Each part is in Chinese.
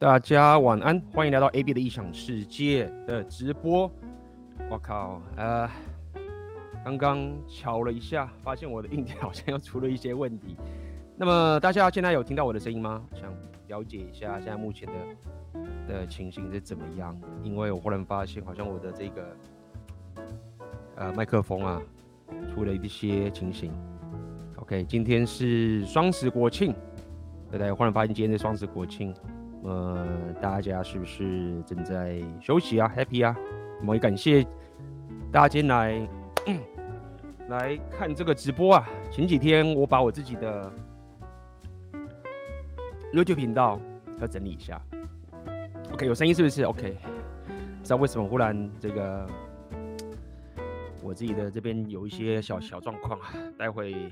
大家晚安，欢迎来到 AB 的异想世界的直播。我靠，呃，刚刚瞧了一下，发现我的硬件好像又出了一些问题。那么大家现在有听到我的声音吗？想了解一下现在目前的的情形是怎么样？因为我忽然发现，好像我的这个呃麦克风啊出了一些情形。OK，今天是双十国庆，对不对？忽然发现今天是双十国庆，呃，大家是不是正在休息啊？Happy 啊？我们也感谢大家今天来来看这个直播啊。前几天我把我自己的 YouTube 频道要整理一下。OK，有声音是不是？OK，不知道为什么忽然这个我自己的这边有一些小小状况啊，待会。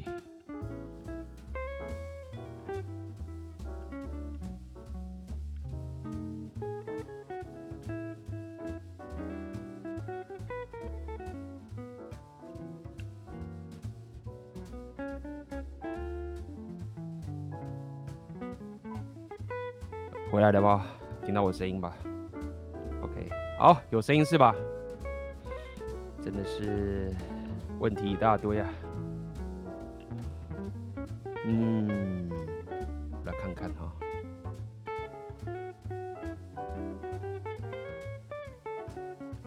回来了吧？听到我声音吧？OK，好，有声音是吧？真的是问题一大堆啊。嗯，来看看哈。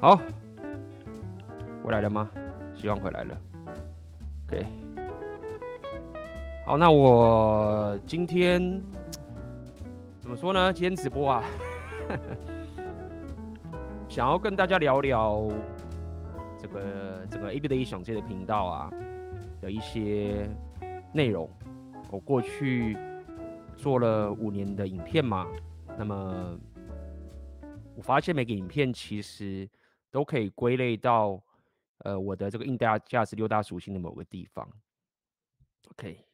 好，回来了吗？希望回来了。OK，好，那我今天。怎么说呢？今天直播啊，想要跟大家聊聊这个这个 AB 的异想界的频道啊的一些内容。我过去做了五年的影片嘛，那么我发现每个影片其实都可以归类到呃我的这个硬价价值六大属性的某个地方。OK。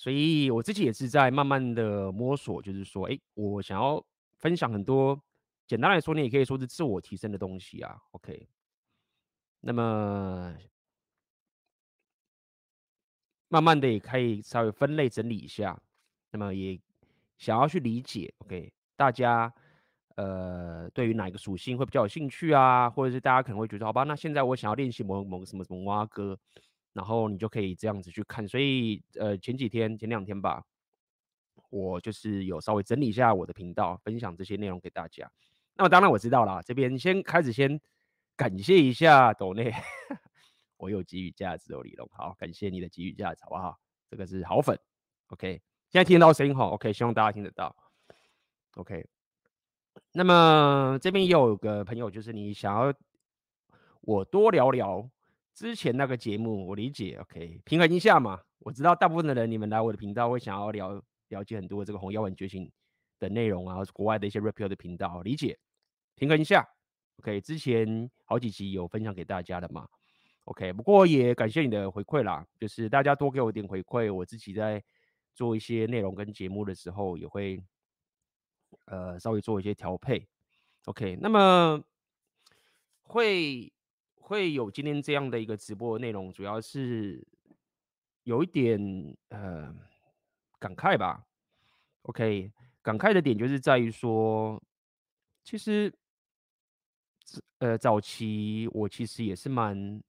所以我自己也是在慢慢的摸索，就是说，哎，我想要分享很多，简单来说，你也可以说是自我提升的东西啊。OK，那么慢慢的也可以稍微分类整理一下，那么也想要去理解，OK，大家呃对于哪一个属性会比较有兴趣啊，或者是大家可能会觉得，好吧，那现在我想要练习某某什么什么蛙歌。然后你就可以这样子去看，所以呃前几天前两天吧，我就是有稍微整理一下我的频道，分享这些内容给大家。那么当然我知道啦，这边先开始先感谢一下斗内，我有给予价值哦，李龙，好，感谢你的给予价值，好不好？这个是好粉，OK，现在听到声音哈，OK，希望大家听得到，OK。那么这边也有个朋友，就是你想要我多聊聊。之前那个节目我理解，OK，平衡一下嘛。我知道大部分的人，你们来我的频道会想要了了解很多这个红药丸觉醒的内容啊，国外的一些 rapio 的频道，理解，平衡一下，OK。之前好几集有分享给大家的嘛，OK。不过也感谢你的回馈啦，就是大家多给我一点回馈，我自己在做一些内容跟节目的时候也会呃稍微做一些调配，OK。那么会。会有今天这样的一个直播内容，主要是有一点呃感慨吧。OK，感慨的点就是在于说，其实呃早期我其实也是蛮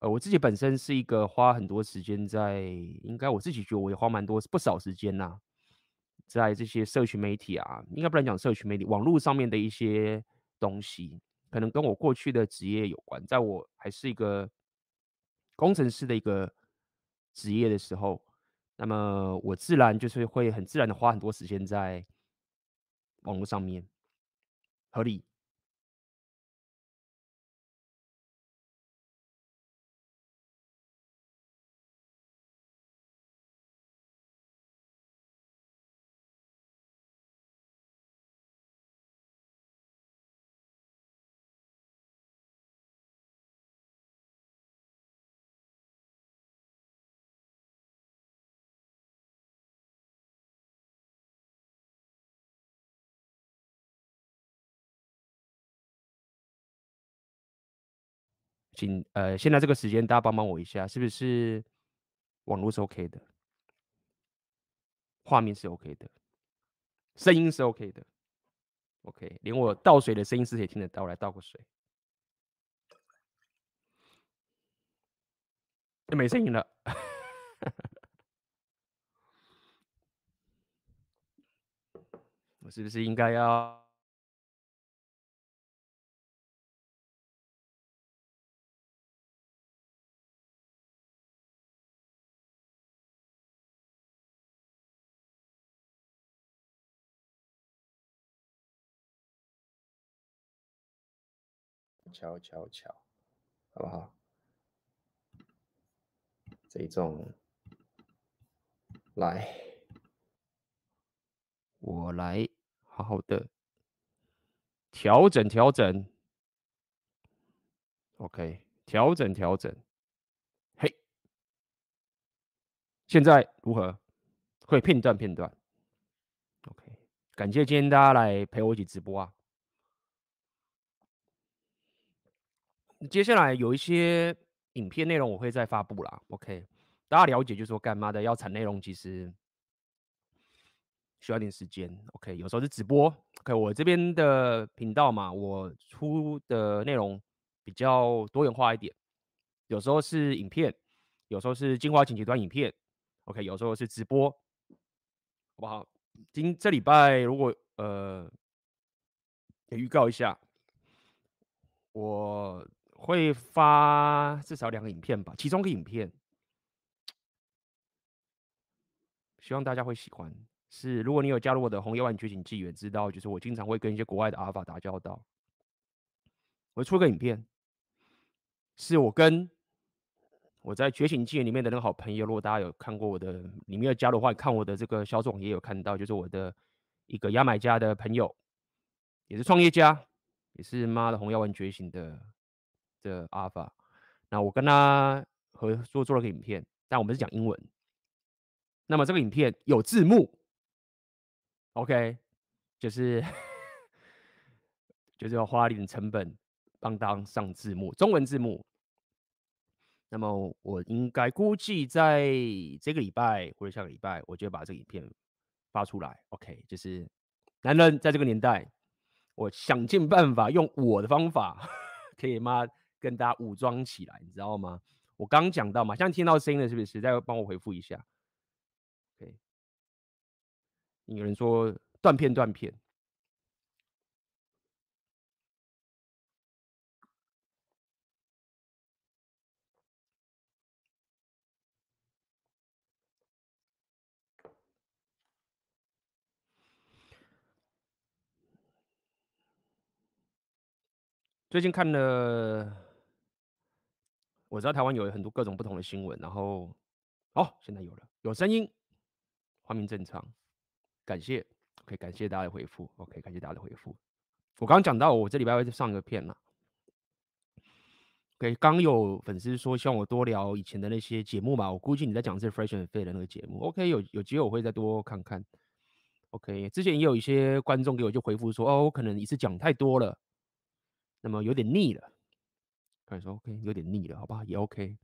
呃我自己本身是一个花很多时间在，应该我自己觉得我也花蛮多不少时间呐，在这些社群媒体啊，应该不能讲社群媒体，网络上面的一些东西。可能跟我过去的职业有关，在我还是一个工程师的一个职业的时候，那么我自然就是会很自然的花很多时间在网络上面，合理。请呃，现在这个时间大家帮帮我一下，是不是网络是 OK 的，画面是 OK 的，声音是 OK 的。OK，连我倒水的声音是可以听得到，我来倒个水。没声音了，我是不是应该要瞧瞧瞧，好不好？这种，来，我来好好的调整调整，OK，调整调整，嘿，现在如何？会片段片段，OK，感谢今天大家来陪我一起直播啊。接下来有一些。影片内容我会再发布啦，OK，大家了解就是说干嘛的要产内容，其实需要点时间，OK，有时候是直播，OK，我这边的频道嘛，我出的内容比较多元化一点，有时候是影片，有时候是精华剪辑端影片，OK，有时候是直播，好不好？今这礼拜如果呃，也预告一下，我。会发至少两个影片吧，其中一个影片，希望大家会喜欢。是，如果你有加入我的红药丸觉醒纪元，知道就是我经常会跟一些国外的阿尔法打交道。我出个影片，是我跟我在觉醒纪元里面的那个好朋友。如果大家有看过我的，里面有加入的话，看我的这个小总也有看到，就是我的一个牙买加的朋友，也是创业家，也是妈的红药丸觉醒的。的阿法，那我跟他合作做了个影片，但我们是讲英文。那么这个影片有字幕，OK，就是就是要花一点成本帮当上字幕，中文字幕。那么我应该估计在这个礼拜或者下个礼拜，我就把这个影片发出来。OK，就是男人在这个年代，我想尽办法用我的方法，可以吗？跟大家武装起来，你知道吗？我刚讲到嘛，现在听到声音了，是不是？再帮我回复一下。OK，有人说断片断片。最近看了。我知道台湾有很多各种不同的新闻，然后，哦，现在有了，有声音，画面正常，感谢，OK，感谢大家的回复，OK，感谢大家的回复。我刚刚讲到，我这礼拜会上一个片嘛，OK，刚有粉丝说希望我多聊以前的那些节目嘛，我估计你在讲的是 Fresh and Fit 的那个节目，OK，有有机会我会再多看看，OK，之前也有一些观众给我就回复说，哦，我可能一次讲太多了，那么有点腻了。他说：“OK，有点腻了，好吧，也 OK，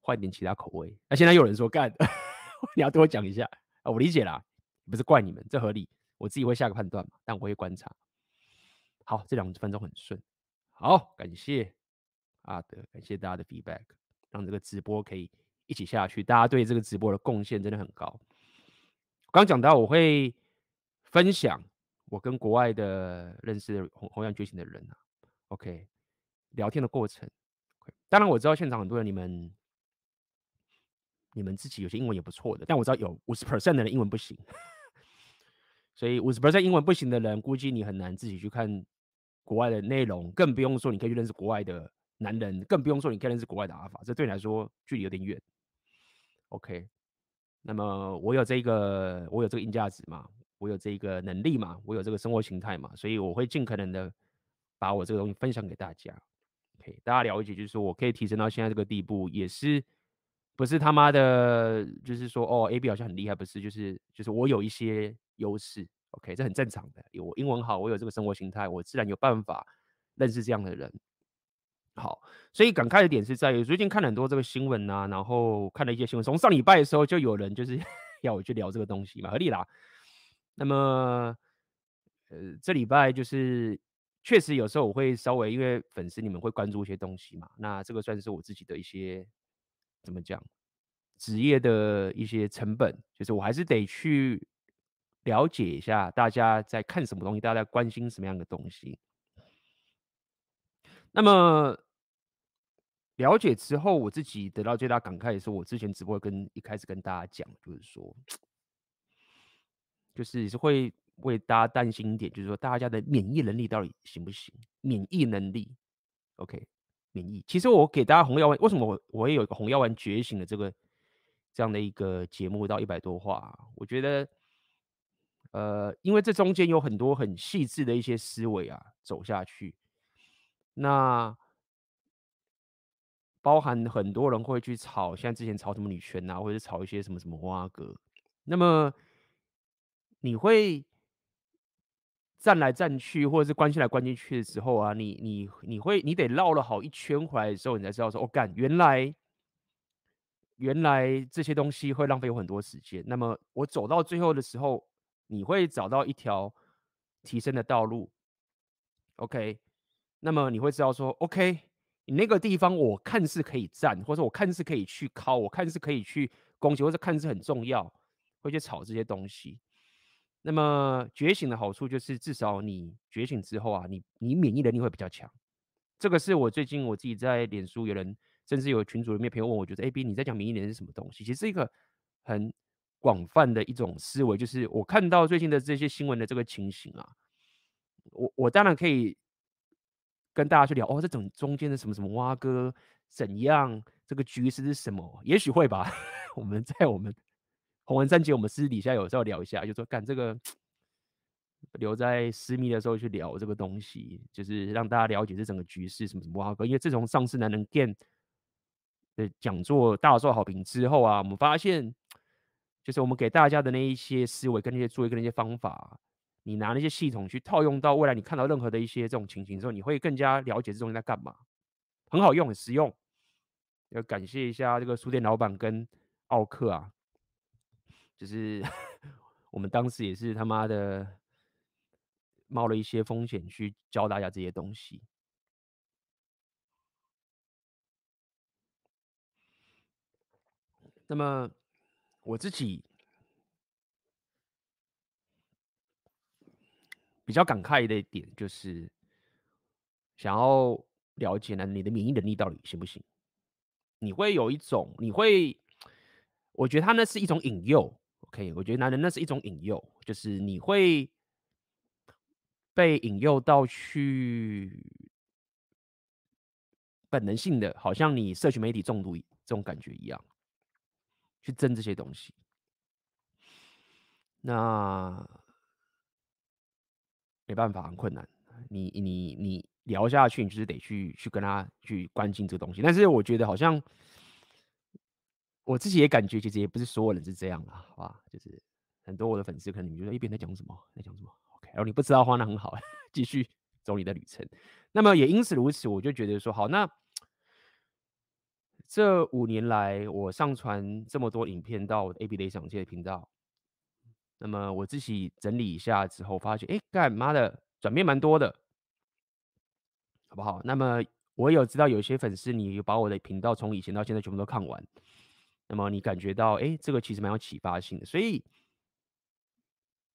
换点其他口味。那、啊、现在又有人说干，你要多讲一下啊，我理解啦，不是怪你们，这合理，我自己会下个判断嘛，但我会观察。好，这两分钟很顺，好，感谢阿德，感谢大家的 feedback，让这个直播可以一起下去。大家对这个直播的贡献真的很高。刚讲到我会分享我跟国外的认识的红红羊觉醒的人啊，OK。”聊天的过程当然我知道现场很多人，你们你们自己有些英文也不错的，但我知道有五十 percent 的人英文不行，所以五十 percent 英文不行的人，估计你很难自己去看国外的内容，更不用说你可以去认识国外的男人，更不用说你可以认识国外的阿法，这对你来说距离有点远。OK，那么我有这个，我有这个硬价值嘛，我有这个能力嘛，我有这个生活形态嘛，所以我会尽可能的把我这个东西分享给大家。大家了解，就是说我可以提升到现在这个地步，也是不是他妈的，就是说哦，AB 好像很厉害，不是，就是就是我有一些优势，OK，这很正常的。有我英文好，我有这个生活形态，我自然有办法认识这样的人。好，所以感慨的点是在于最近看了很多这个新闻啊，然后看了一些新闻，从上礼拜的时候就有人就是 要我去聊这个东西嘛，合理啦。那么呃，这礼拜就是确实有时候我会稍微因为粉丝你们会关注一些东西嘛，那这个算是我自己的一些怎么讲，职业的一些成本，就是我还是得去了解一下大家在看什么东西，大家在关心什么样的东西。那么了解之后，我自己得到最大感慨也是，我之前直播跟一开始跟大家讲，就是说，就是也是会为大家担心一点，就是说大家的免疫能力到底行不行？免疫能力，OK，免疫。其实我给大家红药丸，为什么我我也有一个红药丸觉醒的这个这样的一个节目到一百多话？我觉得，呃，因为这中间有很多很细致的一些思维啊，走下去。那包含很多人会去炒，像之前炒什么女权啊，或者是炒一些什么什么花哥。那么你会站来站去，或者是关心来关心去的时候啊，你你你会你得绕了好一圈回来的时候，你才知道说，哦干，原来原来这些东西会浪费我很多时间。那么我走到最后的时候，你会找到一条提升的道路。OK。那么你会知道说，OK，你那个地方我看似可以站，或者我看似可以去靠，我看似可以去攻击，或者看似很重要，会去炒这些东西。那么觉醒的好处就是，至少你觉醒之后啊，你你免疫能力会比较强。这个是我最近我自己在脸书有人，甚至有群组里面朋友问我，觉得 AB 你在讲免疫能力是什么东西？其实是一个很广泛的一种思维，就是我看到最近的这些新闻的这个情形啊，我我当然可以。跟大家去聊哦，这种中间的什么什么挖哥怎样？这个局势是什么？也许会吧。我们在我们洪文三节，我们私底下有时候聊一下，就说干这个留在私密的时候去聊这个东西，就是让大家了解这整个局势什么什么挖哥。因为自从上次男人 g 的讲座大受好评之后啊，我们发现就是我们给大家的那一些思维跟那些作业跟那些方法。你拿那些系统去套用到未来，你看到任何的一些这种情形之后，你会更加了解这东西在干嘛，很好用，很实用。要感谢一下这个书店老板跟奥克啊，就是 我们当时也是他妈的冒了一些风险去教大家这些东西。那么我自己。比较感慨的一点就是，想要了解呢，你的免疫能力到底行不行？你会有一种，你会，我觉得它那是一种引诱，OK？我觉得男人那是一种引诱，就是你会被引诱到去本能性的，好像你社群媒体中毒这种感觉一样，去争这些东西。那。没办法，很困难。你你你聊下去，你就是得去去跟他去关心这个东西。但是我觉得好像我自己也感觉，其实也不是所有人是这样啊，好吧？就是很多我的粉丝可能你觉得一边在讲什么，在讲什么？OK，然后你不知道的话，那很好，继续走你的旅程。那么也因此如此，我就觉得说，好，那这五年来我上传这么多影片到我的 AB 雷想界的频道。那么我自己整理一下之后，发现，哎，干妈的转变蛮多的，好不好？那么我有知道有些粉丝，你把我的频道从以前到现在全部都看完，那么你感觉到，哎，这个其实蛮有启发性的。所以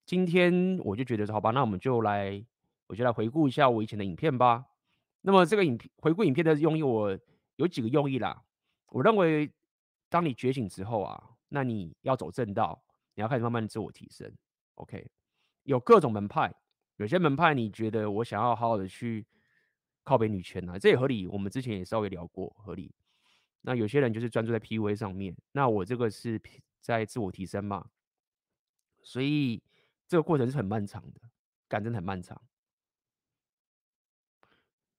今天我就觉得说，好吧，那我们就来，我就来回顾一下我以前的影片吧。那么这个影片回顾影片的用意，我有几个用意啦。我认为，当你觉醒之后啊，那你要走正道。你要开始慢慢的自我提升，OK？有各种门派，有些门派你觉得我想要好好的去靠北女权啊，这也合理。我们之前也稍微聊过，合理。那有些人就是专注在 PUA 上面，那我这个是在自我提升嘛，所以这个过程是很漫长的，感真的很漫长。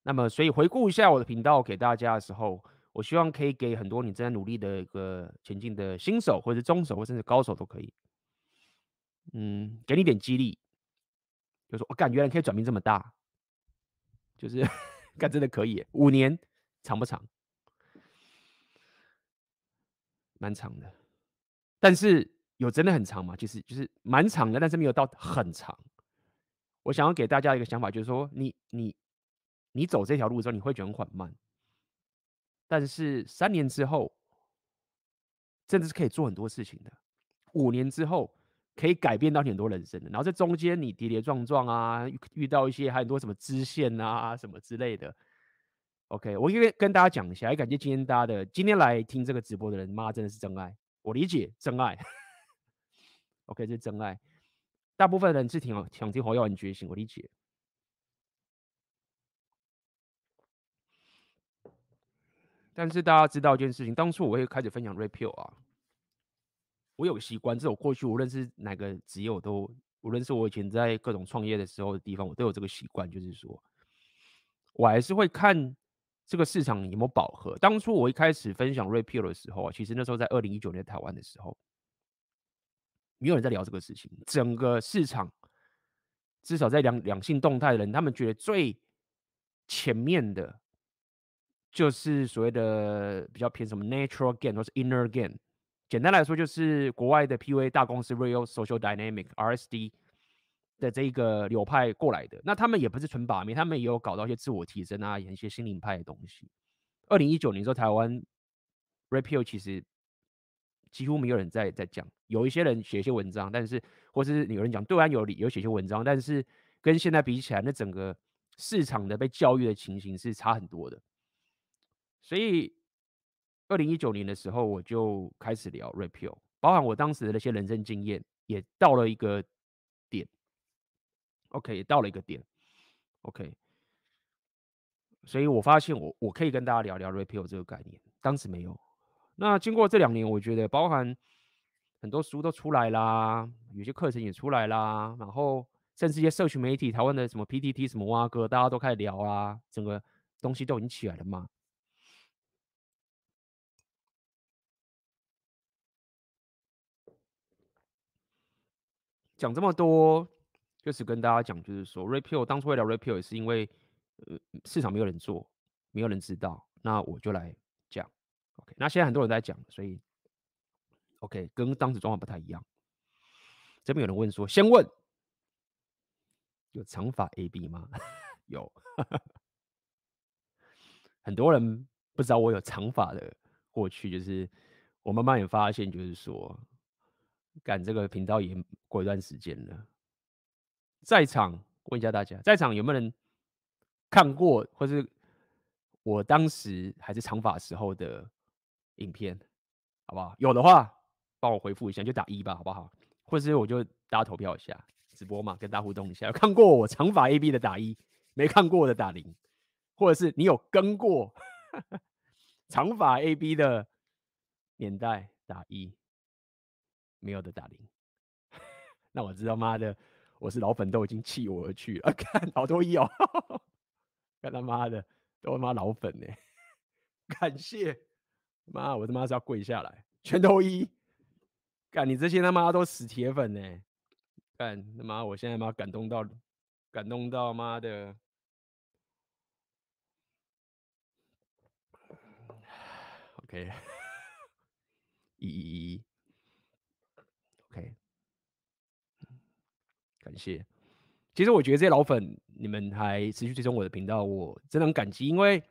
那么，所以回顾一下我的频道给大家的时候，我希望可以给很多你正在努力的一个前进的新手，或者是中手，或甚至高手都可以。嗯，给你点激励，就说我感觉你可以转变这么大，就是 干真的可以，五年长不长？蛮长的，但是有真的很长吗？其实就是蛮长的，但是没有到很长。我想要给大家一个想法，就是说你你你走这条路的时候，你会觉得很缓慢，但是三年之后，真的是可以做很多事情的。五年之后，可以改变到很多人生的。然后这中间你跌跌撞撞啊，遇到一些还有很多什么支线啊什么之类的。OK，我因为跟大家讲一下，也感谢今天大家的今天来听这个直播的人，妈真的是真爱，我理解真爱。OK，这是真爱。大部分人是挺想听黄耀文觉醒，我理解。但是大家知道一件事情，当初我会开始分享 Rapio 啊，我有个习惯，这我过去无论是哪个职业，我都无论是我以前在各种创业的时候的地方，我都有这个习惯，就是说我还是会看这个市场有没有饱和。当初我一开始分享 Rapio 的时候啊，其实那时候在二零一九年台湾的时候。没有人在聊这个事情，整个市场至少在两两性动态的人，他们觉得最前面的，就是所谓的比较偏什么 natural gain 或是 inner gain。简单来说，就是国外的 PUA 大公司 Real Social Dynamic RSD 的这个流派过来的。那他们也不是纯把妹，他们也有搞到一些自我提升啊，演一些心灵派的东西。二零一九年时候，台湾 Rapio 其实。几乎没有人在在讲，有一些人写一些文章，但是或是有人讲对岸有理，有写些文章，但是跟现在比起来，那整个市场的被教育的情形是差很多的。所以，二零一九年的时候，我就开始聊 Rapio，包含我当时的那些人生经验，也到了一个点。OK，到了一个点。OK，所以我发现我我可以跟大家聊聊 Rapio 这个概念，当时没有。那经过这两年，我觉得包含很多书都出来啦，有些课程也出来啦，然后甚至一些社群媒体，台湾的什么 PTT 什么蛙哥，大家都开始聊啊，整个东西都已经起来了嘛。讲这么多，就是跟大家讲，就是说 Rapio 当初会聊 Rapio 也是因为呃市场没有人做，没有人知道，那我就来讲。OK，那现在很多人在讲，所以 OK 跟当时状况不太一样。这边有人问说，先问有长法 AB 吗？有，很多人不知道我有长法的过去，就是我慢慢也发现，就是说，干这个频道也过一段时间了。在场问一下大家，在场有没有人看过，或是我当时还是长发时候的？影片，好不好？有的话，帮我回复一下，就打一吧，好不好？或者是我就大家投票一下，直播嘛，跟大家互动一下。有看过我长发 AB 的打一，没看过的打零，或者是你有跟过长发 AB 的年代打一，没有的打零。那我知道妈的，我是老粉都已经弃我而去了。看好多一哦，看他妈的，都他妈老粉呢，感谢。妈，我他妈是要跪下来，全都一，干你这些他妈都死铁粉呢，干他妈，我现在妈感动到，感动到妈的，OK，一一一，OK，感谢。其实我觉得这些老粉，你们还持续追踪我的频道，我真的很感激，因为。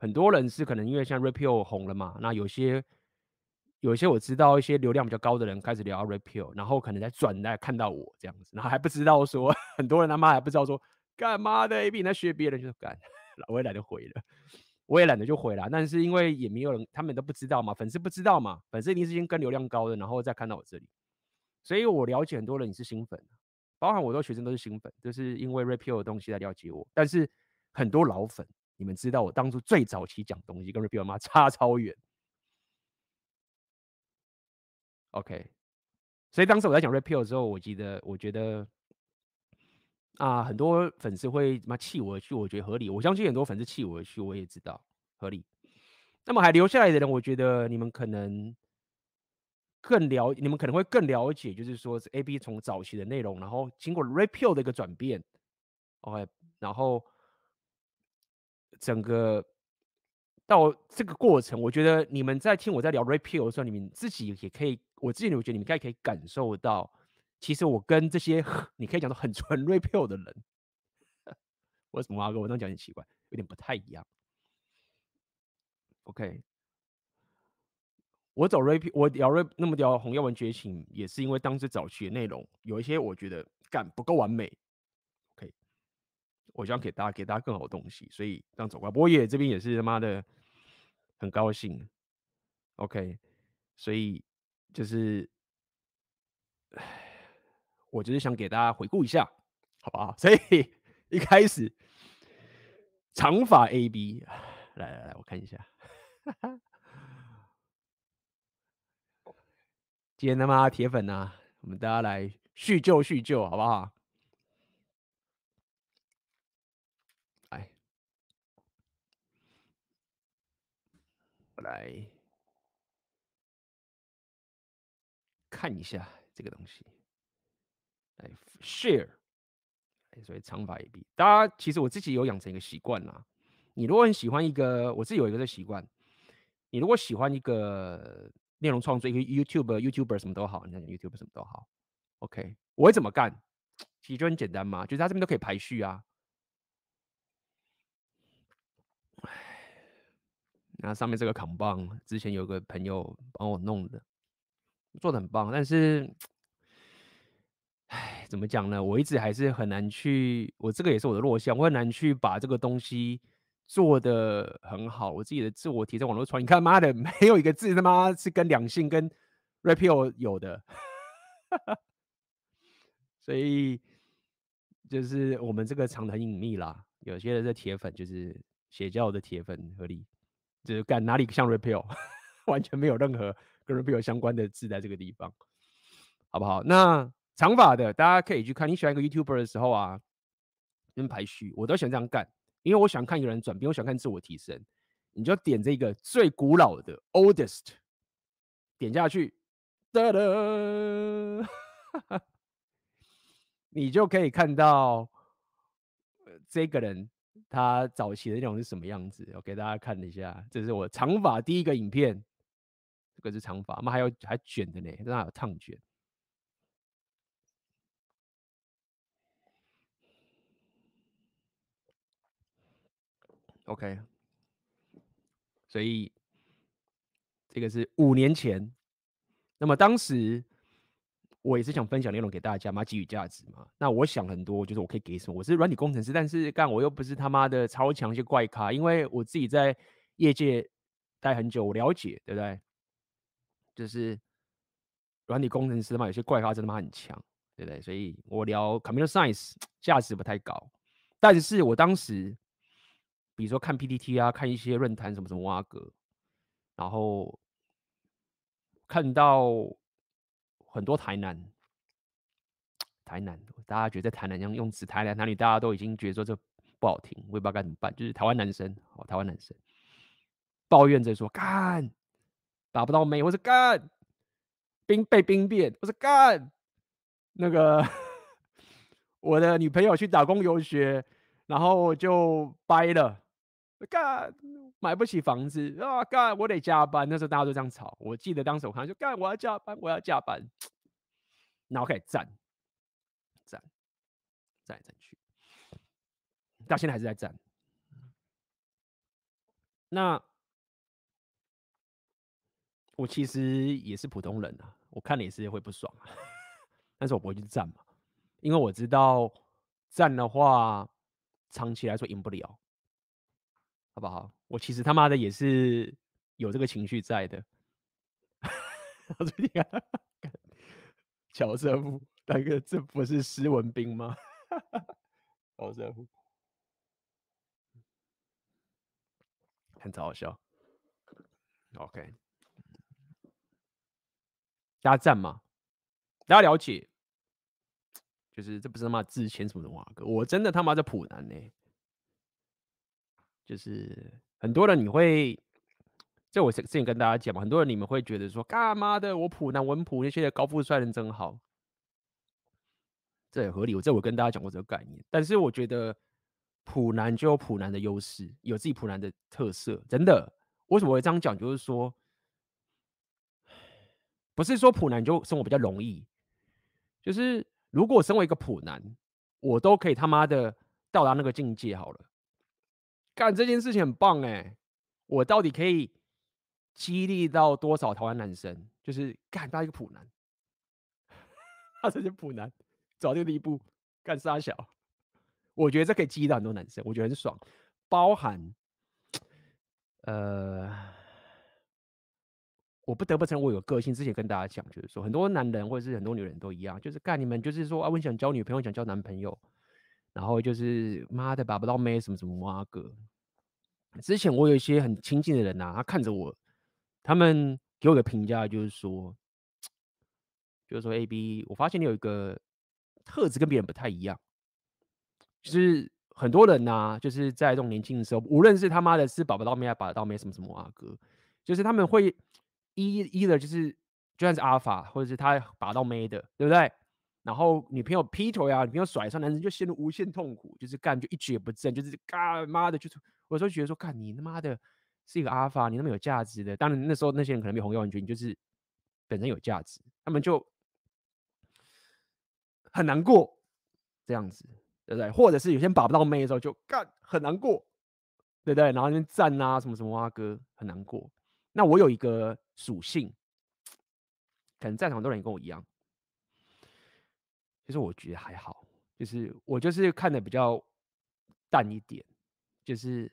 很多人是可能因为像 Rapio 红了嘛，那有些有些我知道一些流量比较高的人开始聊 Rapio，然后可能在转来看到我这样子，然后还不知道说 很多人他妈还不知道说干嘛的 AB 你在学别人就是干，我也懒得回了，我也懒得就回了，但是因为也没有人，他们都不知道嘛，粉丝不知道嘛，粉丝一定是先跟流量高的，然后再看到我这里，所以我了解很多人你是新粉，包含我的学生都是新粉，就是因为 Rapio 的东西来了解我，但是很多老粉。你们知道我当初最早期讲东西跟 Rapio 妈差超远，OK，所以当时我在讲 Rapio 的时候，我记得我觉得啊，很多粉丝会妈弃我而去，我觉得合理。我相信很多粉丝弃我而去，我也知道合理。那么还留下来的人，我觉得你们可能更了，你们可能会更了解，就是说是 AB 从早期的内容，然后经过 Rapio 的一个转变，OK，然后。整个到这个过程，我觉得你们在听我在聊 Rapio 的时候，你们自己也可以，我自己我觉得你们应该可以感受到，其实我跟这些你可以讲到很纯 Rapio 的人，为什么阿哥？我这样讲很奇怪，有点不太一样。OK，我走 rap，我聊 rap 那么聊《红药丸觉醒》，也是因为当时早期的内容有一些我觉得干不够完美。OK，我想给大家给大家更好的东西，所以这样走过来。不过也这边也是他妈的很高兴。OK，所以就是，我就是想给大家回顾一下，好不好？所以一开始长发 AB，来来来，我看一下。今天他妈铁粉啊，我们大家来叙旧叙旧，好不好？来，来看一下这个东西，来 share，所以长发 AB，大家其实我自己有养成一个习惯啦。你如果很喜欢一个，我自己有一个的习惯。你如果喜欢一个内容创作，一个 YouTube、YouTuber 什么都好，你看 YouTube 什么都好，OK，我会怎么干？其实就很简单嘛，就是他这边都可以排序啊。那上面这个扛棒，之前有个朋友帮我弄的，做的很棒，但是，唉，怎么讲呢？我一直还是很难去，我这个也是我的弱项，我很难去把这个东西。做的很好，我自己的自我提升网络传，你看妈的，没有一个字他妈是跟两性跟 rapio 有的，所以就是我们这个藏得很隐秘啦。有些人的铁粉，就是邪教的铁粉，合理就是干哪里像 rapio，完全没有任何跟 rapio 相关的字在这个地方，好不好？那长发的大家可以去看，你喜欢一个 YouTuber 的时候啊，跟排序，我都喜欢这样干。因为我想看一个人转变，我想看自我提升，你就点这个最古老的 oldest，点下去，哒哒，你就可以看到这个人他早期的内容是什么样子。我给大家看一下，这是我长发第一个影片，这个是长发，我们还有还卷的呢，这还有烫卷。OK，所以这个是五年前。那么当时我也是想分享内容给大家嘛，给予价值嘛。那我想很多，就是我可以给什么？我是软体工程师，但是干我又不是他妈的超强一些怪咖，因为我自己在业界待很久，我了解，对不对？就是软体工程师嘛，有些怪咖真的妈很强，对不对？所以我聊 Computer Science 价值不太高，但是我当时。比如说看 PTT 啊，看一些论坛什么什么挖格，然后看到很多台南，台南，大家觉得台男用用词台南男女，大家都已经觉得说这不好听，我也不知道该怎么办。就是台湾男生，哦，台湾男生抱怨着说干打不到妹，我说干兵被兵变，我说干那个 我的女朋友去打工游学，然后就掰了。干买不起房子啊！干我得加班。那时候大家都这样吵。我记得当时我看就干我要加班，我要加班。然后开始站，站，站来站去，到现在还是在站。那我其实也是普通人啊，我看了也是会不爽啊，但是我不会去站嘛，因为我知道站的话，长期来说赢不了。好不好？我其实他妈的也是有这个情绪在的。乔瑟夫，大哥，这不是施文斌吗？乔瑟夫，很搞笑。OK，大家赞嘛？大家了解？就是这不是他妈自谦什么的话，哥，我真的他妈在普南呢、就是很多人你会，这我之前跟大家讲嘛，很多人你们会觉得说，干嘛的？我普男文普那些高富帅人真好，这也合理。我这我跟大家讲过这个概念，但是我觉得普男就有普男的优势，有自己普男的特色，真的。为什么会这样讲？就是说，不是说普男就生活比较容易，就是如果身为一个普男，我都可以他妈的到达那个境界好了。干这件事情很棒哎，我到底可以激励到多少台湾男生？就是干到一个普男，他这些普男走到这个地步，干杀小，我觉得这可以激励到很多男生，我觉得很爽，包含呃。我不得不承认，我有个性。之前跟大家讲，就是说，很多男人或者是很多女人都一样，就是干你们，就是说啊，我想交女朋友，想交男朋友，然后就是妈的把不到妹，什么什么哇哥。之前我有一些很亲近的人呐、他看着我，他们给我的评价就是说，就是说 A B，我发现你有一个特质跟别人不太一样，就是很多人呐、就是在这种年轻的时候，无论是他妈的是把不到妹，还把得到妹，什么什么哇哥，就是他们会。一一的就是，就算是阿法，或者是他把到妹的，对不对？然后女朋友劈腿啊，女朋友甩上，男生就陷入无限痛苦，就是干就一蹶不振，就是干妈的，就是我有时候觉得说，干你他妈的是一个阿尔法，你那么有价值的，当然那时候那些人可能没有红药丸菌，你就是本身有价值，他们就很难过这样子，对不对？或者是有些人把不到妹的时候就干很难过，对不对？然后那边赞啊什么什么哇哥很难过。那我有一个属性，可能在场很多人也跟我一样，其实我觉得还好，就是我就是看的比较淡一点，就是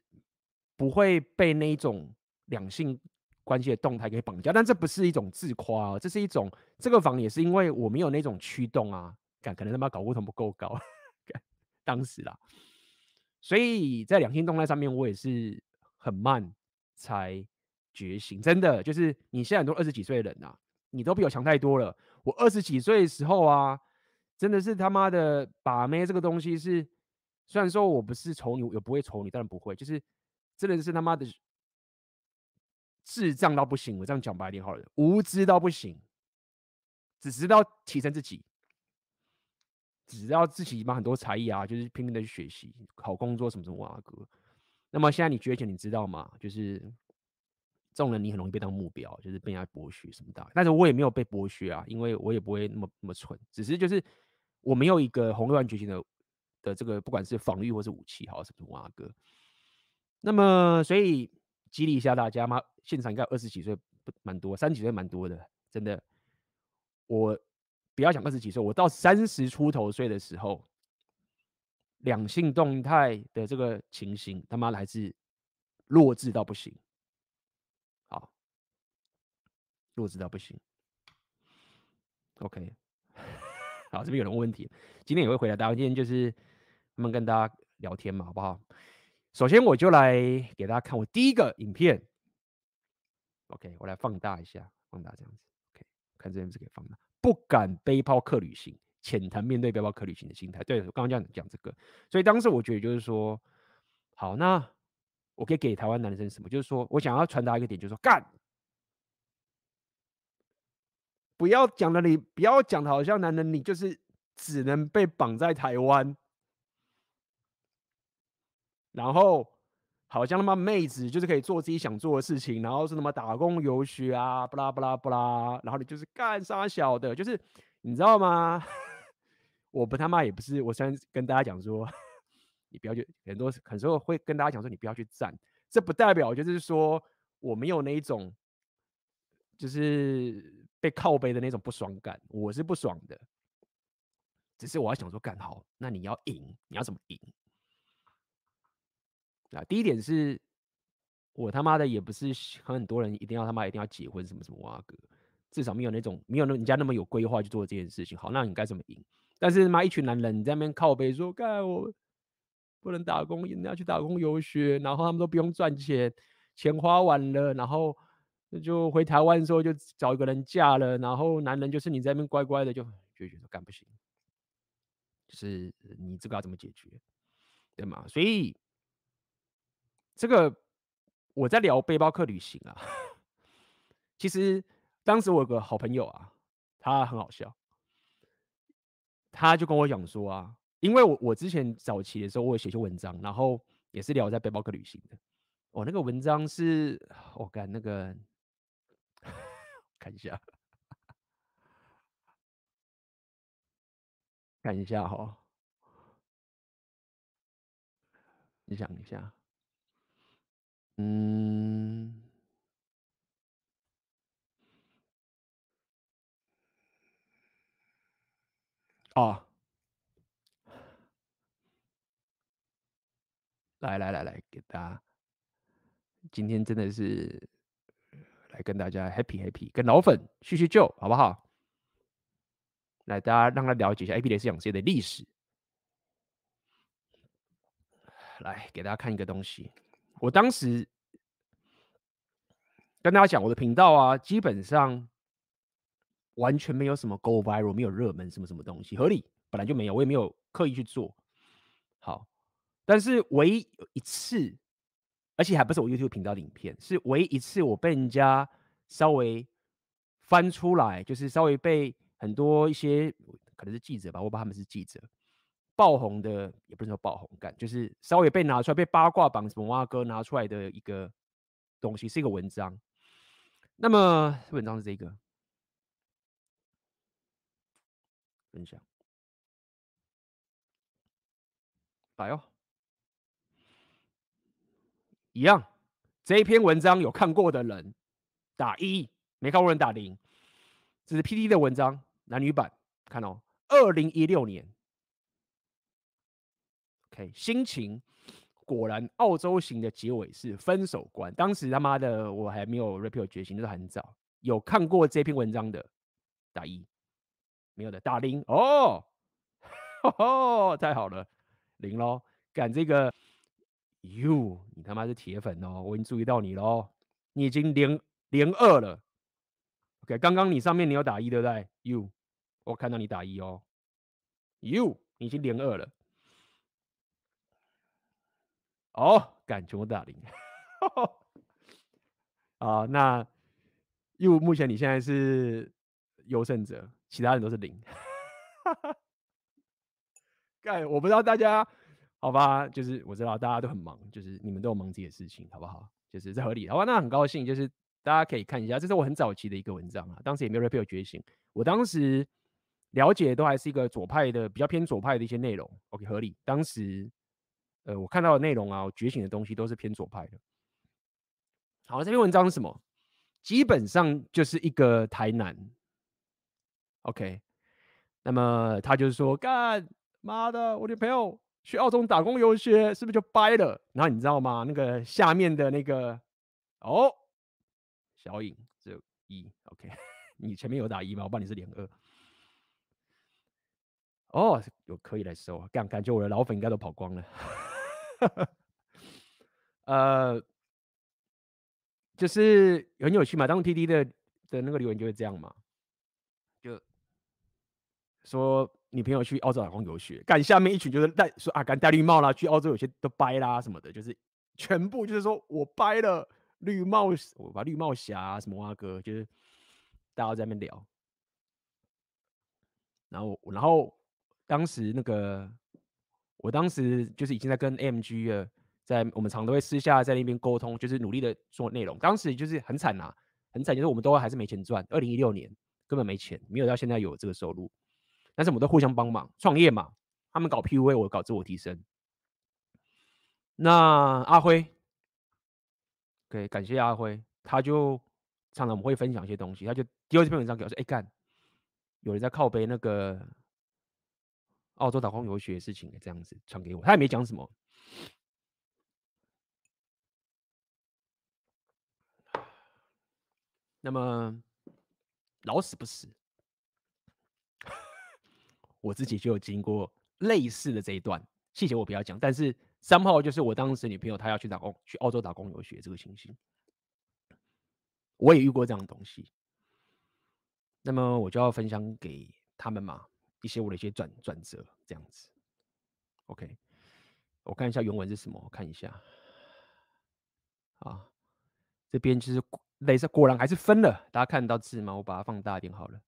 不会被那一种两性关系的动态给绑架。但这不是一种自夸啊，这是一种这个房也是因为我没有那种驱动啊，感可能他妈搞不同不够高，当时啦，所以在两性动态上面我也是很慢才。觉醒真的就是你现在很多二十几岁的人呐、你都比我强太多了。我二十几岁的时候啊，真的是他妈的把妹这个东西是，虽然说我不是丑女，也不会丑女，当然不会，就是真的是他妈的智障到不行。我这样讲白点好了，无知到不行，只知道提升自己，只知道自己嘛很多才艺啊，就是拼命的去学习，好工作什么什么啊哥。那么现在你觉醒，你知道吗？就是。这种人你很容易被当目标，就是被人家剥削什么的。但是我也没有被剥削啊，因为我也不会那么那么蠢，只是就是我没有一个红绿蓝觉醒的的这个，不管是防御或是武器，好什么哇哥。那么所以激励一下大家嘛，现场应该二十几岁不蛮多，三十几岁蛮多的，真的。我不要讲二十几岁，我到三十出头岁的时候，两性动态的这个情形，他妈的还是弱智到不行。好弱智到不行。OK，好，这边有人问问题，今天也会回答大家。今天就是他们跟大家聊天嘛，好不好？首先我就来给大家看我第一个影片。OK，我来放大一下，放大这样子。OK，看这边是可以放大。不敢背包客旅行，浅谈面对背包客旅行的心态。对，我刚刚讲讲这个，所以当时我觉得就是说，好，那我可以给台湾男生什么？就是说我想要传达一个点，就是说干。不要讲的你，不要讲的好像男人你就是只能被绑在台湾，然后好像他妈妹子就是可以做自己想做的事情，然后是他妈打工游学啊，不啦不啦不啦，然后你就是干啥小的，就是你知道吗？我不他妈也不是，我虽然跟大家讲说，你不要去，很多很多会跟大家讲说你不要去站，这不代表就是说我没有那一种，就是。被靠背的那种不爽感，我是不爽的。只是我要想说，干好，那你要赢，你要怎么赢？啊，第一点是，我他妈的也不是很多人一定要他妈一定要结婚什么什么哇哥，至少没有那种没有那人家那么有规划去做这件事情。好，那你该怎么赢？但是妈一群男人你在那边靠背说，干我不能打工，人家去打工游学，然后他们都不用赚钱，钱花完了，然后。就回台湾的时候就找一个人嫁了，然后男人就是你在那边乖乖的就就觉得干不行，就是你这个要怎么解决，对吗？所以这个我在聊背包客旅行啊，其实当时我有个好朋友啊，他很好笑，他就跟我讲说啊，因为我我之前早期的时候我有写些文章，然后也是聊在背包客旅行的，哦，那个文章是我干、那个。看一下，看一下哈，你想一下，嗯，哦，来来来来，给大家，今天真的是来跟大家 happy happy，跟老粉叙叙旧，好不好？来，大家让他了解一下 AP 雷斯养成的历史。来给大家看一个东西，我当时跟大家讲，我的频道啊，基本上完全没有什么 go viral，没有热门什么什么东西，合理，本来就没有，我也没有刻意去做。好，但是唯一一次，而且还不是我 YouTube 频道的影片，是唯一一次我被人家稍微翻出来，就是稍微被很多一些可能是记者吧，我把他们是记者。爆红的也不是说爆红感，就是稍微被拿出来被八卦榜什么蛙哥拿出来的一个东西，是一个文章。那么文章是这个分享，来哦，一样。这一篇文章有看过的人打一，没看过人打零。这是 P D 的文章，男女版，看哦，二零一六年。OK，心情果然澳洲行的结尾是分手关。当时他妈的我还没有 rapper 觉醒，就是很早。有看过这篇文章的打一，没有的打零哦，哦，太好了，零喽。赶这个，You，你他妈是铁粉哦，我已经注意到你喽，你已经零零二了。OK，刚刚你上面你有打一对不对？You，我看到你打一哦，You，你已经零二了。哦，感觉我打零，啊，那又目前你现在是优胜者，其他人都是零，干，我不知道大家好吧？就是我知道大家都很忙，就是你们都有忙自己的事情，好不好？就是这合理，好吧？那很高兴，就是大家可以看一下，这是我很早期的一个文章啊，当时也没有 rapper 觉醒，我当时了解都还是一个左派的，比较偏左派的一些内容，OK，合理，当时。呃，我看到的内容啊，我觉醒的东西都是偏左派的。好，这篇文章是什么？基本上就是一个台男，OK。那么他就是说，干妈的，我女朋友去澳洲打工游学，是不是就掰了？然后你知道吗？那个下面的那个，哦，小影只有一，OK。你前面有打一吗？我帮你是两二。哦，有可以来收，干，感觉我的老粉应该都跑光了。呃，就是很有趣嘛。当 TT 的的那个留言就是这样嘛，说女朋友去澳洲打工游学，干下面一群就是戴说啊，干戴绿帽啦，去澳洲有些都掰啦什么的，就是全部就是说我掰了绿帽，我把绿帽侠、什么啊哥，就是大家在那边聊，然后然后当时那个。我当时就是已经在跟 MG 了，在我们常都会私下在那边沟通，就是努力的做内容。当时就是很惨呐，很惨，就是我们都还是没钱赚。二零一六年根本没钱，没有到现在有这个收入。但是我们都互相帮忙创业嘛，他们搞 PUA，我搞自我提升。那阿辉，对，感谢阿辉，他就常常我们会分享一些东西，他就丢这篇文章给我说：“哎干，有人在靠背那个。”澳洲打工游学的事情，这样子传给我，他也没讲什么。那么老死不死，我自己就有经过类似的这一段，细节我不要讲。但是三号就是我当时女朋友，她要去打工，去澳洲打工游学这个情形，我也遇过这样的东西。那么我就要分享给他们嘛。一些我的一些转转折这样子，OK，我看一下原文是什么，我看一下，啊，这边其实类似果然还是分了，大家看得到字吗？我把它放大一点好了。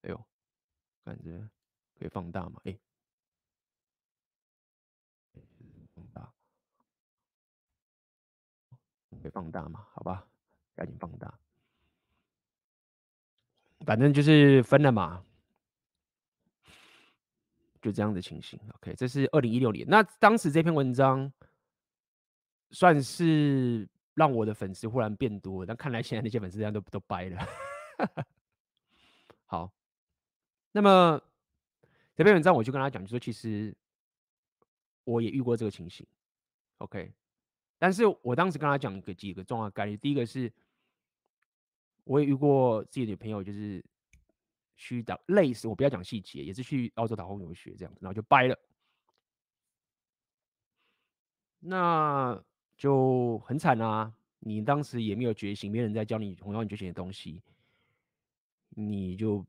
哎呦，感觉可以放大吗？哎，放大，可以放大吗？好吧，赶紧放大，反正就是分了嘛。就这样的情形。OK，这是二零一六年。那当时这篇文章算是让我的粉丝忽然变多，但看来现在那些粉丝这样都都掰了。好，那么这篇文章我就跟他讲，就说其实我也遇过这个情形。OK，但是我当时跟他讲个几个重要概念，第一个是，我也遇过自己的女朋友，就是。去打类似，我不要讲细节，也是去澳洲打工留学这样子，然后就掰了，那就很惨啊！你当时也没有觉醒，没人在教你同样你觉醒的东西，你就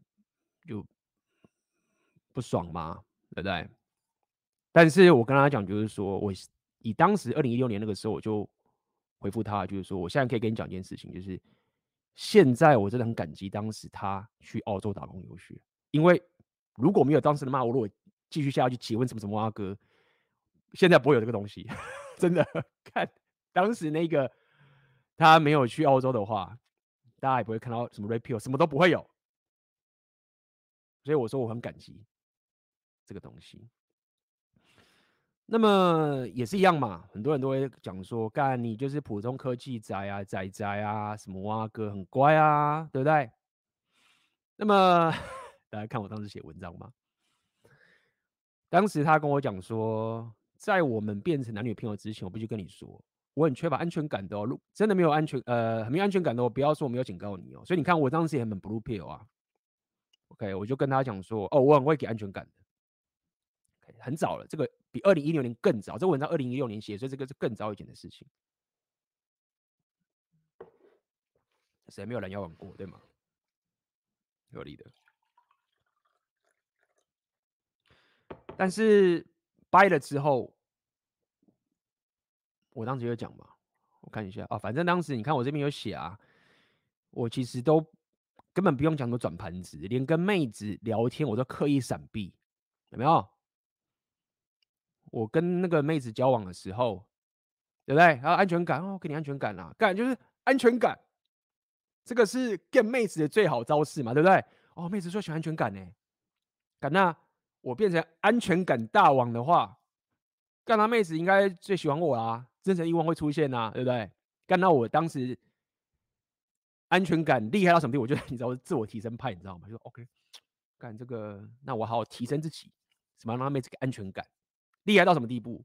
就不爽吗，对不对？但是我跟他讲，就是说我以当时二零一六年那个时候，我就回复他，就是说我现在可以跟你讲一件事情，就是。现在我真的很感激当时他去澳洲打工游学，因为如果没有当时的骂我，如果继续下去结婚什么什么阿哥，现在不会有这个东西，真的。看当时那个他没有去澳洲的话，大家也不会看到什么 repeal，什么都不会有。所以我说我很感激这个东西。那么也是一样嘛，很多人都会讲说，干你就是普通科技宅啊，宅宅啊，什么蛙哥很乖啊，对不对？那么 大家看我当时写文章吗？当时他跟我讲说，在我们变成男女朋友之前，我必须跟你说，我很缺乏安全感的哦。如真的没有安全，呃，很没有安全感的哦，不要说我没有警告你哦。所以你看我当时也很 blue pill 啊。OK，我就跟他讲说，哦，我很会给安全感。很早了，这个比二零一六年更早。这个文章二零一六年写，所以这个是更早以前的事情。谁没有人要玩过，对吗？有理的。但是掰了之后，我当时有讲嘛，我看一下啊，反正当时你看我这边有写啊，我其实都根本不用讲什么转盘子，连跟妹子聊天我都刻意闪避，有没有？我跟那个妹子交往的时候，对不对？还有安全感哦，给你安全感啦，干就是安全感，这个是 get 妹子的最好招式嘛，对不对？哦，妹子说喜欢安全感呢，干那我变成安全感大王的话，干那妹子应该最喜欢我啦，真诚欲望会出现呐，对不对？干那我当时安全感厉害到什么地步？我觉得 你知道自我提升派，你知道吗？就 OK，干这个，那我好好提升自己，什么让妹子给安全感。厉害到什么地步？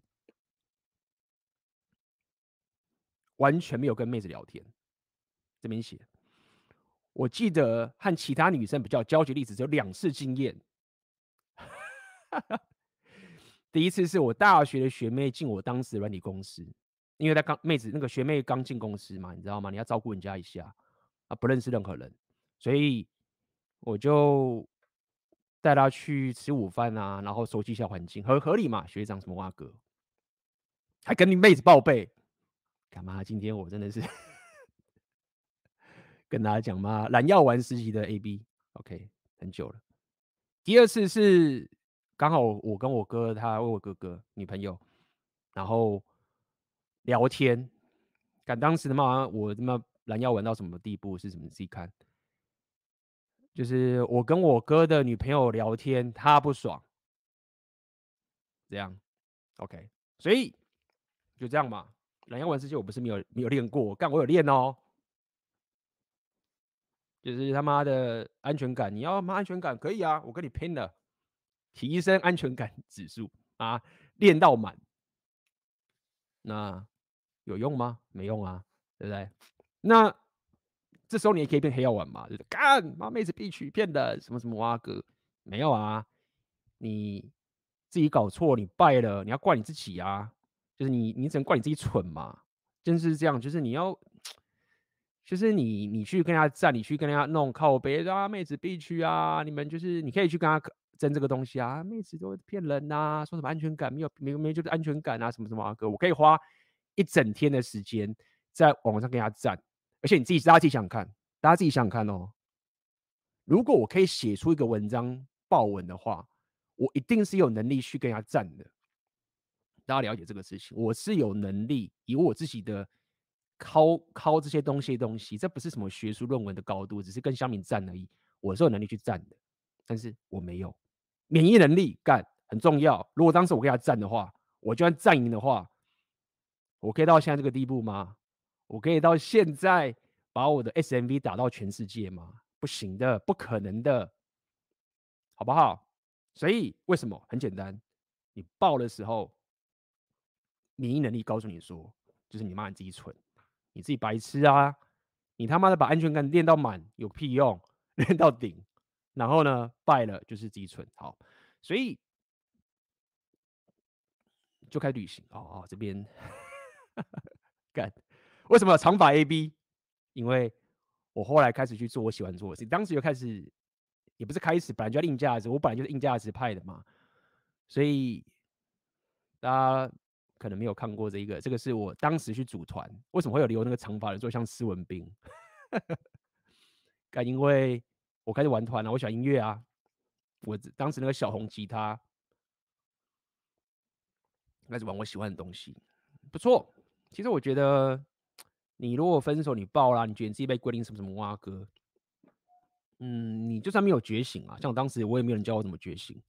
完全没有跟妹子聊天。这边写，我记得和其他女生比较交集例子只有两次经验。第一次是我大学的学妹进我当时的软体公司，因为她刚妹子那个学妹刚进公司嘛，你知道吗？你要照顾人家一下啊，不认识任何人，所以我就。带他去吃午饭啊，然后熟悉一下环境，合合理嘛？学长什么哇哥，还跟你妹子报备，干嘛？今天我真的是 跟大家讲嘛，蓝药丸实习的 AB，OK，很久了。第二次是刚好我跟我哥，他问我哥哥女朋友，然后聊天，赶当时的嘛，我他妈蓝药丸到什么地步是什么？自己看。就是我跟我哥的女朋友聊天，他不爽，这样，OK，所以就这样嘛。蓝药丸世界我不是没有没有练过，干我有练哦。就是他妈的安全感，你要妈安全感可以啊，我跟你拼了，提升安全感 指数啊，练到满。那有用吗？没用啊，对不对？那。这时候你也可以变黑药丸嘛，就是干妈妹子必取骗的什么什么哇哥，没有啊，你自己搞错，你败了，你要怪你自己啊，就是你你只能怪你自己蠢嘛，真是这样，就是你要，就是你你去跟人家战，你去跟人家弄靠北啊，妹子必取啊，你们就是你可以去跟他争这个东西啊，妹子都骗人呐、啊，说什么安全感没有没有没有就是安全感啊，什么什么哇哥，我可以花一整天的时间在网上跟人家战。而且你自己，大家自己想想看，大家自己想想看哦。如果我可以写出一个文章爆文的话，我一定是有能力去跟人家战的。大家了解这个事情，我是有能力以我自己的靠靠这些东西东西，这不是什么学术论文的高度，只是跟乡民战而已。我是有能力去战的，但是我没有免疫能力干很重要。如果当时我跟他战的话，我就算战赢的话，我可以到现在这个地步吗？我可以到现在把我的 SMV 打到全世界吗？不行的，不可能的，好不好？所以为什么？很简单，你爆的时候，免疫能力告诉你说，就是你妈你自己蠢，你自己白痴啊！你他妈的把安全感练到满有屁用？练到顶，然后呢败了就是自己蠢。好，所以就开旅行。哦哦，这边 干，为什么长发 AB？因为我后来开始去做我喜欢做的事，当时就开始，也不是开始，本来就要硬价值，我本来就是硬价值派的嘛，所以大家可能没有看过这一个，这个是我当时去组团，为什么会有留那个长发的，做像施文彬，干，因为我开始玩团了，我喜欢音乐啊，我当时那个小红吉他，开始玩我喜欢的东西，不错，其实我觉得。你如果分手，你爆啦，你觉得你自己被规定什么什么挖哥，嗯，你就算没有觉醒啊，像我当时我也没有人教我怎么觉醒，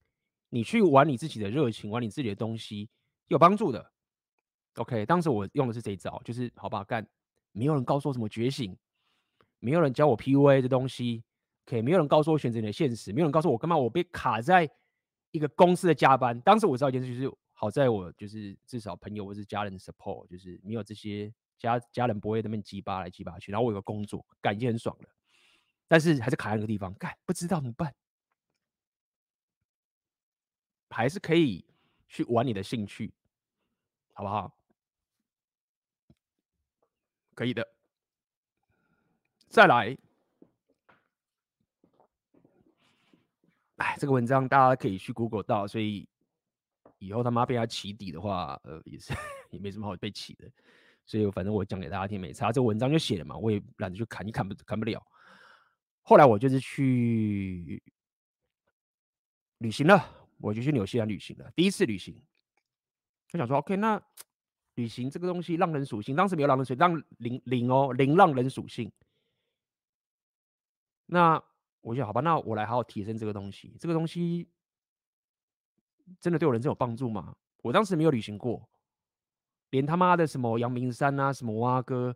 你去玩你自己的热情，玩你自己的东西有帮助的。OK，当时我用的是这一招，就是好吧干，没有人告诉我怎么觉醒，没有人教我 PUA 的东西，OK，没有人告诉我选择你的现实，没有人告诉我干嘛我被卡在一个公司的加班。当时我知道一件事，就是好在我就是至少朋友或是家人 support，就是没有这些。家家人不会那边鸡巴来鸡巴去，然后我有个工作，干已经很爽了，但是还是卡在那个地方，干不知道怎么办，还是可以去玩你的兴趣，好不好？可以的。再来，哎，这个文章大家可以去 Google 到，所以以后他妈被他起底的话，呃，也是 也没什么好被起的。所以反正我讲给大家听，没差。这文章就写了嘛，我也懒得去砍，你砍不砍不了。后来我就是去旅行了，我就去纽西兰旅行了，第一次旅行。我想说，OK，那旅行这个东西，浪人属性，当时没有浪人属性，让零零哦，零浪人属性。那我就想好吧，那我来好好提升这个东西。这个东西真的对我人生有帮助吗？我当时没有旅行过。连他妈的什么阳明山啊，什么蛙哥，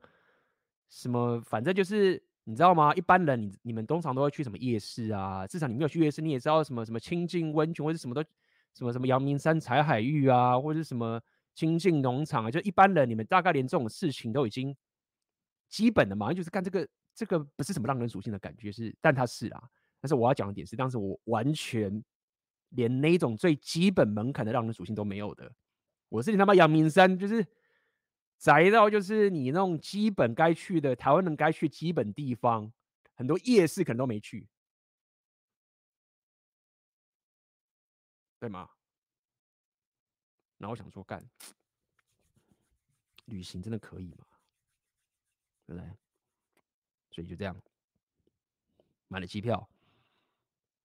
什么反正就是你知道吗？一般人你你们通常都会去什么夜市啊？至少你没有去夜市，你也知道什么什么清境温泉或者什么都什么什么阳明山采海芋啊，或者什么清境农场啊，就一般人你们大概连这种事情都已经基本的嘛，就是干这个这个不是什么浪人属性的感觉是，但它是啊。但是我要讲的点是，当时我完全连那种最基本门槛的浪人属性都没有的。我是你他妈阳明山，就是宅到就是你那种基本该去的台湾人该去基本地方，很多夜市可能都没去，对吗？然后我想说，干旅行真的可以吗？对不对？所以就这样买了机票，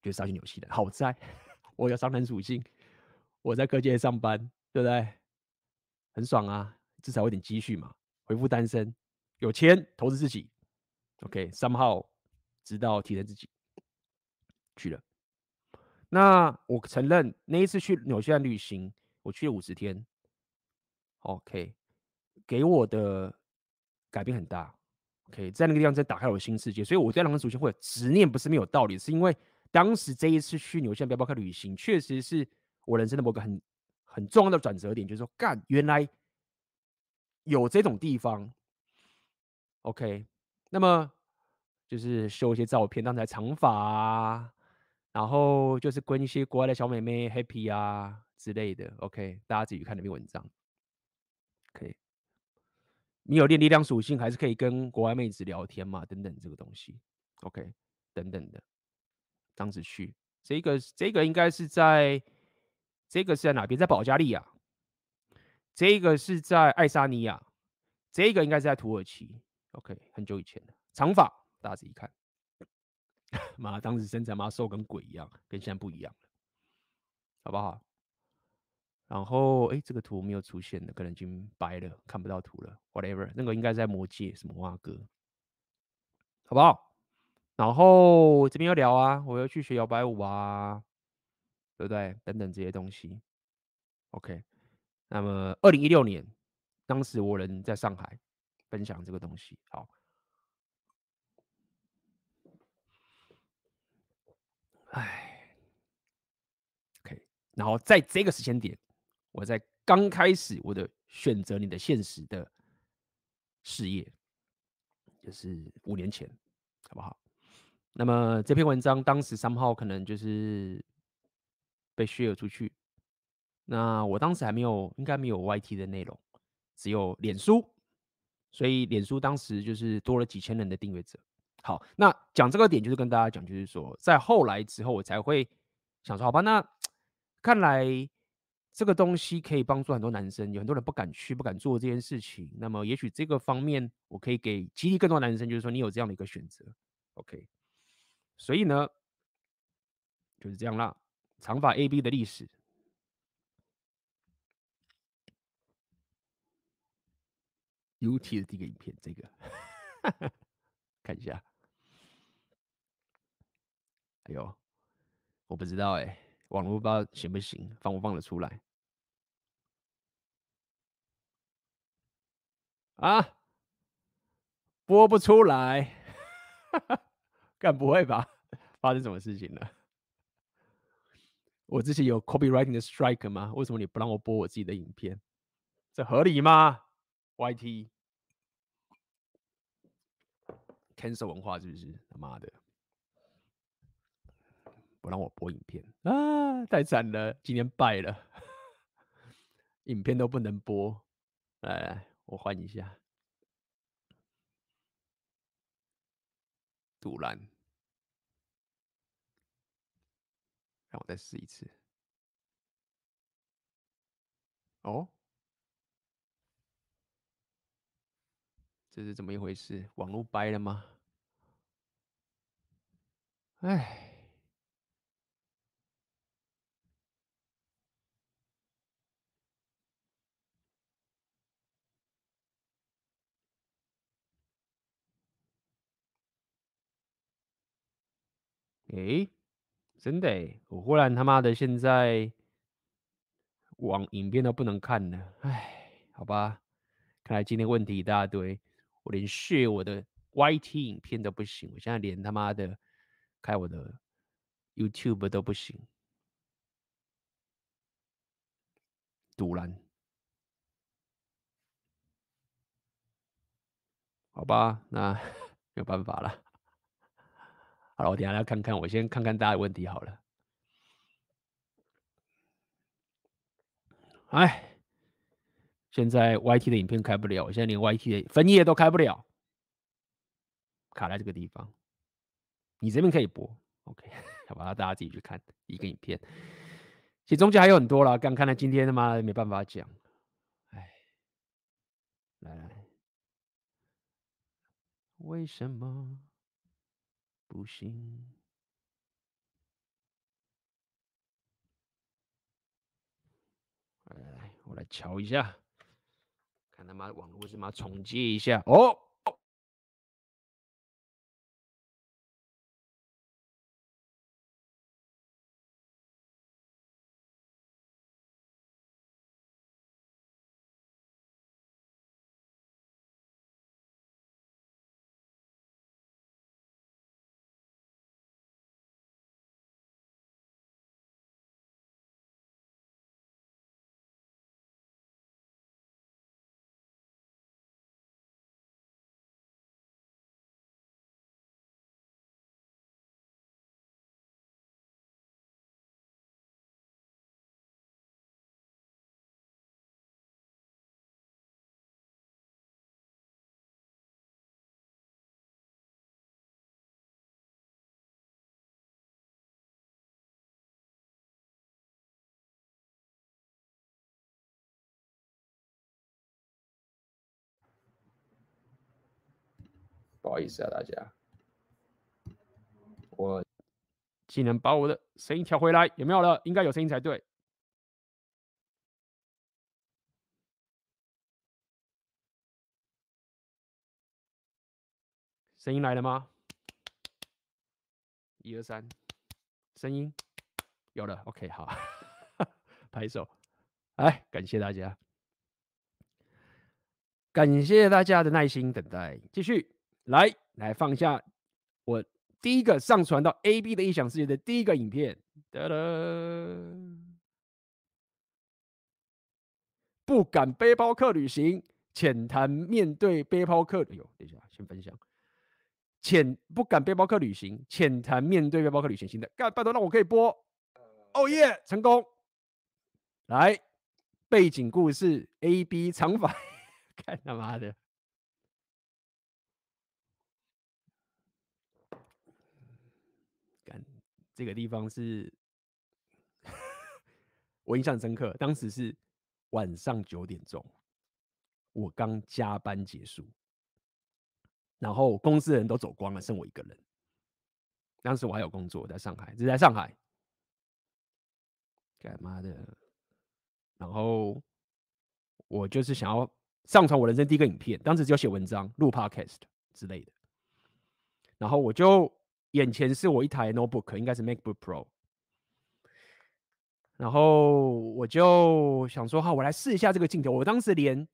就杀去纽西兰。好在 我有商人属性，我在科技业上班。对不对？很爽啊，至少有点积蓄嘛。回复单身，有钱投资自己。OK，somehow 知道提升自己去了。那我承认那一次去纽西兰旅行，我去了五十天。OK，给我的改变很大。OK，在那个地方真打开了我新世界。所以我对浪人属性会有执念，不是没有道理，是因为当时这一次去纽西兰背包客旅行，确实是我人生的某个很。很重要的转折点就是说，干，原来有这种地方。OK，那么就是修一些照片，当成长发啊，然后就是跟一些国外的小妹妹 happy 啊之类的。OK，大家自己去看那篇文章。OK，你有练力量属性，还是可以跟国外妹子聊天嘛？等等这个东西。OK，等等的，当时去这个这个应该是在。这个是在哪边？在保加利亚。这个是在爱沙尼亚。这个应该是在土耳其。OK，很久以前的长发，大家自己看。妈，当时身材妈瘦跟鬼一样，跟现在不一样，好不好？然后，哎，这个图没有出现的，可能已经白了，看不到图了。Whatever，那个应该在魔界什么蛙哥，好不好？然后这边要聊啊，我要去学摇摆舞啊。对不对？等等这些东西。OK，那么二零一六年，当时我人在上海分享这个东西。好，哎，OK，然后在这个时间点，我在刚开始我的选择你的现实的事业，就是五年前，好不好？那么这篇文章当时三号可能就是被 share 出去，那我当时还没有，应该没有 YT 的内容，只有脸书，所以脸书当时就是多了几千人的订阅者。好，那讲这个点就是跟大家讲，就是说在后来之后，我才会想说，好吧，那看来这个东西可以帮助很多男生，有很多人不敢去，不敢做这件事情。那么也许这个方面，我可以给激励更多男生，就是说你有这样的一个选择，OK。所以呢，就是这样啦。长发 A B 的历史，UT 的第一个影片，这个 看一下。哎呦，我不知道哎、网络不知道行不行，放不放得出来？啊，播不出来。干不会吧？发生什么事情了？我之前有 copywriting 的 strike 吗？为什么你不让我播我自己的影片？这合理吗？YT cancel 文化是不是？他妈的，不让我播影片啊！太惨了，今天败了，影片都不能播。来来，我换一下，杜兰。让我再试一次。哦，这是怎么一回事？网络掰了吗？哎，哎。真的欸，我忽然他妈的现在网影片都不能看了，哎，好吧，看来今天问题一大堆，我连卸我的 YT 影片都不行，我现在连他妈的开我的 YouTube 都不行，赌烂，好吧，那 没有办法了。好，我等下来看看，我先看看大家的问题好了。哎，现在 YT 的影片开不了，我现在连 YT 的分页都开不了，卡在这个地方。你这边可以播，OK，好吧，大家自己去看一个影片。其实中间还有很多啦，刚看到今天他妈没办法讲。哎，来来，为什么？不行，来来来，我来瞧一下，看他妈网络是妈重接一下哦。不好意思啊，大家，我竟能把我的声音调回来，有没有了？应该有声音才对。声音来了吗？一二三，声音有了，OK，好，拍手，来，感谢大家，感谢大家的耐心等待，继续来来放下我第一个上传到 AB 的异想世界的第一个影片，哒哒，不敢背包客旅行，浅谈面对背包客，哎呦，等一下，先分享。浅不敢背包客旅行，浅谈面对背包客旅行新的。干，拜托，让我可以播。哦耶，成功！来，背景故事：A B 长发，看他妈的！干，这个地方是，我印象深刻。当时是晚上九点钟，我刚加班结束。然后公司人都走光了，剩我一个人。当时我还有工作，在上海，是在上海。干妈的！然后我就是想要上传我人生第一个影片，当时只有写文章、录 podcast 之类的。然后我就眼前是我一台 notebook，应该是 MacBook Pro。然后我就想说，好，我来试一下这个镜头。我当时连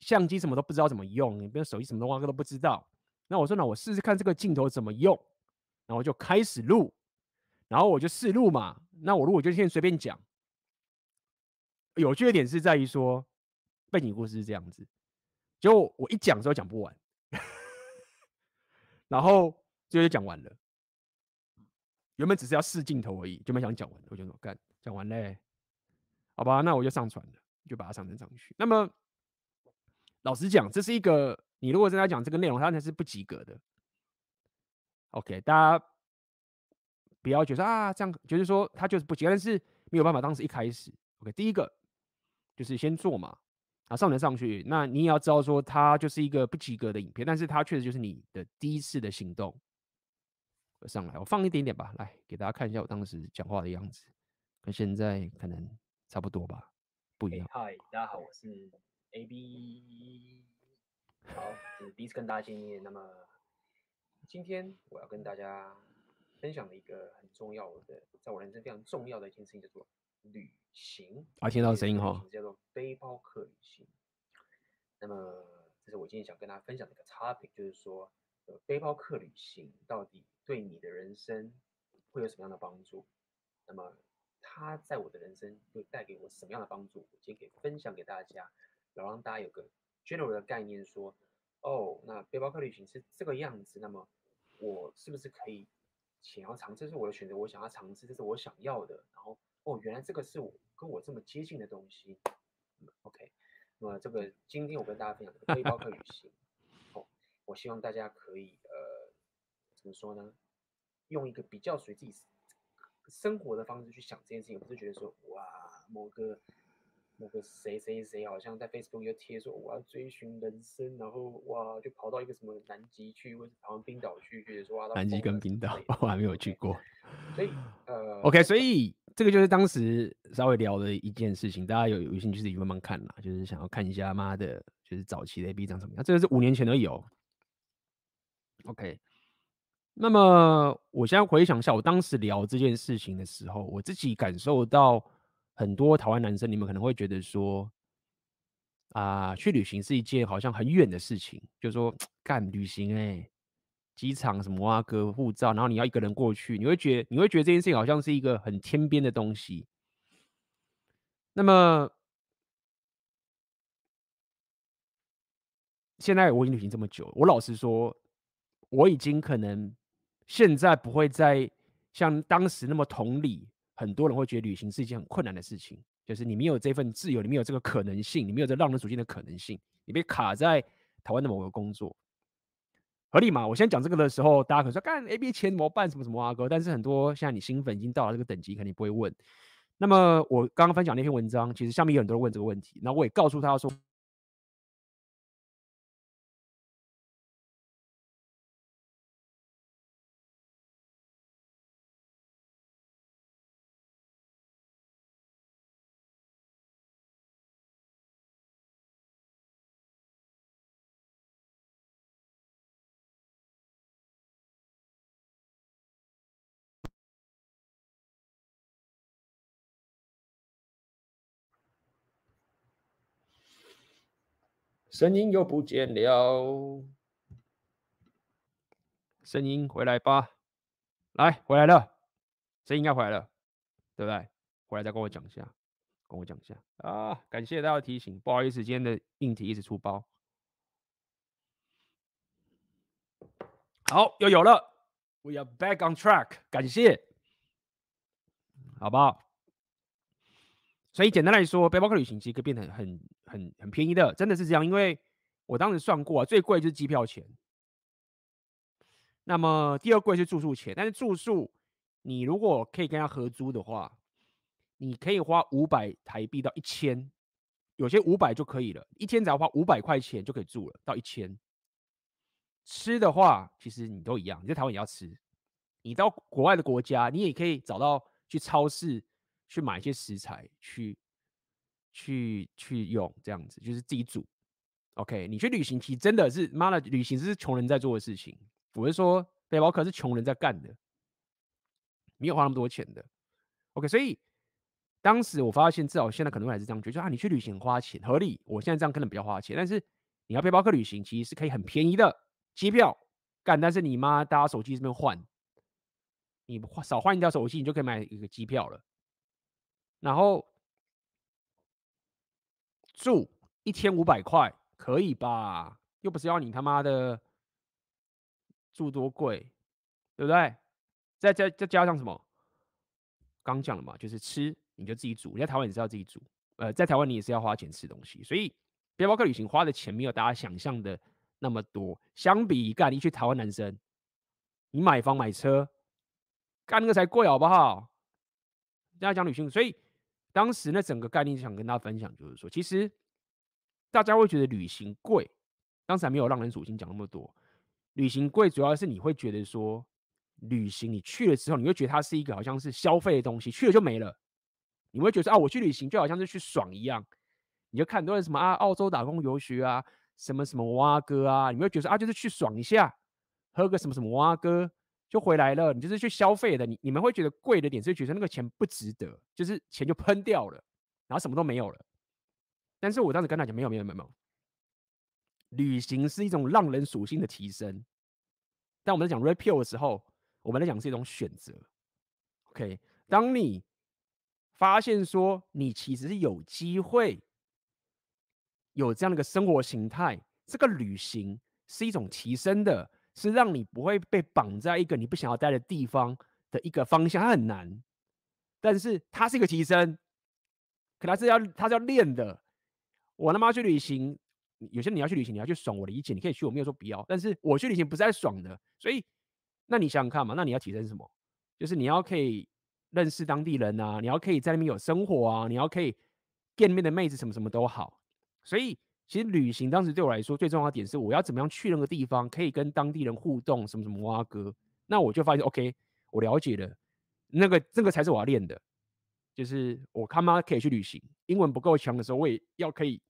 相机什么都不知道怎么用，你比如手机什么的，话都不知道。那我说，那我试试看这个镜头怎么用，然后就开始录，然后我就试录嘛。那我录我就先随便讲。有趣的点是在于说，背景故事是这样子，就我一讲之后讲不完，然后就就讲完了。原本只是要试镜头而已，就没想讲完。我就说干，讲完嘞，好吧，那我就上传了，就把它上传上去。那么老实讲，这是一个。你如果真的讲这个内容，它才是不及格的。OK，大家不要觉得啊，这样就是说它就是不及格，但是没有办法。当时一开始，OK，第一个就是先做嘛，啊，上传上去，那你也要知道说它就是一个不及格的影片，但是它确实就是你的第一次的行动。我上来，我放一点点吧，来给大家看一下我当时讲话的样子，跟现在可能差不多吧，不一样。嗨，hey, 大家好，我是 AB。好，是第一次跟大家见面。那么今天我要跟大家分享的一个很重要的，在我人生非常重要的一件事情，叫做旅行。啊，听到声音哈，叫做背包客旅行。那么这是我今天想跟大家分享的一个 topic，就是说，呃，背包客旅行到底对你的人生会有什么样的帮助？那么它在我的人生会带给我什么样的帮助？我今天可以分享给大家，然后让大家有个。general 的概念说，哦，那背包客旅行是这个样子，那么我是不是可以想要尝试？这是我的选择，我想要尝试，这是我想要的。然后，哦，原来这个是我跟我这么接近的东西。OK，那么这个今天我跟大家分享的背包客旅行，我希望大家可以呃，怎么说呢？用一个比较随自己生活的方式去想这件事情，不是觉得说哇，某个。某个谁谁谁好像在 Facebook 又贴说我要追寻人生，然后哇就跑到一个什么南极去，或者跑到冰岛去，觉得说哇，南极跟冰岛我还没有去过，所以 呃，OK，所以这个就是当时稍微聊的一件事情，大家有有兴趣自己慢慢看啦，就是想要看一下妈的，就是早期的 AB 长什么样，这个是五年前而已哦。OK，那么我现在回想一下，我当时聊这件事情的时候，我自己感受到。很多台湾男生，你们可能会觉得说，啊，去旅行是一件好像很远的事情，就是说干旅行哎、欸，机场什么啊，隔护照，然后你要一个人过去，你会觉得你会觉得这件事情好像是一个很天边的东西。那么现在我已经旅行这么久，我老实说，我已经可能现在不会再像当时那么同理。很多人会觉得旅行是一件很困难的事情，就是你没有这份自由，你没有这个可能性，你没有这浪人属性的可能性，你被卡在台湾的某个工作，合理吗？我先讲这个的时候，大家可能说干 AB 钱怎么办？什么什么啊哥？但是很多像你新粉已经到了这个等级，肯定不会问。那么我刚刚分享那篇文章，其实下面有很多人问这个问题，那我也告诉他说。声音又不见了，声音回来吧，来回来了，声音应该回来了，对不对？回来再跟我讲一下，跟我讲一下啊！感谢大家的提醒，不好意思，今天的硬体一直出包。好，又有了，We are back on track，感谢，好不好？所以简单来说，背包客旅行其实可以变得很很很便宜的，真的是这样。因为我当时算过啊，最贵就是机票钱，那么第二贵是住宿钱。但是住宿，你如果可以跟他合租的话，你可以花五百台币到一千，有些五百就可以了，一天只要花五百块钱就可以住了，到一千。吃的话，其实你都一样，你在台湾也要吃，你到国外的国家，你也可以找到去超市。去买一些食材，去去去用，这样子就是自己煮。OK，你去旅行其实真的是妈的，旅行是穷人在做的事情。我是说，背包客是穷人在干的，没有花那么多钱的。OK，所以当时我发现，至少现在可能还是这样觉得，就啊，你去旅行花钱合理。我现在这样可能比较花钱，但是你要背包客旅行，其实是可以很便宜的机票干，但是你妈大家手机这边换，你少换一条手机，你就可以买一个机票了。然后住一千五百块可以吧？又不是要你他妈的住多贵，对不对？再再再加上什么？刚讲了嘛，就是吃你就自己煮。你在台湾也是要自己煮，呃，在台湾你也是要花钱吃东西。所以背包客旅行花的钱没有大家想象的那么多。相比干你去台湾男生，你买房买车干那个才贵好不好？大家讲旅行，所以。当时那整个概念就想跟大家分享，就是说，其实大家会觉得旅行贵，当时还没有浪人属性讲那么多。旅行贵主要是你会觉得说，旅行你去了之后，你会觉得它是一个好像是消费的东西，去了就没了。你会觉得啊，我去旅行就好像是去爽一样。你就看很多人什么啊，澳洲打工游学啊，什么什么蛙哥啊，你会觉得啊，就是去爽一下，喝个什么什么蛙哥。就回来了，你就是去消费的。你你们会觉得贵的点是觉得那个钱不值得，就是钱就喷掉了，然后什么都没有了。但是我当时跟他讲，没有没有没有没有，旅行是一种让人属性的提升。但我们在讲 repeal 的时候，我们在讲是一种选择。OK，当你发现说你其实是有机会有这样的一个生活形态，这个旅行是一种提升的。是让你不会被绑在一个你不想要待的地方的一个方向，它很难，但是它是一个提升，可它是要它是要练的。我他妈去旅行，有些你要去旅行，你要去爽，我理解，你可以去，我没有说不要，但是我去旅行不是在爽的，所以那你想想看嘛，那你要提升什么？就是你要可以认识当地人啊，你要可以在那边有生活啊，你要可以见面的妹子什么什么都好，所以。其实旅行当时对我来说最重要的点是，我要怎么样去那个地方，可以跟当地人互动，什么什么挖哥。那我就发现，OK，我了解了，那个这个才是我要练的，就是我他妈可以去旅行，英文不够强的时候，我也要可以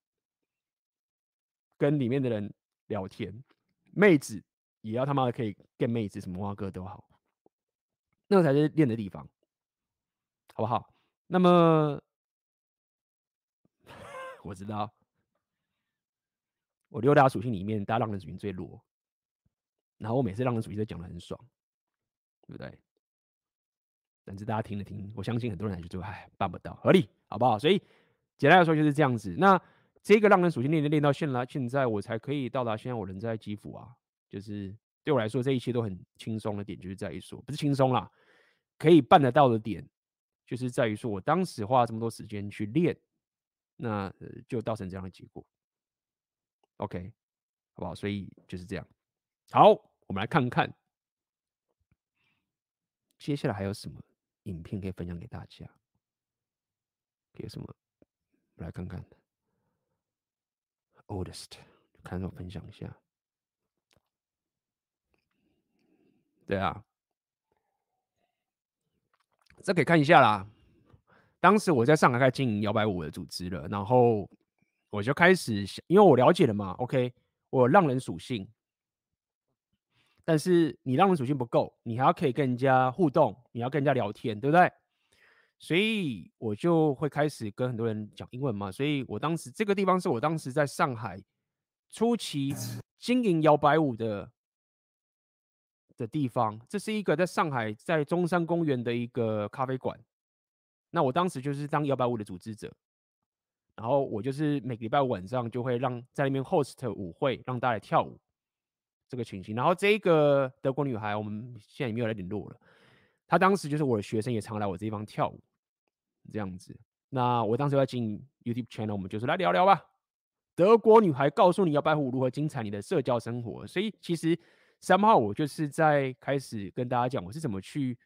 跟里面的人聊天，妹子也要他妈的可以跟妹子，什么挖哥都好，那个才是练的地方，好不好？那么 我知道。我六大属性里面，大家浪人属性最弱，然后我每次浪人属性都讲的很爽，对不对？但是大家听了听，我相信很多人还是就唉办不到，合理好不好？所以简单来说就是这样子。那这个浪人属性练练练到现在，现在我才可以到达现在我人在基辅啊，就是对我来说这一切都很轻松的点，就是在于说不是轻松啦，可以办得到的点，就是在于说我当时花了这么多时间去练，那就造成这样的结果。OK，好不好？所以就是这样。好，我们来看看接下来还有什么影片可以分享给大家。有什么？我们来看看。Oldest，看我分享一下。对啊，这可以看一下啦。当时我在上海开始经营摇摆舞的组织了，然后。我就开始想，因为我了解了嘛，OK，我有浪人属性，但是你浪人属性不够，你还要可以跟人家互动，你要跟人家聊天，对不对？所以我就会开始跟很多人讲英文嘛。所以我当时这个地方是我当时在上海初期经营摇摆舞的的地方，这是一个在上海在中山公园的一个咖啡馆。那我当时就是当摇摆舞的组织者，然后我就是每个礼拜晚上就会让在那边 host 舞会，让大家来跳舞这个情形。然后这个德国女孩，我们现在也没有来联络了。她当时就是我的学生，也常来我这地方跳舞，这样子。那我当时要进 YouTube channel，我们就是来聊聊吧。德国女孩告诉你摇摆舞如何精彩你的社交生活。所以其实三号我就是在开始跟大家讲，我是怎么去。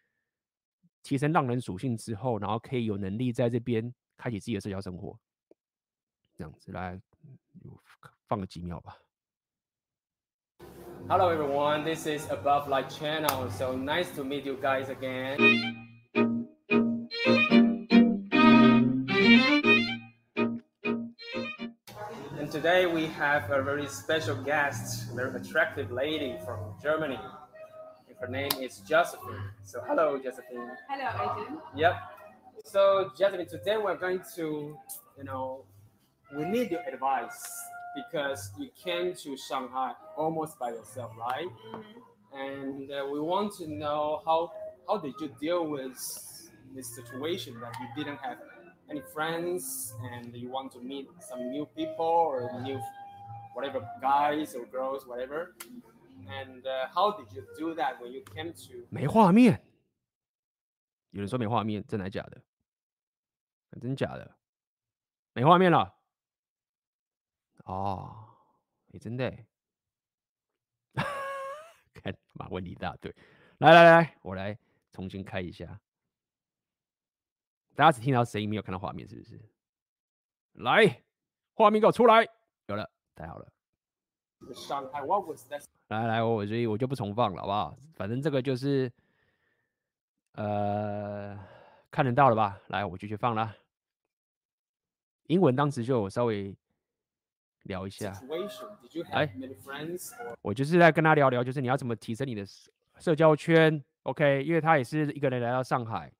提升浪人属性之后，然后可以有能力在这边开启自己的社交生活，这样子来放个几秒吧。Hello everyone, this is Above Light Channel. So nice to meet you guys again. And today we have a very special guest, a very attractive lady from Germany. Her name is Josephine. So hello, Josephine. Hello, Adrian. Yep. So Josephine, today we're going to, you know, we need your advice because you came to Shanghai almost by yourself, right? Mm-hmm. And uh, we want to know how how did you deal with this situation that you didn't have any friends and you want to meet some new people or new whatever guys or girls, whatever. And how did you do that when you came to？没画面，有人说没画面，真的假的？真假的？没画面了。 哦，你真的？看，嘛，问题一大堆。来来来，我来重新开一下。大家只听到声音，没有看到画面，是不是？来，画面给我出来。有了，太好了。来来，我所以我就不重放了，好不好？反正这个就是，呃，看得到了吧？来，我继续放了。英文当时就稍微聊一下。来，我就是在跟他聊聊，就是你要怎么提升你的社交圈，OK？因为他也是一个人来到上海，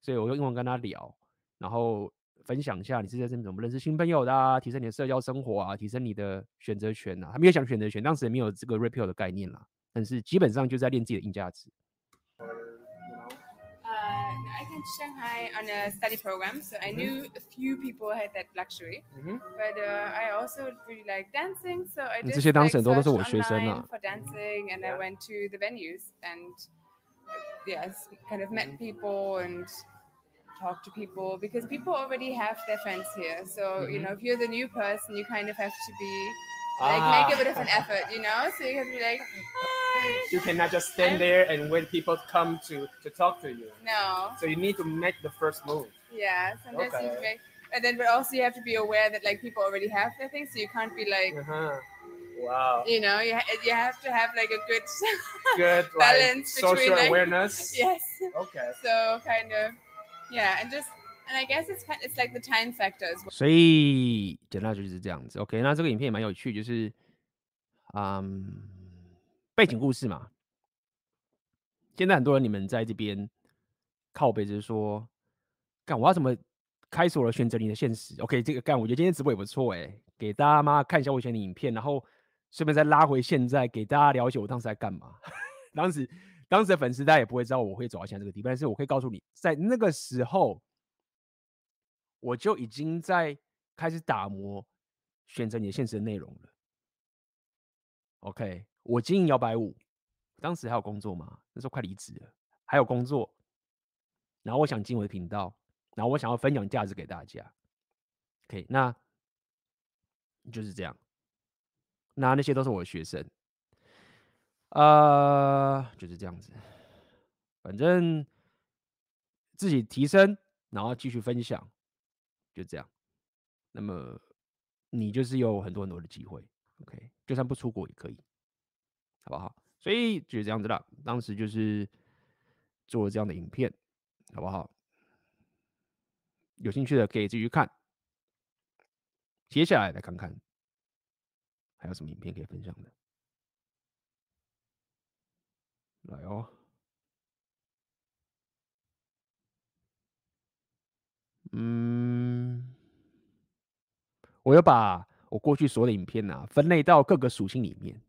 所以我用英文跟他聊，然后。分享一下你是在这边怎么认识新朋友的啊？提升你的社交生活啊，提升你的选择权啊。他没有想选择权，当时也没有这个 repeal 的概念啦。但是基本上就在练自己的硬价值。Shanghai on a study program, so I knew a few people had that luxury. But uh, I also really like dancing, so I just searched online for dancing, and I went to the venues and uh, yes, kind of met people and. talk to people because people already have their friends here. So, mm-hmm. you know, if you're the new person, you kind of have to be like ah. make a bit of an effort, you know? So you have to be like, Hi. You cannot just stand there and wait people come to to talk to you. No. So you need to make the first move. Yeah, sometimes okay. you make and then but also you have to be aware that like people already have their things, so you can't be like uh-huh. Wow. You know, you, ha- you have to have like a good good balance like, between social like, awareness. Yes. Okay. So kind of Yeah, and just and I guess it's kind it's like the time factors. 所以简单就是这样子。OK，那这个影片也蛮有趣，就是嗯 背景故事嘛。现在很多人你们在这边靠北，就是说，干我要怎么开锁了选择你的现实？OK，这个干我觉得今天直播也不错哎，给大家妈看一下我以前的影片，然后顺便再拉回现在，给大家了解我当时在干嘛。当时。当时的粉丝大家也不会知道我会走到现在这个地步，但是我可以告诉你，在那个时候，我就已经在开始打磨选择你的现实的内容了。OK，我经营摇摆舞，当时还有工作吗？那时候快离职了，还有工作。然后我想进我的频道，然后我想要分享价值给大家。OK，那就是这样。那那些都是我的学生。呃，就是这样子，反正自己提升，然后继续分享，就这样。那么你就是有很多很多的机会，OK，就算不出国也可以，好不好？所以就是这样子啦。当时就是做这样的影片，好不好？有兴趣的可以继续看。接下来来看看还有什么影片可以分享的。来哦，嗯，我要把我过去所有的影片啊，分类到各个属性里面。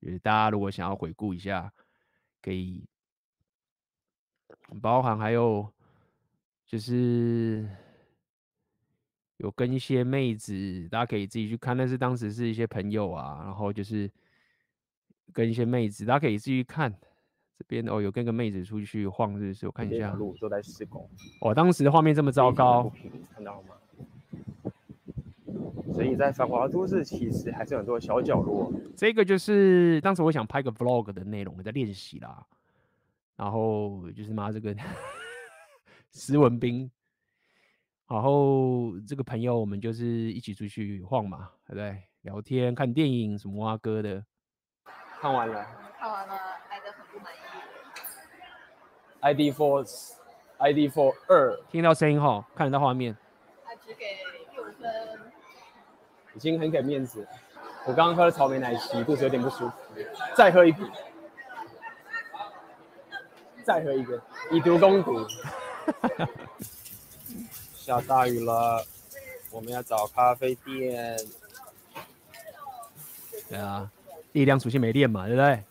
就是大家如果想要回顾一下，可以包含还有就是有跟一些妹子，大家可以自己去看，但是当时是一些朋友啊，然后就是跟一些妹子，大家可以自己去看。这边哦，有跟个妹子出去晃，是不是？我看一下。路都在施工。哦，当时的画面这么糟糕，看到吗？所以在繁华都市，其实还是很多小角落。这个就是当时我想拍个 vlog 的内容，我在练习啦。然后就是妈这个 石文斌，然后这个朋友我们就是一起出去晃嘛，对不对？聊天、看电影什么啊哥的。看完了。看完了，爱的很不满意。ID Four，ID Four 二，听到声音哈，看得到画面。他只给六分。已经很给面子，我刚刚喝了草莓奶昔，肚子有点不舒服，再喝一瓶，再喝一个，以毒攻毒。下大雨了，我们要找咖啡店。对啊，力量属性没电嘛，对不对？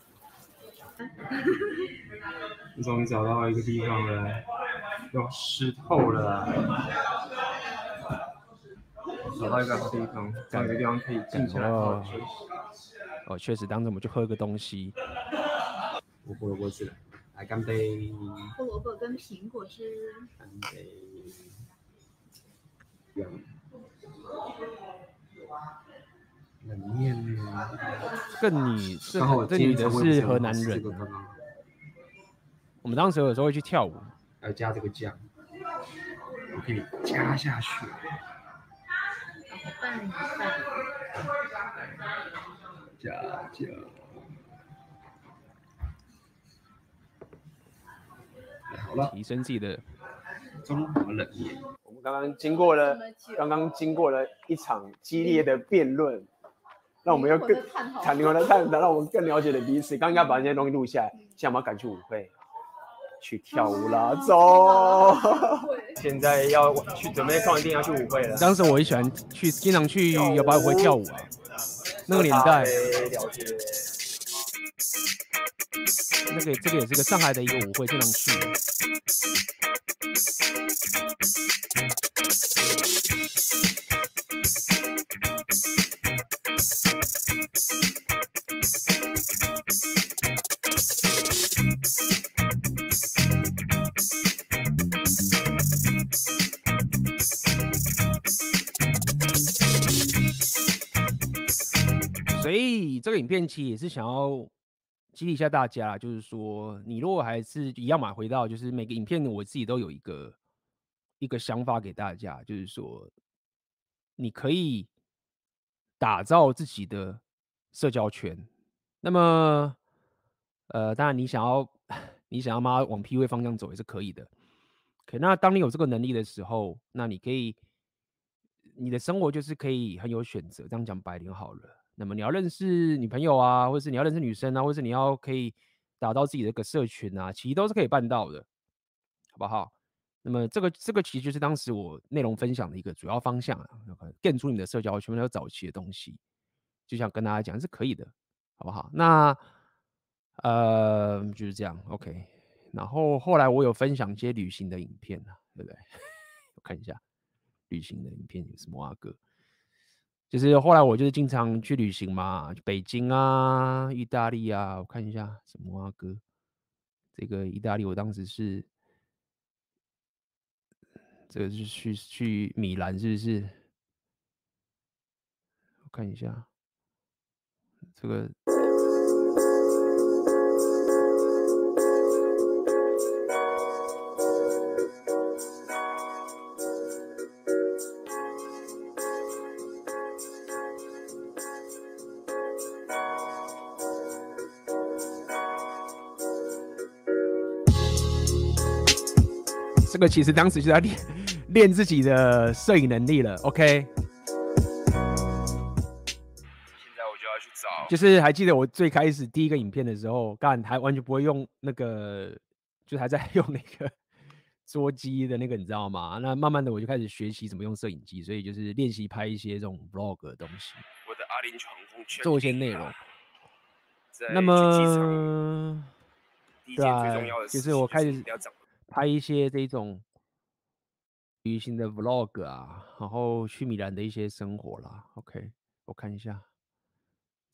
终于找到一个地方了，要湿透了。找到一个好地方，找一个地方可以静下来好好休息。哦，确实，当时我们就喝个东西。我胡萝卜汁，来干杯。胡萝卜跟苹果汁。干杯。冷面呢？这个女，这这女的是河南人。我们当时有时候会去跳舞，要加这个酱，我给你加下去。拌一拌，加加，好了，提升自己的中华冷面。我们刚刚经过了，刚刚经过了一场激烈的辩论，让我们要更谈灵魂的探讨，让我们更了解了彼此。刚刚把这些东西录下来，现在我们要赶去舞会。去跳舞啦，走！现在要去准备放一定要去舞会了。当时我很喜欢去，经常去摇摆舞会跳舞啊。那个年代，那个这个也是个上海的一个舞会，经常去。所以这个影片其实也是想要激励一下大家，就是说，你如果还是一样嘛，回到就是每个影片我自己都有一个一个想法给大家，就是说，你可以打造自己的社交圈。那么，呃，当然你想要你想要嘛往 PUA 方向走也是可以的。可那当你有这个能力的时候，那你可以你的生活就是可以很有选择。这样讲白点好了。那么你要认识女朋友啊，或者是你要认识女生啊，或是你要可以打造自己的一个社群啊，其实都是可以办到的，好不好？那么这个这个其实就是当时我内容分享的一个主要方向啊，建筑你的社交圈，有早期的东西，就想跟大家讲是可以的，好不好？那呃就是这样，OK。然后后来我有分享一些旅行的影片啊，对不对？我看一下旅行的影片有什么啊哥？就是后来我就是经常去旅行嘛，北京啊、意大利啊，我看一下什么啊哥，这个意大利我当时是，这个是去去米兰是不是？我看一下这个。这个其实当时就在练练自己的摄影能力了，OK。现在我就要去找，就是还记得我最开始第一个影片的时候，干还完全不会用那个，就还在 用那个捉鸡的那个，你知道吗？那慢慢的我就开始学习怎么用摄影机，所以就是练习拍一些这种 vlog 的东西，我的阿联航空做一些内容。那么，对啊，就是我开始拍一些这种旅行的 vlog 啊，然后去米兰的一些生活啦。OK，我看一下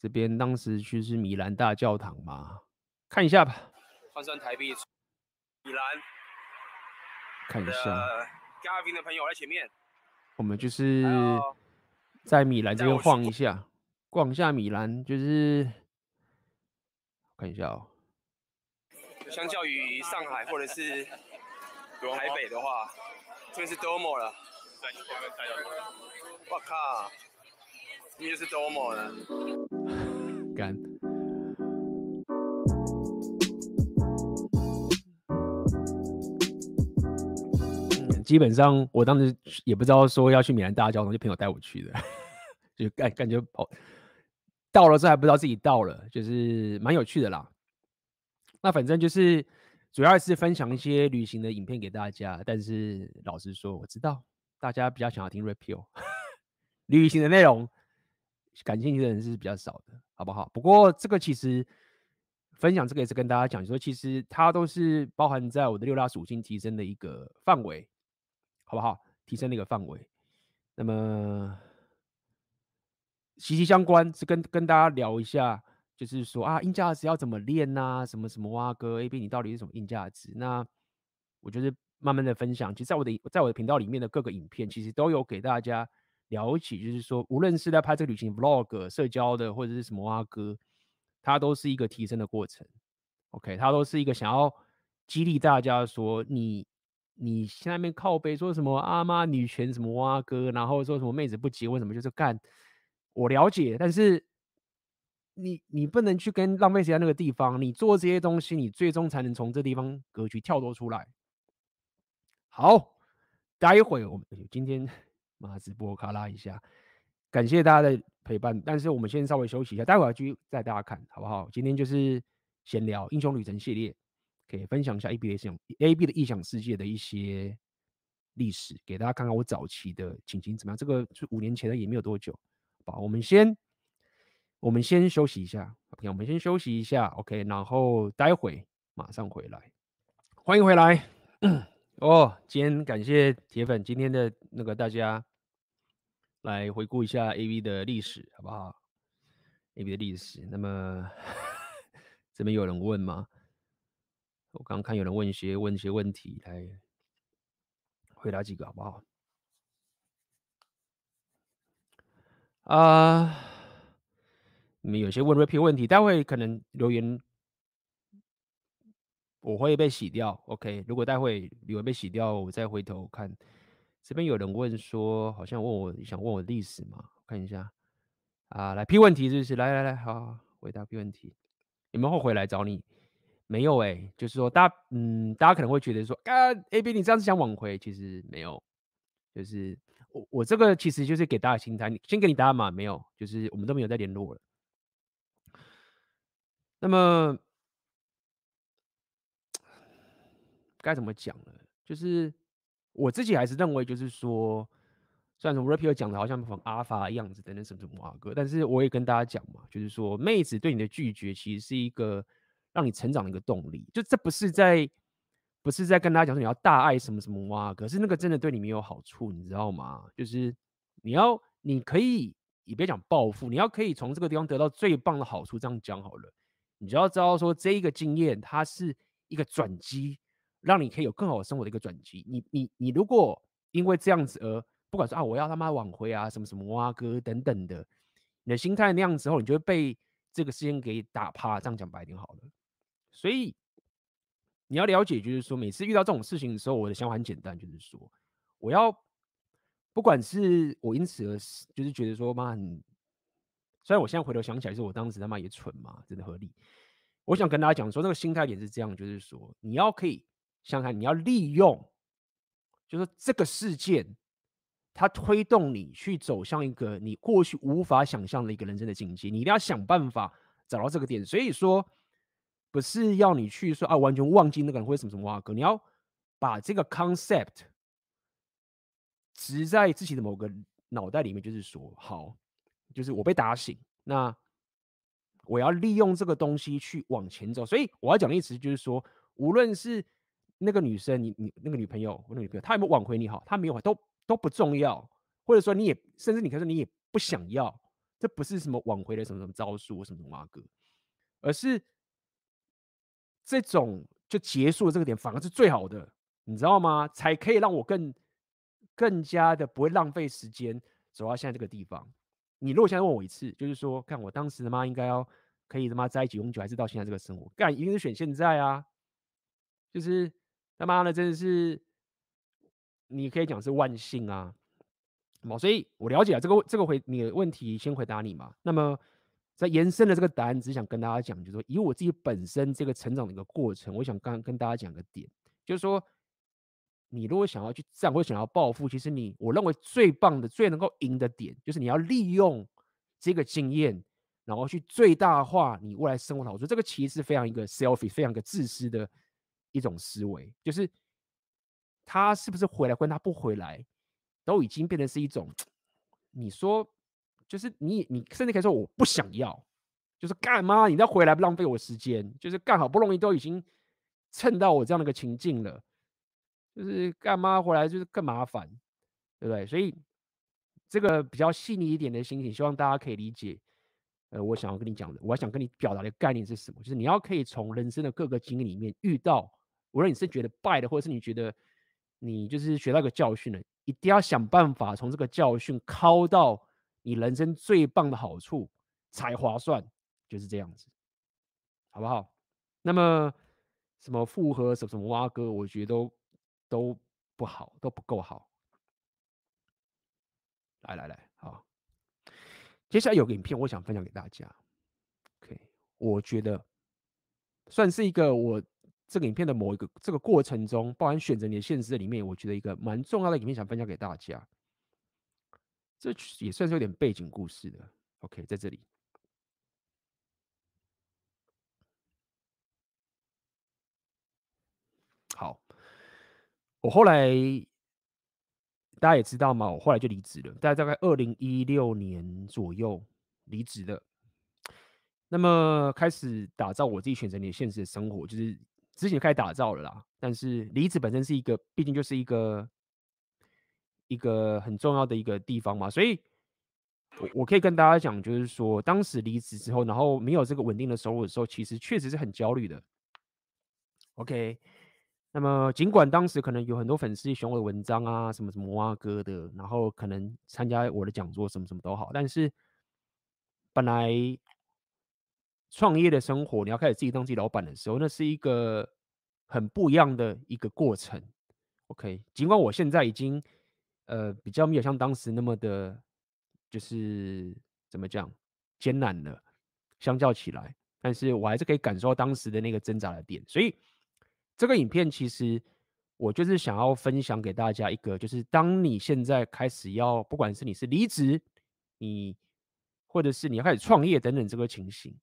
这边当时去是米兰大教堂嘛，看一下吧。换算台币，米兰。看一下，嘉宾的朋友在前面。我们就是在米兰这边晃一下，逛一下米兰，就是看一下哦。相较于上海或者是台北的话，这边是多么了。我靠，你也是多么了。干。基本上，我当时也不知道说要去米兰大教堂，就朋友带我去的，就感感觉跑到了之后还不知道自己到了，就是蛮有趣的啦。那反正就是主要是分享一些旅行的影片给大家，但是老实说，我知道大家比较想要听 Rapio 旅行的内容，感兴趣的人是比较少的，好不好？不过这个其实分享这个也是跟大家讲，说其实它都是包含在我的六大属性提升的一个范围。好不好？提升的一个范围，那么息息相关是跟跟大家聊一下，就是说啊，硬价值要怎么练呐、什么什么哇哥，A B 你到底是什么硬价值？那我就是慢慢的分享，其实在我的在我的频道里面的各个影片，其实都有给大家聊起，就是说，无论是在拍这个旅行 Vlog、社交的，或者是什么哇哥，它都是一个提升的过程。OK，它都是一个想要激励大家说你。你下面靠背说什么阿妈女权什么哇哥，然后说什么妹子不结婚什么就是干，我了解，但是你你不能去跟浪费时间那个地方，你做这些东西，你最终才能从这地方格局跳脱出来。好，待会我们今天 马直播卡拉一下，感谢大家的陪伴，但是我们先稍微休息一下，待会儿继续带大家看好不好？今天就是闲聊英雄旅程系列。可以分享一下 A B 的想 A B 的异想世界的一些历史，给大家看看我早期的情形怎么样。这个是五年前的，也没有多久。好，我们先我们先休息一下，OK，我们先休息一下，OK，然后待会马上回来。欢迎回来哦！今天感谢铁粉今天的那个大家来回顾一下 AV 的历史，好不好？AV 的历史。那么 这边有人问吗？我刚刚看有人问一些问一些问题，来回答几个好不好？啊、你们有些问会 p 问题，待会可能留言我会被洗掉。OK，如果待会留言被洗掉，我再回头看。这边有人问说，好像问我想问我历史嘛？看一下啊来批问题是不是？来来来，好，回答批问题。有没有后悔来找你？没有哎、就是说，大嗯，大家可能会觉得说，啊，A B，你这样子想挽回，其实没有，就是我我这个其实就是给大家心态，先给你答案嘛，没有，就是我们都没有再联络了。那么该怎么讲呢？就是我自己还是认为，就是说，虽然说 Rapio 讲的好像很阿发的样子等等什么什么啊哥，但是我也跟大家讲嘛，就是说，妹子对你的拒绝其实是一个。让你成长的一个动力，就这不是在，不是在跟大家讲说你要大爱什么什么哇，可是那个真的对你没有好处，你知道吗？就是你要，你可以，你别讲报复，你要可以从这个地方得到最棒的好处，这样讲好了，你就要知道说这一个经验它是一个转机，让你可以有更好的生活的一个转机。你你你如果因为这样子而不管说啊我要他妈挽回啊什么什么哇哥等等的，你的心态那样之后，你就会被这个事情给打趴。这样讲白点好了。所以你要了解，就是说，每次遇到这种事情的时候，我的想法很简单，就是说，我要不管是我因此而就是觉得说，妈很，虽然我现在回头想起来，是我当时他妈也蠢嘛，真的合理。我想跟大家讲说，那个心态点是这样，就是说，你要可以想看，你要利用，就是这个事件，它推动你去走向一个你过去无法想象的一个人生的境界，你一定要想办法找到这个点。所以说。不是要你去说啊，完全忘记那个人会什么什么哇哥，你要把这个 concept 植在自己的某个脑袋里面，就是说，好，就是我被打醒，那我要利用这个东西去往前走。所以我要讲的意思就是说，无论是那个女生，你你那个女朋友，我那个女朋友，她有没有挽回你好，她没有，都都不重要。或者说你也，甚至你可以说你也不想要，这不是什么挽回的什么什么招数，什么什么哥，而是这种就结束的这个点反而是最好的，你知道吗？才可以让我更更加的不会浪费时间走到现在这个地方。你如果现在问我一次，就是说，看我当时他妈应该要可以他妈在一起永久，还是到现在这个生活，干一定是选现在啊！就是他妈的真的是，你可以讲是万幸啊。所以我了解了这个这个回你的问题，先回答你嘛。那么在延伸的这个答案，只想跟大家讲，就是说以我自己本身这个成长的一个过程，我想刚跟大家讲个点，就是说你如果想要去战或想要报复，其实你我认为最棒的、最能够赢的点，就是你要利用这个经验，然后去最大化你未来生活的好处。这个其实是非常一个 selfish、非常一个自私的一种思维，就是他是不是回来，跟他不回来。都已经变成是一种，你说，就是你你甚至可以说我不想要，就是干嘛？你要回来不浪费我时间，就是干好不容易都已经蹭到我这样的一个情境了，就是干嘛回来就是更麻烦，对不对？所以这个比较细腻一点的心情，希望大家可以理解。呃，我想要跟你讲的，我想跟你表达的概念是什么？就是你要可以从人生的各个经历里面遇到，无论你是觉得败的，或者是你觉得你就是学到一个教训了。一定要想办法从这个教训抠到你人生最棒的好处才划算，就是这样子，好不好？那么什么复合什么什么挖哥，我觉得都都不好，都不够好。来来来，好，接下来有个影片，我想分享给大家。OK，我觉得算是一个我。这个影片的某一个这个过程中，包含选择你的现实里面，我觉得一个蛮重要的影片想分享给大家。这也算是有点背景故事的。OK，在这里。好，我后来大家也知道嘛，我后来就离职了，大概大概二零一六年左右离职的。那么开始打造我自己选择你的现实的生活，就是。之前开始打造了啦，但是离职本身是一个，毕竟就是一个一个很重要的一个地方嘛，所以我我可以跟大家讲，就是说当时离职之后，然后没有这个稳定的收入的时候，其实确实是很焦虑的。OK，那么尽管当时可能有很多粉丝喜欢我的文章啊，什么什么挖哥的，然后可能参加我的讲座，什么什么都好，但是本来。创业的生活，你要开始自己当自己老板的时候，那是一个很不一样的一个过程。OK，尽管我现在已经呃比较没有像当时那么的，就是怎么讲艰难了，相较起来，但是我还是可以感受到当时的那个挣扎的点。所以这个影片其实我就是想要分享给大家一个，就是当你现在开始要，不管是你是离职，你或者是你要开始创业等等这个情形。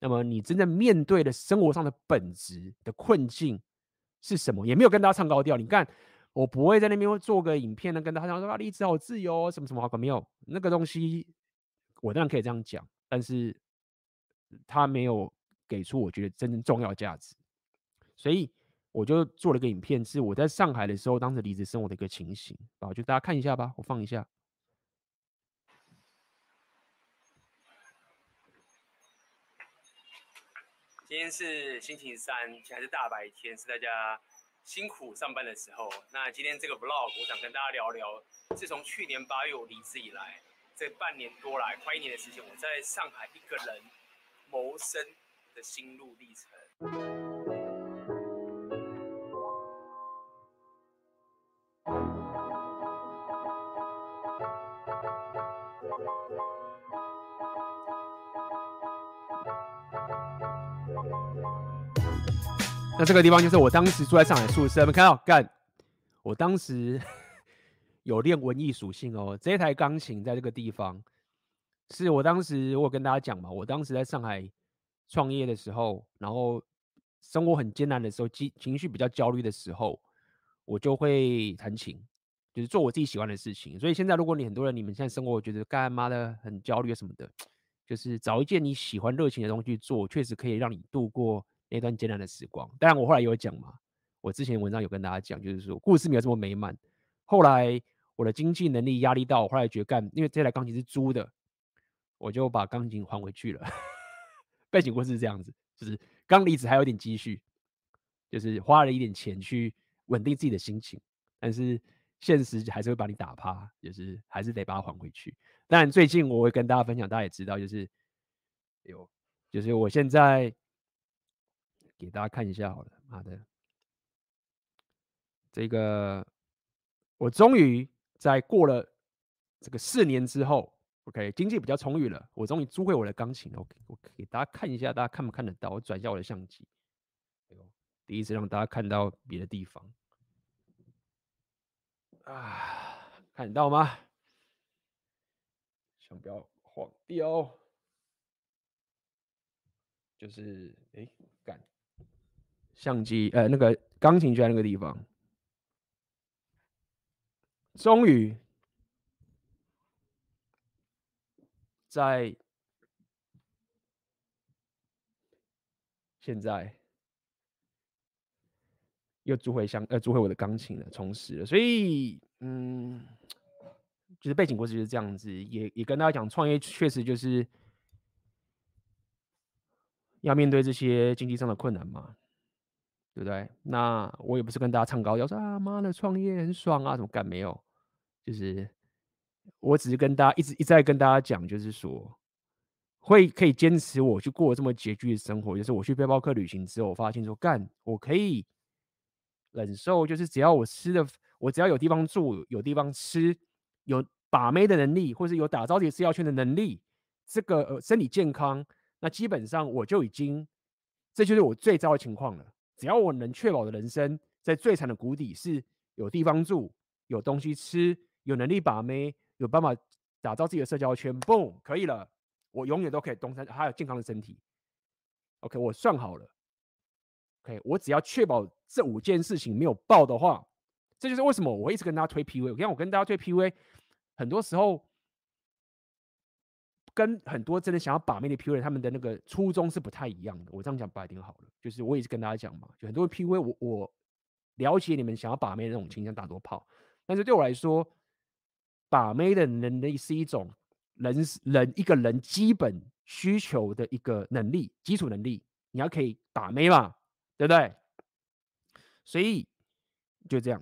那么你真正面对的生活上的本质的困境是什么？也没有跟大家唱高调。你看，我不会在那边做个影片呢，跟大家说啊，离职好自由，什么什么好，没有那个东西。我当然可以这样讲，但是他没有给出我觉得真正重要价值，所以我就做了一个影片，是我在上海的时候，当时离职生活的一个情形啊，就大家看一下吧，我放一下。今天是星期三，还是大白天，是大家辛苦上班的时候。那今天这个 vlog，我想跟大家聊聊，自从去年八月我离职以来，这半年多来，快一年的时间，我在上海一个人谋生的心路历程。那这个地方就是我当时住在上海宿舍，有没看到？干，我当时 有练文艺属性哦。这台钢琴在这个地方，是我当时我有跟大家讲嘛，我当时在上海创业的时候，然后生活很艰难的时候，情情绪比较焦虑的时候，我就会弹琴，就是做我自己喜欢的事情。所以现在，如果你很多人你们现在生活觉得干妈的很焦虑什么的，就是找一件你喜欢热情的东西去做，确实可以让你度过那段艰难的时光。当然，我后来有讲嘛，我之前文章有跟大家讲，就是说故事没有这么美满。后来我的经济能力压力到，我后来觉得干，因为这台钢琴是租的，我就把钢琴还回去了。背景故事是这样子，就是刚离职还有点积蓄，就是花了一点钱去稳定自己的心情，但是现实还是会把你打趴，就是还是得把它还回去。但，最近我会跟大家分享，大家也知道，就是有，就是我现在给大家看一下好了，妈的，这个我终于在过了这个四年之后。OK，经济比较充裕了，我终于租回我的钢琴了。OK，我给大家看一下，大家看不看得到？我转一下我的相机，第一次让大家看到别的地方啊，看得到吗？想不要晃掉，就是哎，干，相机呃那个钢琴就在那个地方，终于。在现在又租回香呃租回我的钢琴了，重拾了，所以嗯，就是背景故事就是这样子，也也跟大家讲，创业确实就是要面对这些经济上的困难嘛，对不对？那我也不是跟大家唱高调说啊妈的创业很爽啊，怎么干没有，就是。我只是跟大家一直一再跟大家讲，就是说会可以坚持我去过这么拮据的生活。就是我去背包客旅行之后，我发现说干我可以忍受，就是只要我吃的，我只要有地方住，有地方吃，有把妹的能力，或是有打造自己社交圈的能力，这个呃身体健康，那基本上我就已经，这就是我最糟的情况了。只要我能确保的人生在最惨的谷底是有地方住，有东西吃，有能力把妹。有办法打造自己的社交圈，boom，可以了。我永远都可以东山，还有健康的身体。OK，我算好了。OK，我只要确保这五件事情没有爆的话，这就是为什么我一直跟大家推 PUA。我看我跟大家推 P V，很多时候跟很多真的想要把妹的 PUA，他们的那个初衷是不太一样的。我这样讲白点好了，就是我也是跟大家讲嘛，就很多 PUA，我我了解你们想要把妹的那种倾向打多炮，但是对我来说。把妹的能力是一种人人一个人基本需求的一个能力，基础能力，你要可以把妹嘛，对不对？所以就这样。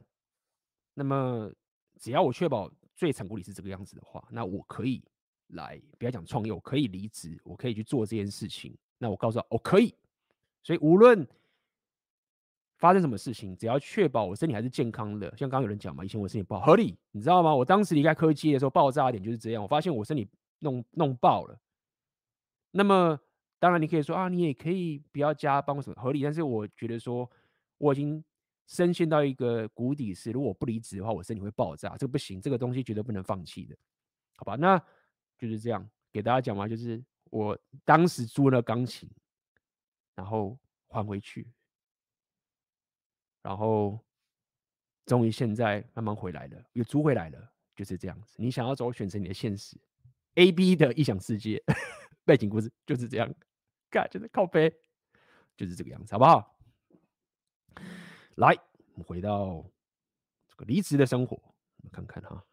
那么只要我确保最惨谷底是这个样子的话，那我可以来，不要讲创业，我可以离职，我可以去做这件事情。那我告诉他，我可以。所以无论。发生什么事情，只要确保我身体还是健康的，像刚刚有人讲嘛，以前我身体不好，合理，你知道吗？我当时离开科技的时候，爆炸点就是这样，我发现我身体弄弄爆了。那么当然你可以说啊，你也可以不要加班什么合理，但是我觉得说我已经深陷到一个谷底，是如果不离职的话，我身体会爆炸，这个不行，这个东西绝对不能放弃的，好吧？那就是这样给大家讲嘛，就是我当时租了钢琴，然后还回去。然后，终于现在慢慢回来了，又租回来了，就是这样子。你想要走，选择你的现实，A、B 的异想世界，背景故事就是这样，干就是靠背，就是这个样子，好不好？来，我们回到这个离职的生活，我们看看哈。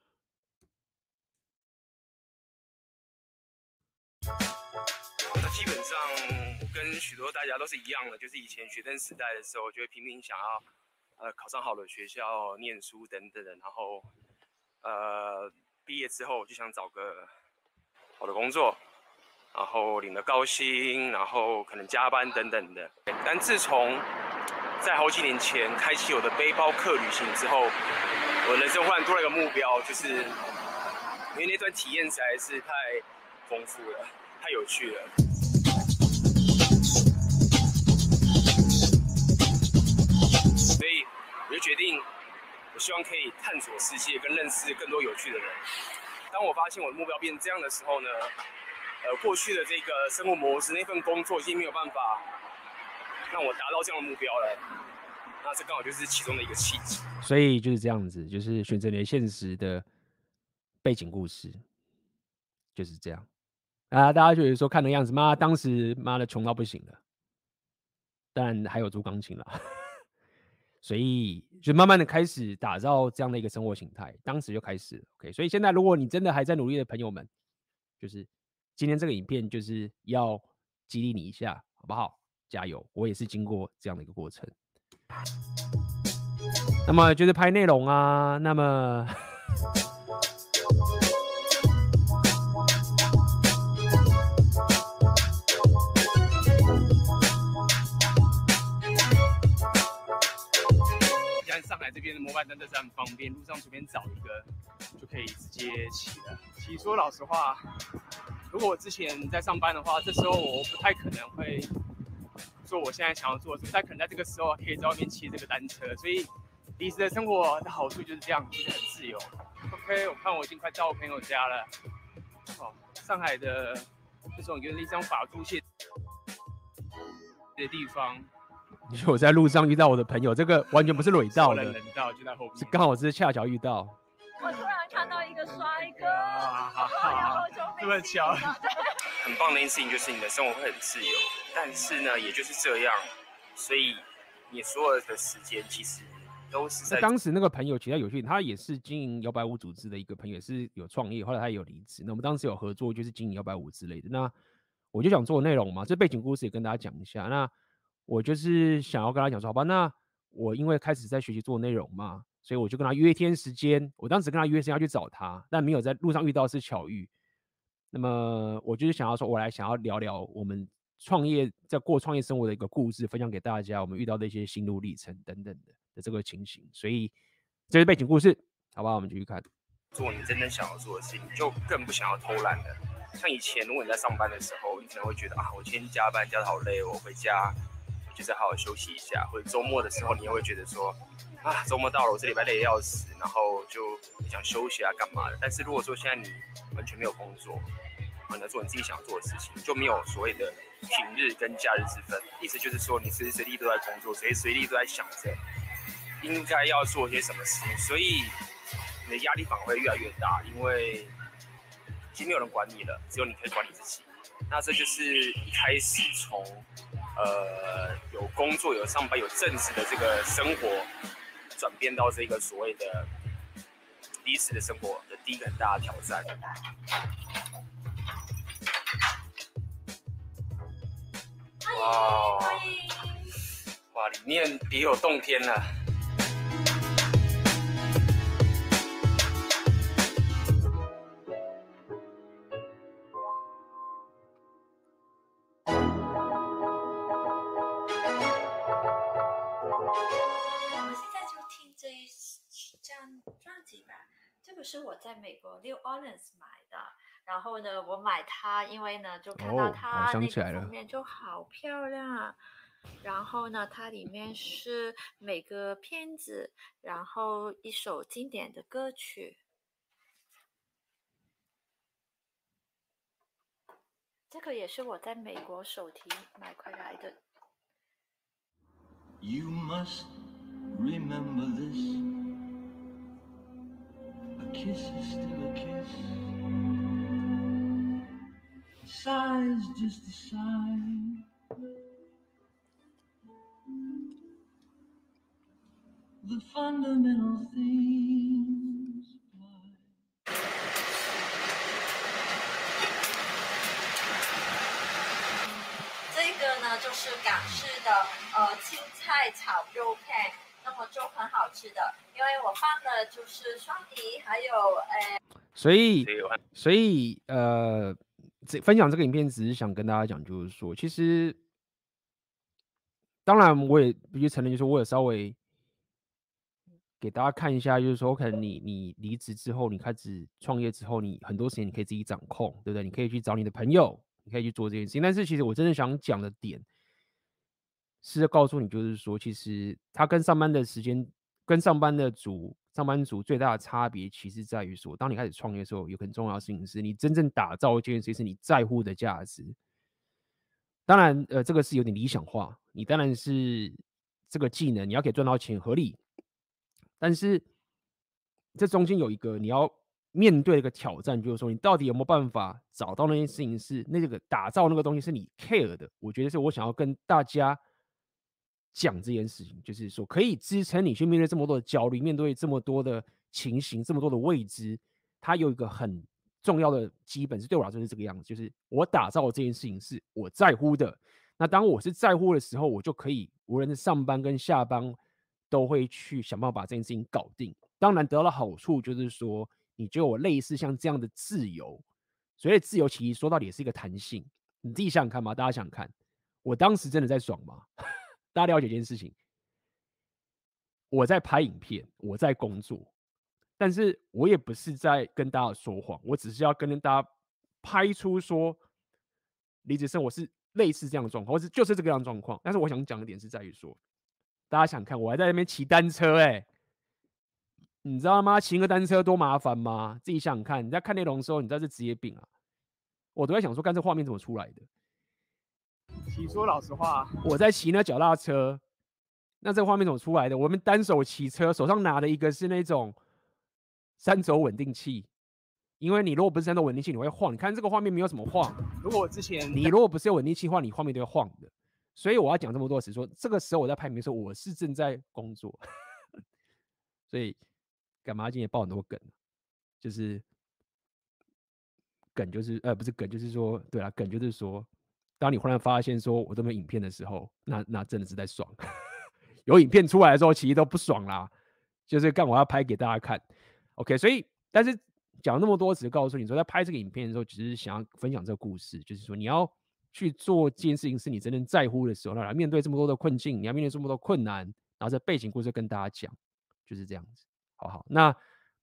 那基本上跟许多大家都是一样的，就是以前学生时代的时候，就会拼命想要。呃，考上好的学校，念书等等的，然后，呃，毕业之后就想找个好的工作，然后领了高薪，然后可能加班等等的。但自从在好几年前开启我的背包客旅行之后，我人生忽然多了一个目标，就是因为那段体验实在是太丰富了，太有趣了。所以我就决定，我希望可以探索世界，跟认识更多有趣的人。当我发现我的目标变成这样的时候呢，呃，过去的这个生活模式，那份工作已经没有办法让我达到这样的目标了。那这刚好就是其中的一个契机。所以就是这样子，就是选择你的现实的背景故事，就是这样啊。大家觉得说看的样子，妈当时妈的穷到不行了，但还有租钢琴了，所以就慢慢的开始打造这样的一个生活形态，当时就开始。OK，所以现在如果你真的还在努力的朋友们，就是今天这个影片就是要激励你一下，好不好？加油！我也是经过这样的一个过程。那么就是拍内容啊，那么海这边的摩拜单车是很方便，路上随便找一个就可以直接骑了。其实说老实话，如果我之前在上班的话，这时候我不太可能会。说我现在想要做，不太可能在这个时候可以在外面骑这个单车，所以离职的生活的好处就是这样，就是很自由。OK，我看我已经快到我朋友家了。哦，上海的这种有一张法租线的地方。你说我在路上遇到我的朋友，这个完全不是垒造的，人道就在后面，是刚好是恰巧遇到。我突然看到一个帅哥，啊，好好，这么巧。很棒的一件事情就是你的生活会很自由。但是呢，也就是这样，所以你所有的时间其实都是在当时那个朋友，其他有趣，他也是经营摇摆舞组织的一个朋友，也是有创业，后来他也有离职。那我们当时有合作，就是经营摇摆舞之类的。那我就想做内容嘛，这背景故事也跟大家讲一下。那我就是想要跟他讲说，好吧，那我因为开始在学习做内容嘛，所以我就跟他约一天时间。我当时跟他约时间要去找他，但没有在路上遇到，是巧遇。那么我就是想要说，我来想要聊聊我们。创业在过创业生活的一个故事，分享给大家，我们遇到的一些心路历程等等的的这个情形，所以这是背景故事，好不好？我们继续看。做你真正想要做的事情，就更不想要偷懒了。像以前，如果你在上班的时候，你可能会觉得啊，我今天加班加得好累，我回家就是好好休息一下。或者周末的时候，你也会觉得说啊，周末到了，我这礼拜累得要死，然后就想休息啊，干嘛的？但是如果说现在你完全没有工作，很难做你自己想做的事情，就没有所谓的。平日跟假日之分，意思就是说，你随时随地都在工作，随时随地都在想着应该要做些什么事情，所以你的压力反而会越来越大，因为已经没有人管你了，只有你可以管你自己。那这就是一开始从呃有工作、有上班、有正职的这个生活，转变到这个所谓的离职的生活的第一个很大的挑战。哇，哇，里面别有洞天了。这个是我在美国 New Orleans 买的。然后呢，我买它，因为呢，就看到它那个封面就好漂亮啊。哦、然后呢，它里面是每个片子，然后一首经典的歌曲。这个也是我在美国手提买回来的。You must remember this. A kiss is still a kiss. Sighs just a sigh. The fundamental things. 这个呢，就是港式的呃青菜炒肉片， 那么就很好吃的，因为我放的就是双皮，还有呃，所以所以呃。这分享这个影片，只是想跟大家讲，就是说，其实，当然我也必须承认，就是我也稍微给大家看一下，就是说，可能你你离职之后，你开始创业之后，你很多时间你可以自己掌控，对不对？你可以去找你的朋友，你可以去做这件事情。但是，其实我真的想讲的点，是要告诉你，就是说，其实他跟上班的时间，跟上班的组。上班族最大的差别，其实在于说，当你开始创业的时候，有很重要的事情是你真正打造一件事情是你在乎的价值。当然，呃，这个是有点理想化。你当然是这个技能，你要可以赚到钱合理，但是这中间有一个你要面对一个挑战，就是说你到底有没有办法找到那件事情是那个打造那个东西是你 care 的？我觉得是我想要跟大家讲这件事情，就是说可以支撑你去面对这么多的焦虑，面对这么多的情形，这么多的未知，它有一个很重要的基本是对我来说是这个样子，就是我打造这件事情是我在乎的。那当我是在乎的时候，我就可以无论是上班跟下班，都会去想办法把这件事情搞定。当然得到的好处就是说，你就有类似像这样的自由。所以自由其实说到底也是一个弹性。你自己想想看嘛，大家想想看，我当时真的在爽吗？大家了解一件事情，我在拍影片，我在工作，但是我也不是在跟大家说谎，我只是要跟大家拍出说，李子胜我是。类似这样的状况，或是就是这个样的状况。但是我想讲的点是在于说，大家想看我还在那边骑单车哎、你知道吗？骑个单车多麻烦吗？自己想想看。你在看内容的时候，你知道是职业病啊。我都在想说，干这画面怎么出来的？骑说老实话，我在骑那脚踏车，那这画面怎么出来的？我们单手骑车，手上拿的一个是那种三轴稳定器。因为你如果不是三轴稳定器，你会晃。你看这个画面没有什么晃。如果我之前你如果不是有稳定器的话，你画面都会晃的。所以我要讲这么多是，说这个时候我在拍片的时候，我是正在工作。所以干嘛今天爆很多梗？就是梗就是呃不是梗，就是说对啊，梗就是说，当你忽然发现说我都没有影片的时候，那那真的是在爽。有影片出来的时候，其实都不爽啦。就是干我要拍给大家看。OK，所以但是。讲那么多，只是告诉你说，在拍这个影片的时候，只是想要分享这个故事，就是说你要去做这件事情是你真正在乎的时候，来面对这么多的困境，你要面对这么多困难，然后这背景故事跟大家讲，就是这样子，好好。那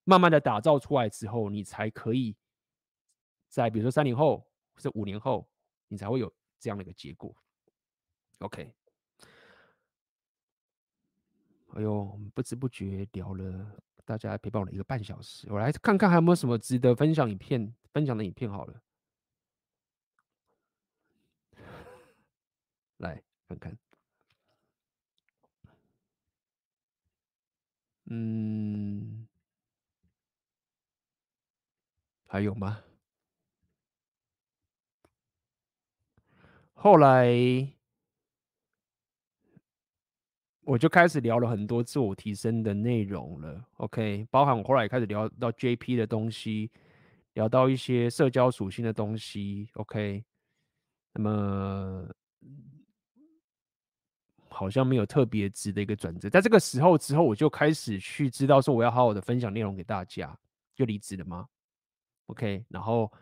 慢慢的打造出来之后，你才可以在比如说三年后或者五年后，你才会有这样的一个结果。OK，哎呦，不知不觉聊了。大家陪伴我了一个半小时，我来看看还有没有什么值得分享影片、分享的影片好了，来看看。嗯，还有吗？后来。我就开始聊了很多自我提升的内容了，OK，包含我后来也开始聊到 JP 的东西，聊到一些社交属性的东西，OK，那么好像没有特别值的一个转折，在这个时候之后，我就开始去知道说我要好好的分享内容给大家，就离职了吗？OK，然后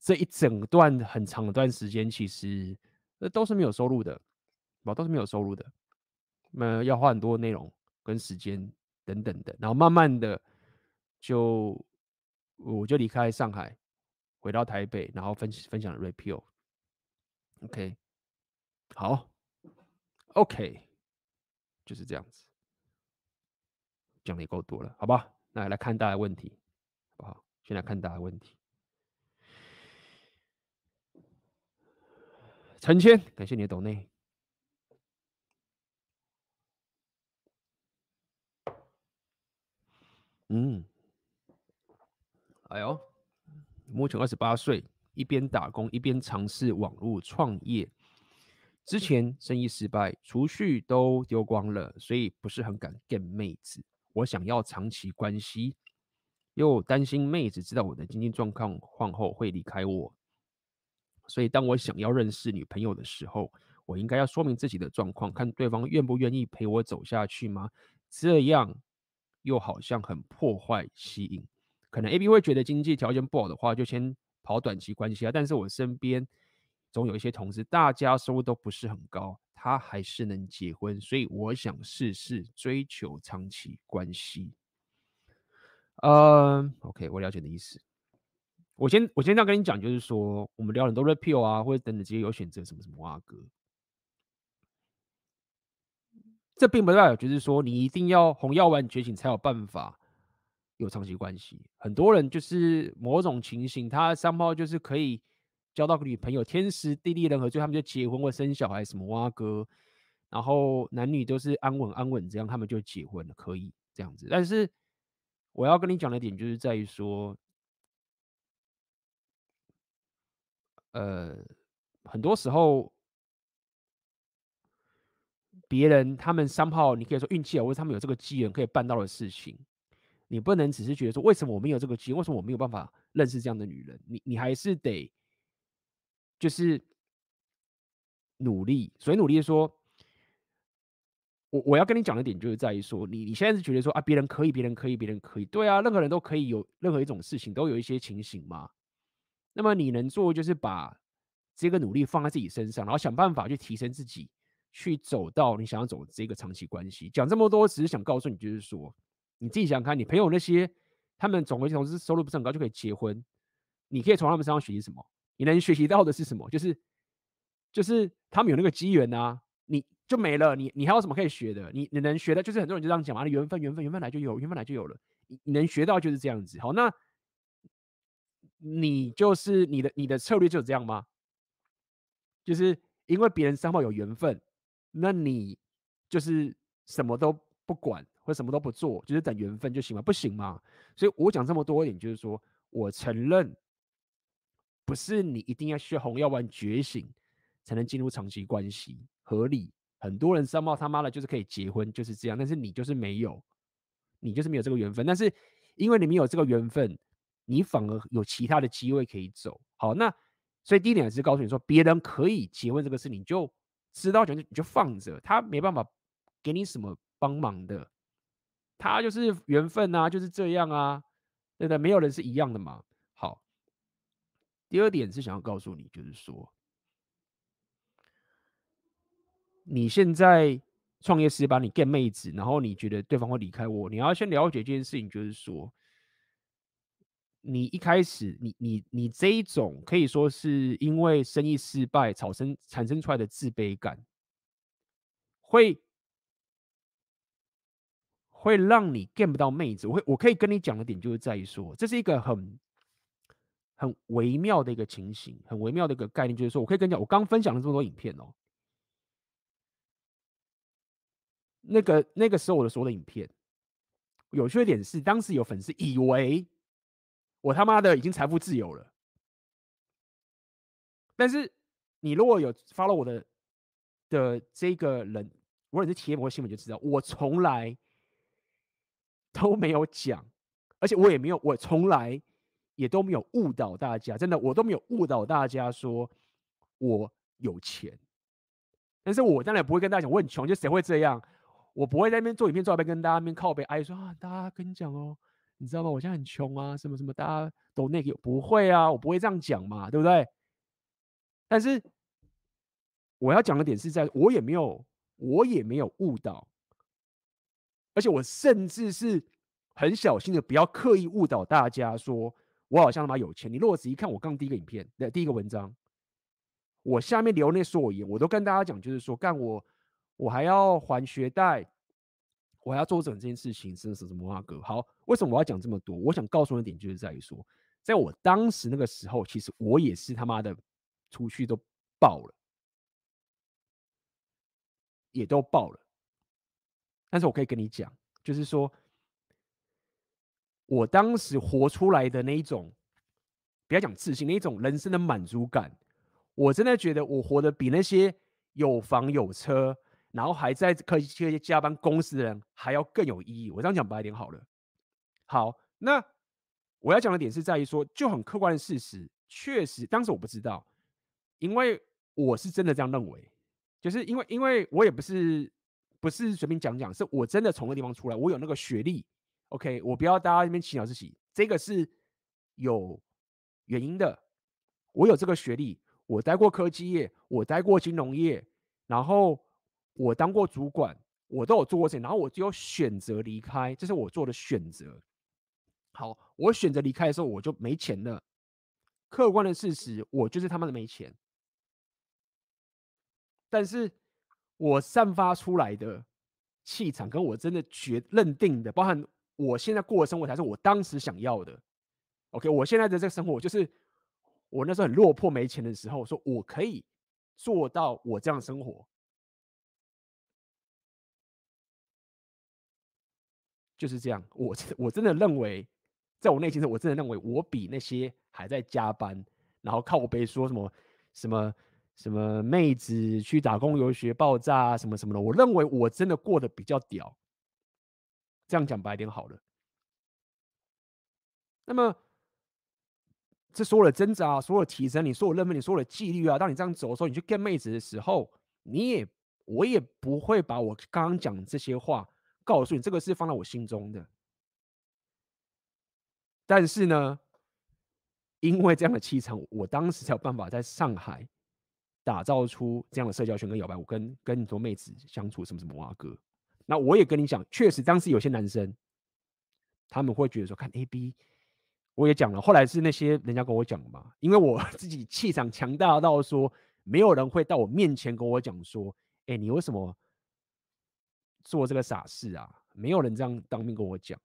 这一整段很长一段时间，其实那都是没有收入的，都是没有收入的。那要花很多内容跟时间等等的，然后慢慢的就我就离开上海，回到台北，然后分分享 Rapio。OK，好，OK，就是这样子，讲的也够多了，好吧？那来看大家问题，好不好？先来看大家问题。陈谦，感谢你的抖内。嗯，哎呦，目前二十八岁，一边打工一边尝试网络创业。之前生意失败，储蓄都丢光了，所以不是很敢跟妹子。我想要长期关系，又担心妹子知道我的经济状况况后会离开我。所以当我想要认识女朋友的时候，我应该要说明自己的状况，看对方愿不愿意陪我走下去吗？这样。又好像很破坏吸引，可能 A B 会觉得经济条件不好的话，就先跑短期关系啊。但是我身边总有一些同事，大家收入都不是很高，他还是能结婚，所以我想试试追求长期关系。嗯、，OK，我了解你的意思。我先我先这样跟你讲，就是说我们聊很多 Rapio 啊，或者等等这些有选择什么什么啊哥。这并不代表就是说你一定要红药丸觉醒才有办法有长期关系。很多人就是某种情形，他三炮就是可以交到个女朋友，天时地利人和，所以他们就结婚或生小孩什么哇哥。然后男女都是安稳安稳这样，他们就结婚了，可以这样子。但是我要跟你讲的点就是在于说，呃，很多时候别人他们三炮，你可以说运气啊，或者他们有这个机缘可以办到的事情，你不能只是觉得说，为什么我没有这个机缘，为什么我没有办法认识这样的女人？你你还是得就是努力，所以努力的说。我我要跟你讲的点就是在于说，你你现在是觉得说啊，别人可以，别人可以，别人可以，对啊，任何人都可以有任何一种事情，都有一些情形嘛。那么你能做就是把这个努力放在自己身上，然后想办法去提升自己，去走到你想要走的这个长期关系。讲这么多，只是想告诉你，就是说你自己想想看，你朋友那些他们总会同时收入不是很高就可以结婚，你可以从他们身上学习什么？你能学习到的是什么？就是就是他们有那个机缘啊。你就没了，你你还有什么可以学的？你你能学的，就是很多人就这样讲嘛，缘分缘分缘分来就有，缘分来就有了。你能学到就是这样子。好，那你就是你的你的策略就是这样吗？就是因为别人三号有缘分，那你就是什么都不管或什么都不做，就是等缘分就行了？不行吗？所以我讲这么多一点，就是说我承认，不是你一定要学红药丸觉醒才能进入长期关系。合理，很多人三号他妈的，就是可以结婚，就是这样。但是你就是没有，你就是没有这个缘分。但是因为你们有这个缘分，你反而有其他的机会可以走。好，那所以第一点是告诉你说，别人可以结婚这个事，你就知道就你就放着，他没办法给你什么帮忙的，他就是缘分啊，就是这样啊，对不对？没有人是一样的嘛。好，第二点是想要告诉你，就是说。你现在创业失败，你 get 妹子，然后你觉得对方会离开我，你要先了解这件事情，就是说，你一开始，你你你这一种可以说是因为生意失败产生产生出来的自卑感，会会让你 get 不到妹子。我会我可以跟你讲的点就是在于说，这是一个很很微妙的一个情形，很微妙的一个概念，就是说我可以跟你讲，我刚分享了这么多影片哦。那个那个时候我的所有的影片，有趣点是，当时有粉丝以为我他妈的已经财富自由了。但是你如果有 follow 我的的这个人，无论是贴膜新闻就知道，我从来都没有讲，而且我也没有，我从来也都没有误导大家，真的，我都没有误导大家说我有钱。但是我当然不会跟大家讲我很穷，就谁会这样？我不会在那边做影片，做那边跟大家面靠北哀说啊，大家跟你讲哦，你知道吗？我现在很穷啊，什么什么，大家都那个不会啊，我不会这样讲嘛，对不对？但是我要讲的点是在，我也没有，我也没有误导，而且我甚至是很小心的，不要刻意误导大家，说我好像他妈有钱。你如果仔细看我刚第一个影片的第一个文章，我下面留那所有言，我都跟大家讲，就是说干我。我还要还学贷，我要做整件事情，真的是什么啊哥？好，为什么我要讲这么多？我想告诉你的点就是在于说，在我当时那个时候，其实我也是他妈的出去都爆了，也都爆了。但是我可以跟你讲，就是说，我当时活出来的那一种，不要讲自信，那一种人生的满足感，我真的觉得我活得比那些有房有车。然后还在科技加班公司的人还要更有意义。我这样讲白一点好了。好，那我要讲的点是在于说，就很客观的事实，确实当时我不知道，因为我是真的这样认为，就是因为因为我也不是不是随便讲讲，是我真的从那个地方出来，我有那个学历。OK，我不要大家那边起鸟自己，这个是有原因的。我有这个学历，我待过科技业，我待过金融业，然后。我当过主管，我都有做过这些，然后我就选择离开，这是我做的选择。好，我选择离开的时候，我就没钱了。客观的事实，我就是他妈的没钱。但是我散发出来的气场，跟我真的决认定的，包含我现在过的生活，才是我当时想要的。OK，我现在的这个生活，就是我那时候很落魄、没钱的时候，说我可以做到我这样的生活。就是这样。我我真的认为，在我内心，我真的认为我比那些还在加班，然后靠北说什么什么什么妹子去打工游学爆炸啊，什么什么的。我认为我真的过得比较屌。这样讲白点好了。那么，这所有的挣扎，所有的提升，你所有认为，你所有的纪律啊，当你这样走的时候，你去跟妹子的时候，你也。我也不会把我刚刚讲这些话告诉你，这个是放在我心中的。但是呢，因为这样的气场，我当时才有办法在上海打造出这样的社交圈跟摇摆舞，跟跟很多妹子相处什么什么哇哥。那我也跟你讲，确实当时有些男生他们会觉得说，看 AB，我也讲了，后来是那些人家跟我讲嘛，因为我 自己气场强大到说，没有人会到我面前跟我讲说。哎，你为什么做这个傻事啊？没有人这样当面跟我讲，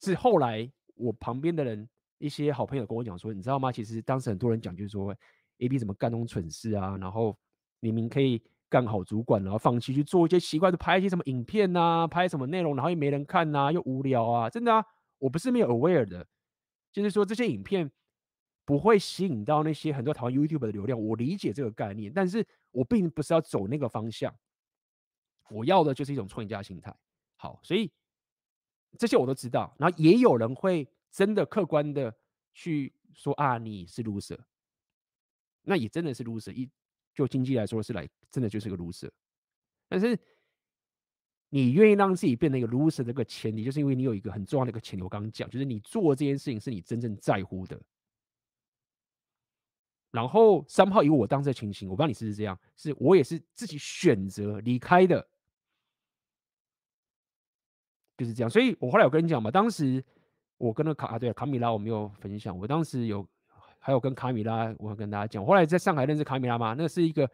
是后来我旁边的人一些好朋友跟我讲说，你知道吗？其实当时很多人讲就是说，AB 怎么干那种蠢事啊？然后明明可以干好主管，然后放弃去做一些奇怪的，拍一些什么影片啊，拍什么内容，然后又没人看呐、啊，又无聊啊，真的啊，我不是没有 aware 的，就是说这些影片不会吸引到那些很多台湾 YouTube 的流量，我理解这个概念，但是。我并不是要走那个方向，我要的就是一种创业家心态。好，所以这些我都知道。然后也有人会真的客观的去说啊，你是 loser，那也真的是 loser。一就经济来说是来，真的就是个 loser。但是你愿意让自己变成一个 loser 这个前提，就是因为你有一个很重要的一个前提。我刚刚讲，就是你做这件事情是你真正在乎的。然后三号以我当时的情形，我不知道你是不是这样，是我也是自己选择离开的，就是这样。所以我后来有跟你讲嘛，当时我跟那卡啊，对卡米拉，我没有分享。我当时有还有跟卡米拉，我跟大家讲，后来在上海认识卡米拉嘛，那是一个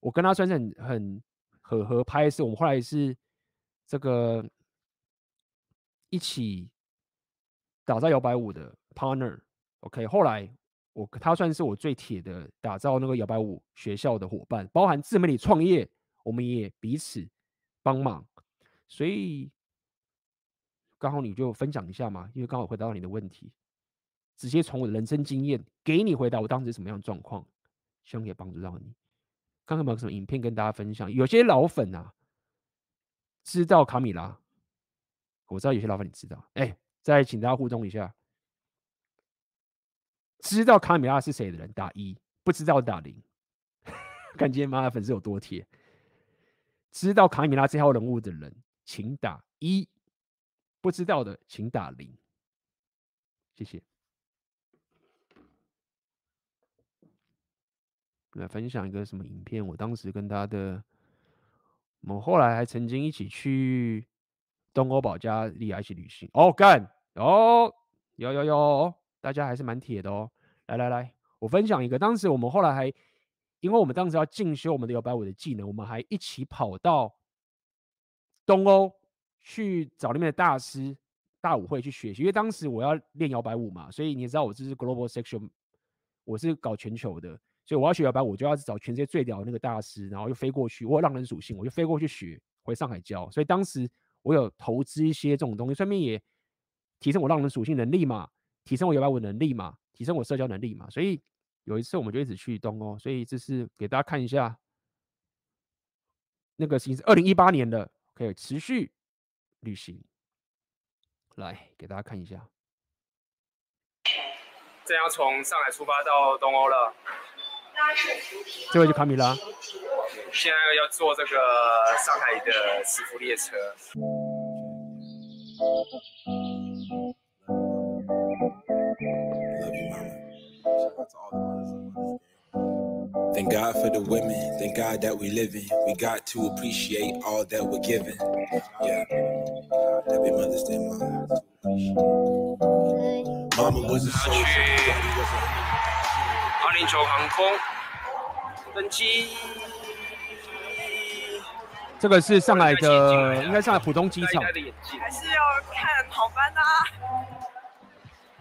我跟他算是很很合合拍是，我们后来是这个一起打造摇摆舞的 partner。OK，后来。我他算是我最铁的打造那个摇摆舞学校的伙伴，包含自媒体创业，我们也彼此帮忙。所以刚好你就分享一下嘛，因为刚好回答到你的问题，直接从我的人生经验给你回答我当时什么样的状况，希望可以帮助到你。看看有没有什么影片跟大家分享？有些老粉啊知道卡米拉，我知道有些老粉你知道，哎，再请大家互动一下。知道卡米拉是谁的人打一，不知道打零。看今天妈的粉丝有多铁。知道卡米拉这号人物的人，请打一；不知道的，请打零。谢谢。来分享一个什么影片？我当时跟他的，我们后来还曾经一起去东欧保加利亚一起旅行。哦，干哦，有有有，大家还是蛮铁的哦。来来来，我分享一个。当时我们后来还，因为我们当时要进修我们的摇摆舞的技能，我们还一起跑到东欧去找那边的大师、大舞会去学习。因为当时我要练摇摆舞嘛，所以你也知道我这是 global section，我是搞全球的，所以我要学摇摆舞，就要找全世界最屌的那个大师，然后又飞过去。我有浪人属性，我就飞过去学，回上海教。所以当时我有投资一些这种东西，顺便也提升我浪人属性能力嘛，提升我摇摆舞能力嘛。提升我社交能力嘛，所以有一次我们就一直去东欧，所以这是给大家看一下，那个是二零一八年的，可以持续旅行，来给大家看一下。正要从上海出发到东欧了，这位就卡米拉，现在要坐这个上海的磁浮列车。Thank God for the women. Thank God that we living. We got to appreciate all that we're given. Yeah. Happy Mother's Day, Mama. Mama was a soldier. 阿联酋航空登机。这个是上海的，应该上海浦东机场。还是要看航班啊。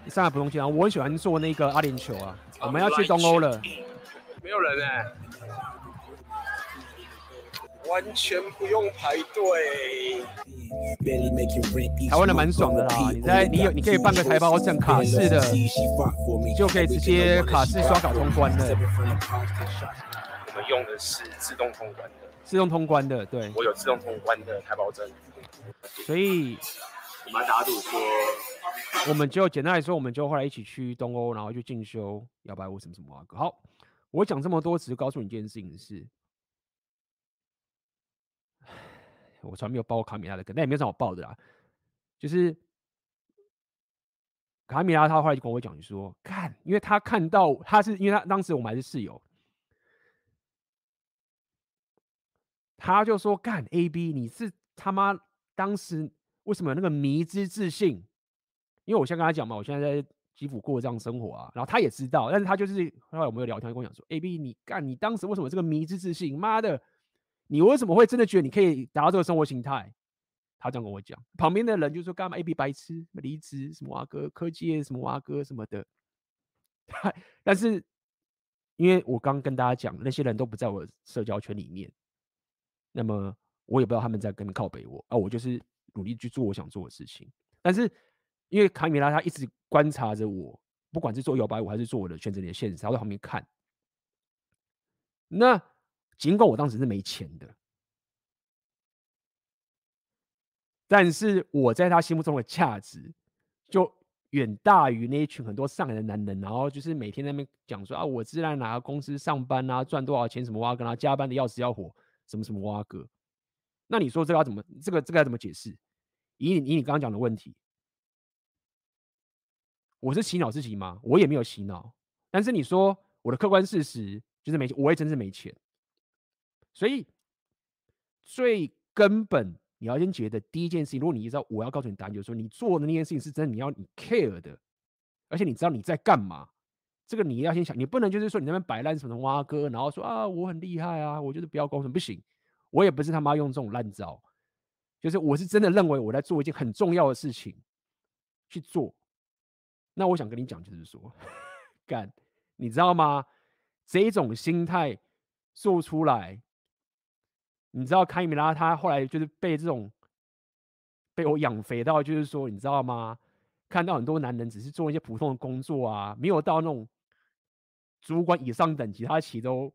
上海浦东机场，我很喜欢坐那个阿联酋啊。我们要去东欧了。没有人哎、欸，完全不用排队。台湾的蛮爽的啦，你在你有你可以办个台胞证卡式的，就可以直接卡式刷卡通关的。我们用的是自动通关的，自动通关的，对。我有自动通关的台胞证，所以我们要打赌说，我们就简单来说，我们就后来一起去东欧，然后去进修摇摆舞什么什么啊。好，我讲这么多，只是告诉你一件事情是。我从来没有报过卡米拉的歌，那也没有什么好报的啦。就是卡米拉，他后来就跟我讲，就说看，因为他看到他是因为他当时我们还是室友，他就说干 AB，你是他妈当时为什么那个迷之自信？因为我先跟他讲嘛，我现在在基辅过这样生活啊，然后他也知道，但是他就是后来我们有聊天，跟我讲说，AB 你干，你当时为什么这个迷之自信？妈的！你为什么会真的觉得你可以达到这个生活形态？他这样跟我讲，旁边的人就说干嘛 A B 白痴，离职什么挖哥，科技什么挖哥什么的。但是因为我刚跟大家讲，那些人都不在我社交圈里面，那么我也不知道他们在跟靠北我啊，我就是努力去做我想做的事情。但是因为卡米拉他一直观察着我，不管是做摇摆舞还是做我的选择你的现实，他在旁边看。那。尽管我当时是没钱的，但是我在他心目中的价值就远大于那一群很多上海的男人，然后就是每天在那边讲说啊，我是在哪个公司上班啊，赚多少钱什么哇，跟他加班的要死要活，什么什么哇哥。那你说这个要怎么？这个这个要怎么解释？以你以你刚刚讲的问题，我是洗脑自己吗？我也没有洗脑。但是你说我的客观事实就是没钱，我也真是没钱。所以最根本，你要先觉得第一件事情，如果你知道我要告诉你答案，就是说你做的那件事情是真的，你要你 care 的，而且你知道你在干嘛，这个你要先想，你不能就是说你那边摆烂什么挖哥，然后说啊我很厉害啊，我就是不要工程不行，我也不是他妈用这种烂招，就是我是真的认为我在做一件很重要的事情去做，那我想跟你讲就是说，干，你知道吗？这种心态做出来。你知道卡米拉他后来就是被这种被我养肥到，就是说你知道吗？看到很多男人只是做一些普通的工作啊，没有到那种主管以上等级，他其实都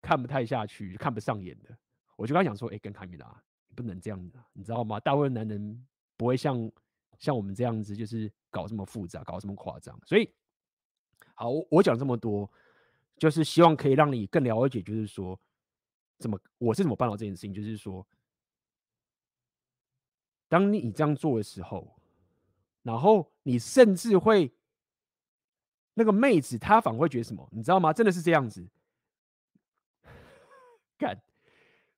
看不太下去，看不上眼的。我就刚想说，哎、跟卡米拉不能这样子，你知道吗？大部分男人不会像像我们这样子，就是搞这么复杂，搞这么夸张。所以，好，我讲这么多，就是希望可以让你更了解，就是说。怎么？我是怎么办到这件事情？就是说，当你这样做的时候，然后你甚至会那个妹子，她反而会觉得什么？你知道吗？真的是这样子，干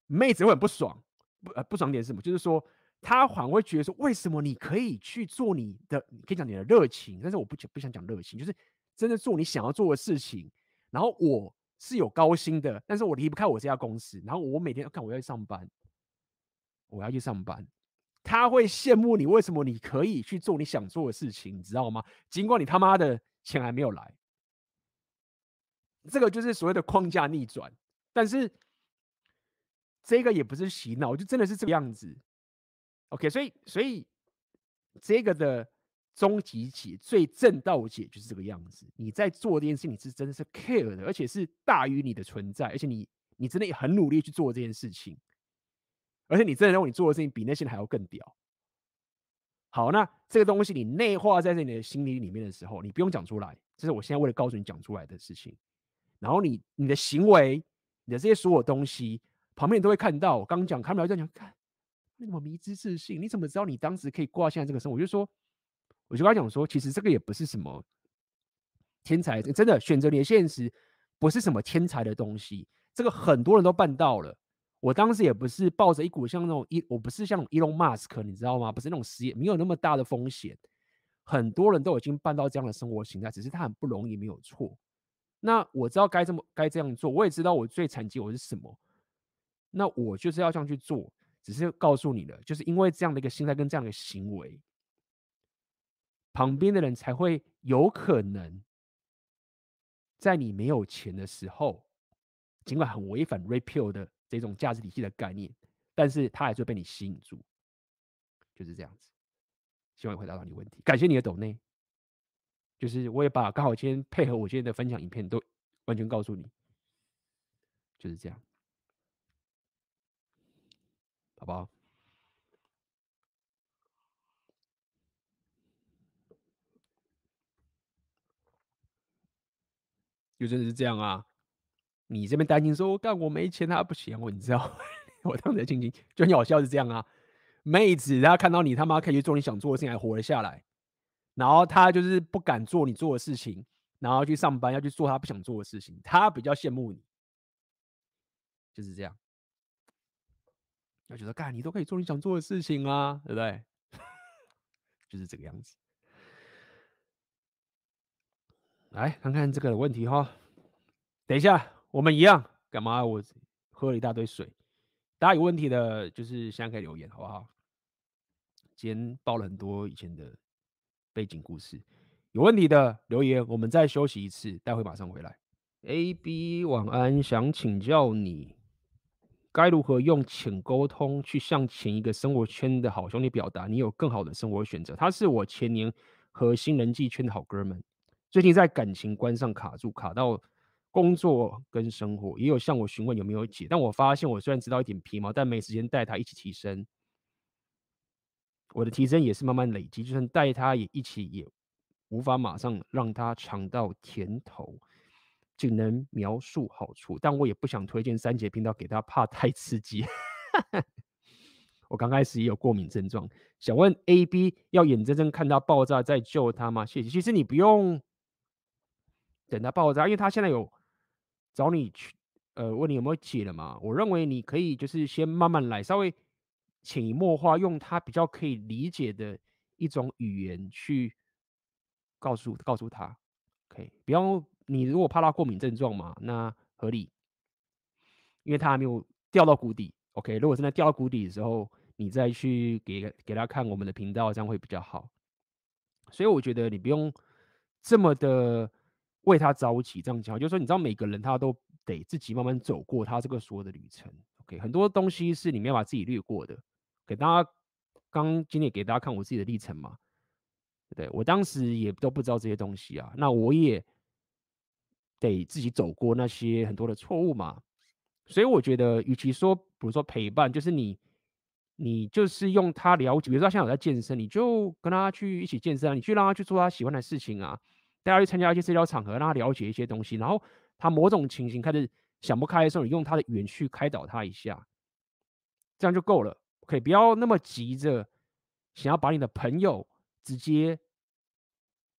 妹子会很不爽，不呃不爽点是什么？就是说，他反而会觉得说，为什么你可以去做你的？你可以讲你的热情，但是我不不想讲热情，就是真的做你想要做的事情，然后我。是有高薪的，但是我离不开我这家公司，然后我每天看我要去上班，我要去上班，他会羡慕你，为什么你可以去做你想做的事情，你知道吗？尽管你他妈的钱还没有来，这个就是所谓的框架逆转，但是这个也不是洗脑，就真的是这个样子。OK，所以所以这个的。终极解最正道解就是这个样子。你在做这件事，你是真的是 care 的，而且是大于你的存在，而且你你真的也很努力去做这件事情，而且你真的认为你做的事情比那些人还要更屌。好，那这个东西你内化在你的心理里面的时候，你不用讲出来，这是我现在为了告诉你讲出来的事情。然后你你的行为，你的这些所有东西，旁边都会看到。我刚讲，他们在讲，看那么迷之自信？你怎么知道你当时可以过现在这个生活？我就说。我就跟他讲说，其实这个也不是什么天才，真的选择你的现实不是什么天才的东西。这个很多人都办到了。我当时也不是抱着一股像那种一，我不是像伊隆马斯克，你知道吗？不是那种实验，没有那么大的风险。很多人都已经办到这样的生活形态，只是他很不容易，没有错。那我知道该这么该这样做，我也知道我最惨结果是什么。那我就是要这样去做，只是告诉你了，就是因为这样的一个心态跟这样的行为。旁边的人才会有可能在你没有钱的时候，尽管很违反 repeal 的这种价值体系的概念，但是他还是会被你吸引住，就是这样子。希望回答到你问题，感谢你的抖内，就是我也把刚好今天配合我今天的分享影片都完全告诉你，就是这样，好不好？就真的是这样啊！你这边担心说，干我没钱，他不嫌，我你知道，我当时的心情就很好笑，是这样啊。妹子，她看到你他妈可以去做你想做的事情，还活了下来，然后她就是不敢做你做的事情，然后去上班要去做她不想做的事情，她比较羡慕你，就是这样。他觉得干你都可以做你想做的事情啊，对不对？就是这个样子。来看看这个问题哈，等一下我们一样干嘛？我喝了一大堆水，大家有问题的，就是现在可以留言好不好？今天报了很多以前的背景故事，有问题的留言，我们再休息一次，待会马上回来。A B 晚安，想请教你该如何用浅沟通去向前一个生活圈的好兄弟表达你有更好的生活选择？他是我前年核心人际圈的好哥们。最近在感情观上卡住，卡到工作跟生活，也有向我询问有没有解。但我发现，我虽然知道一点皮毛，但没时间带他一起提升。我的提升也是慢慢累积，就算带他也一起，也无法马上让他尝到甜头，只能描述好处。但我也不想推荐三节频道给他，怕太刺激。我刚开始也有过敏症状，想问 A、B 要眼睁睁看他爆炸再救他吗？谢谢。其实你不用。等他爆炸，因为他现在有找你去，呃，问你有没有解了嘛？我认为你可以就是先慢慢来，稍微潜移默化，用他比较可以理解的一种语言去告诉告诉他。OK，不用你如果怕他过敏症状嘛，那合理，因为他还没有掉到谷底。OK，如果真的掉到谷底的时候，你再去给给他看我们的频道，这样会比较好。所以我觉得你不用这么的。为他着急，这样讲，就是说，你知道，每个人他都得自己慢慢走过他这个所有的旅程。OK，很多东西是你没有把自己略过的。给大家刚今天给大家看我自己的历程嘛，对，我当时也都不知道这些东西啊，那我也得自己走过那些很多的错误嘛。所以我觉得，与其说，比如说陪伴，就是你，你就是用他了解，比如说他现在有在健身，你就跟他去一起健身啊，你去让他去做他喜欢的事情啊。大家去参加一些社交场合，让他了解一些东西，然后他某种情形开始想不开的时候，你用他的语言去开导他一下，这样就够了。可以不要那么急着想要把你的朋友直接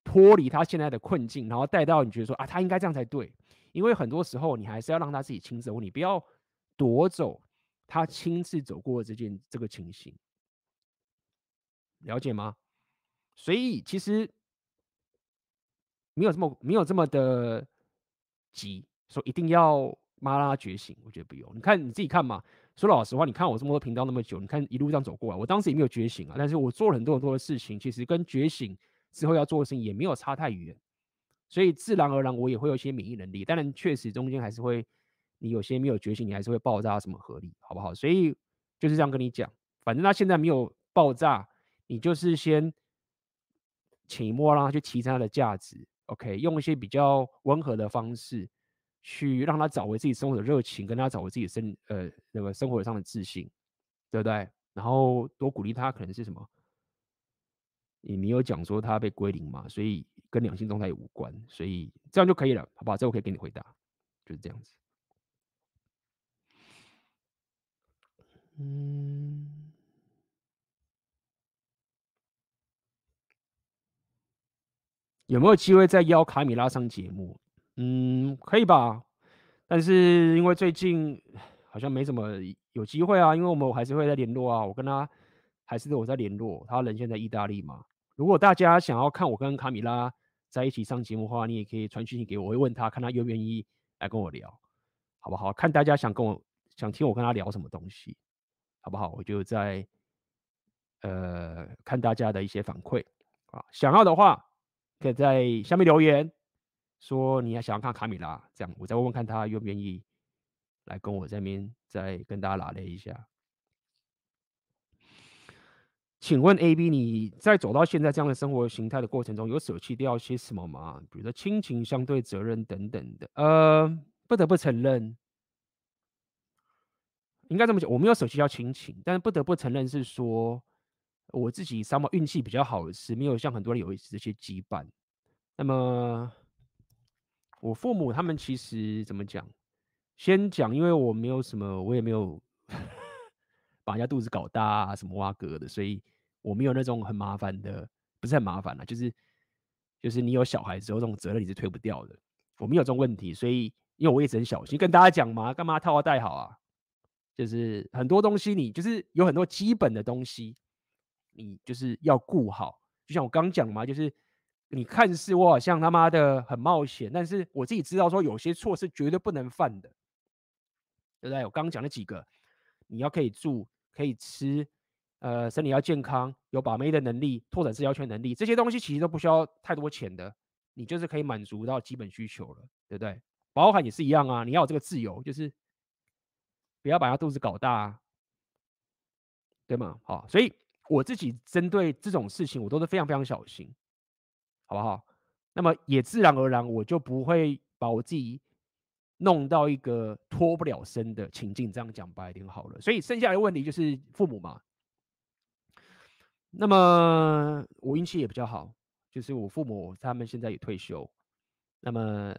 脱离他现在的困境，然后带到你觉得说啊，他应该这样才对。因为很多时候你还是要让他自己亲自问你，不要夺走他亲自走过这件这个情形，了解吗？所以其实。没有这么没有这么的急，说一定要妈让他觉醒，我觉得不用。你看你自己看嘛。说老实话，你看我这么多频道那么久，你看一路上走过来，我当时也没有觉醒啊。但是我做了很多很多的事情，其实跟觉醒之后要做的事情也没有差太远，所以自然而然我也会有一些免疫能力。当然，确实中间还是会，你有些没有觉醒，你还是会爆炸什么合理，好不好？所以就是这样跟你讲，反正他现在没有爆炸，你就是先潜移默让他去提升他的价值。OK，用一些比较温和的方式，去让他找回自己生活的热情，跟他找回自己生呃那个生活上的自信，对不对？然后多鼓励他，可能是什么？你没有讲说他被归零嘛，所以跟两性动态也无关，所以这样就可以了，好不好？这我可以给你回答，就是这样子。嗯。有没有机会再邀卡米拉上节目？嗯，可以吧。但是因为最近好像没什么有机会啊，因为我们还是会再联络啊。我跟他还是我在联络，他人现在意大利嘛。如果大家想要看我跟卡米拉在一起上节目的话，你也可以传讯息给我，我会问他，看他愿不愿意来跟我聊，好不好？看大家想跟我想听我跟他聊什么东西，好不好？我就在呃看大家的一些反馈啊，想要的话。可以在下面留言说你还想要看卡米拉，这样我再问问看他愿不愿意来跟我这边再跟大家拉了一下。请问 AB，你在走到现在这样的生活形态的过程中，有舍弃掉些什么吗？比如说亲情、相对责任等等的。呃，不得不承认，应该这么讲，我没有舍弃掉亲情，但是不得不承认是说，我自己三毛运气比较好的是，没有像很多人有这些羁绊。那么，我父母他们其实怎么讲？先讲，因为我没有什么，我也没有 把人家肚子搞大啊，什么挖哥的，所以。我没有那种很麻烦的，不是很麻烦啦，就是就是你有小孩之后，这种责任你是推不掉的。我没有这种问题，所以因为我一直很小心跟大家讲嘛，干嘛套话带好啊？就是很多东西你就是有很多基本的东西，你就是要顾好。就像我刚讲嘛，就是你看似我好像他妈的很冒险，但是我自己知道说有些错是绝对不能犯的，对不对？我刚刚讲了几个，你要可以住，可以吃。呃，身体要健康，有把妹的能力，拓展社交圈能力，这些东西其实都不需要太多钱的，你就是可以满足到基本需求了，对不对？包含也是一样啊，你要有这个自由，就是不要把他肚子搞大啊，对吗？好，所以我自己针对这种事情，我都是非常非常小心，好不好？那么也自然而然，我就不会把我自己弄到一个脱不了身的情境，这样讲白一点好了。所以剩下的问题就是父母嘛。那么我运气也比较好，就是我父母他们现在也退休。那么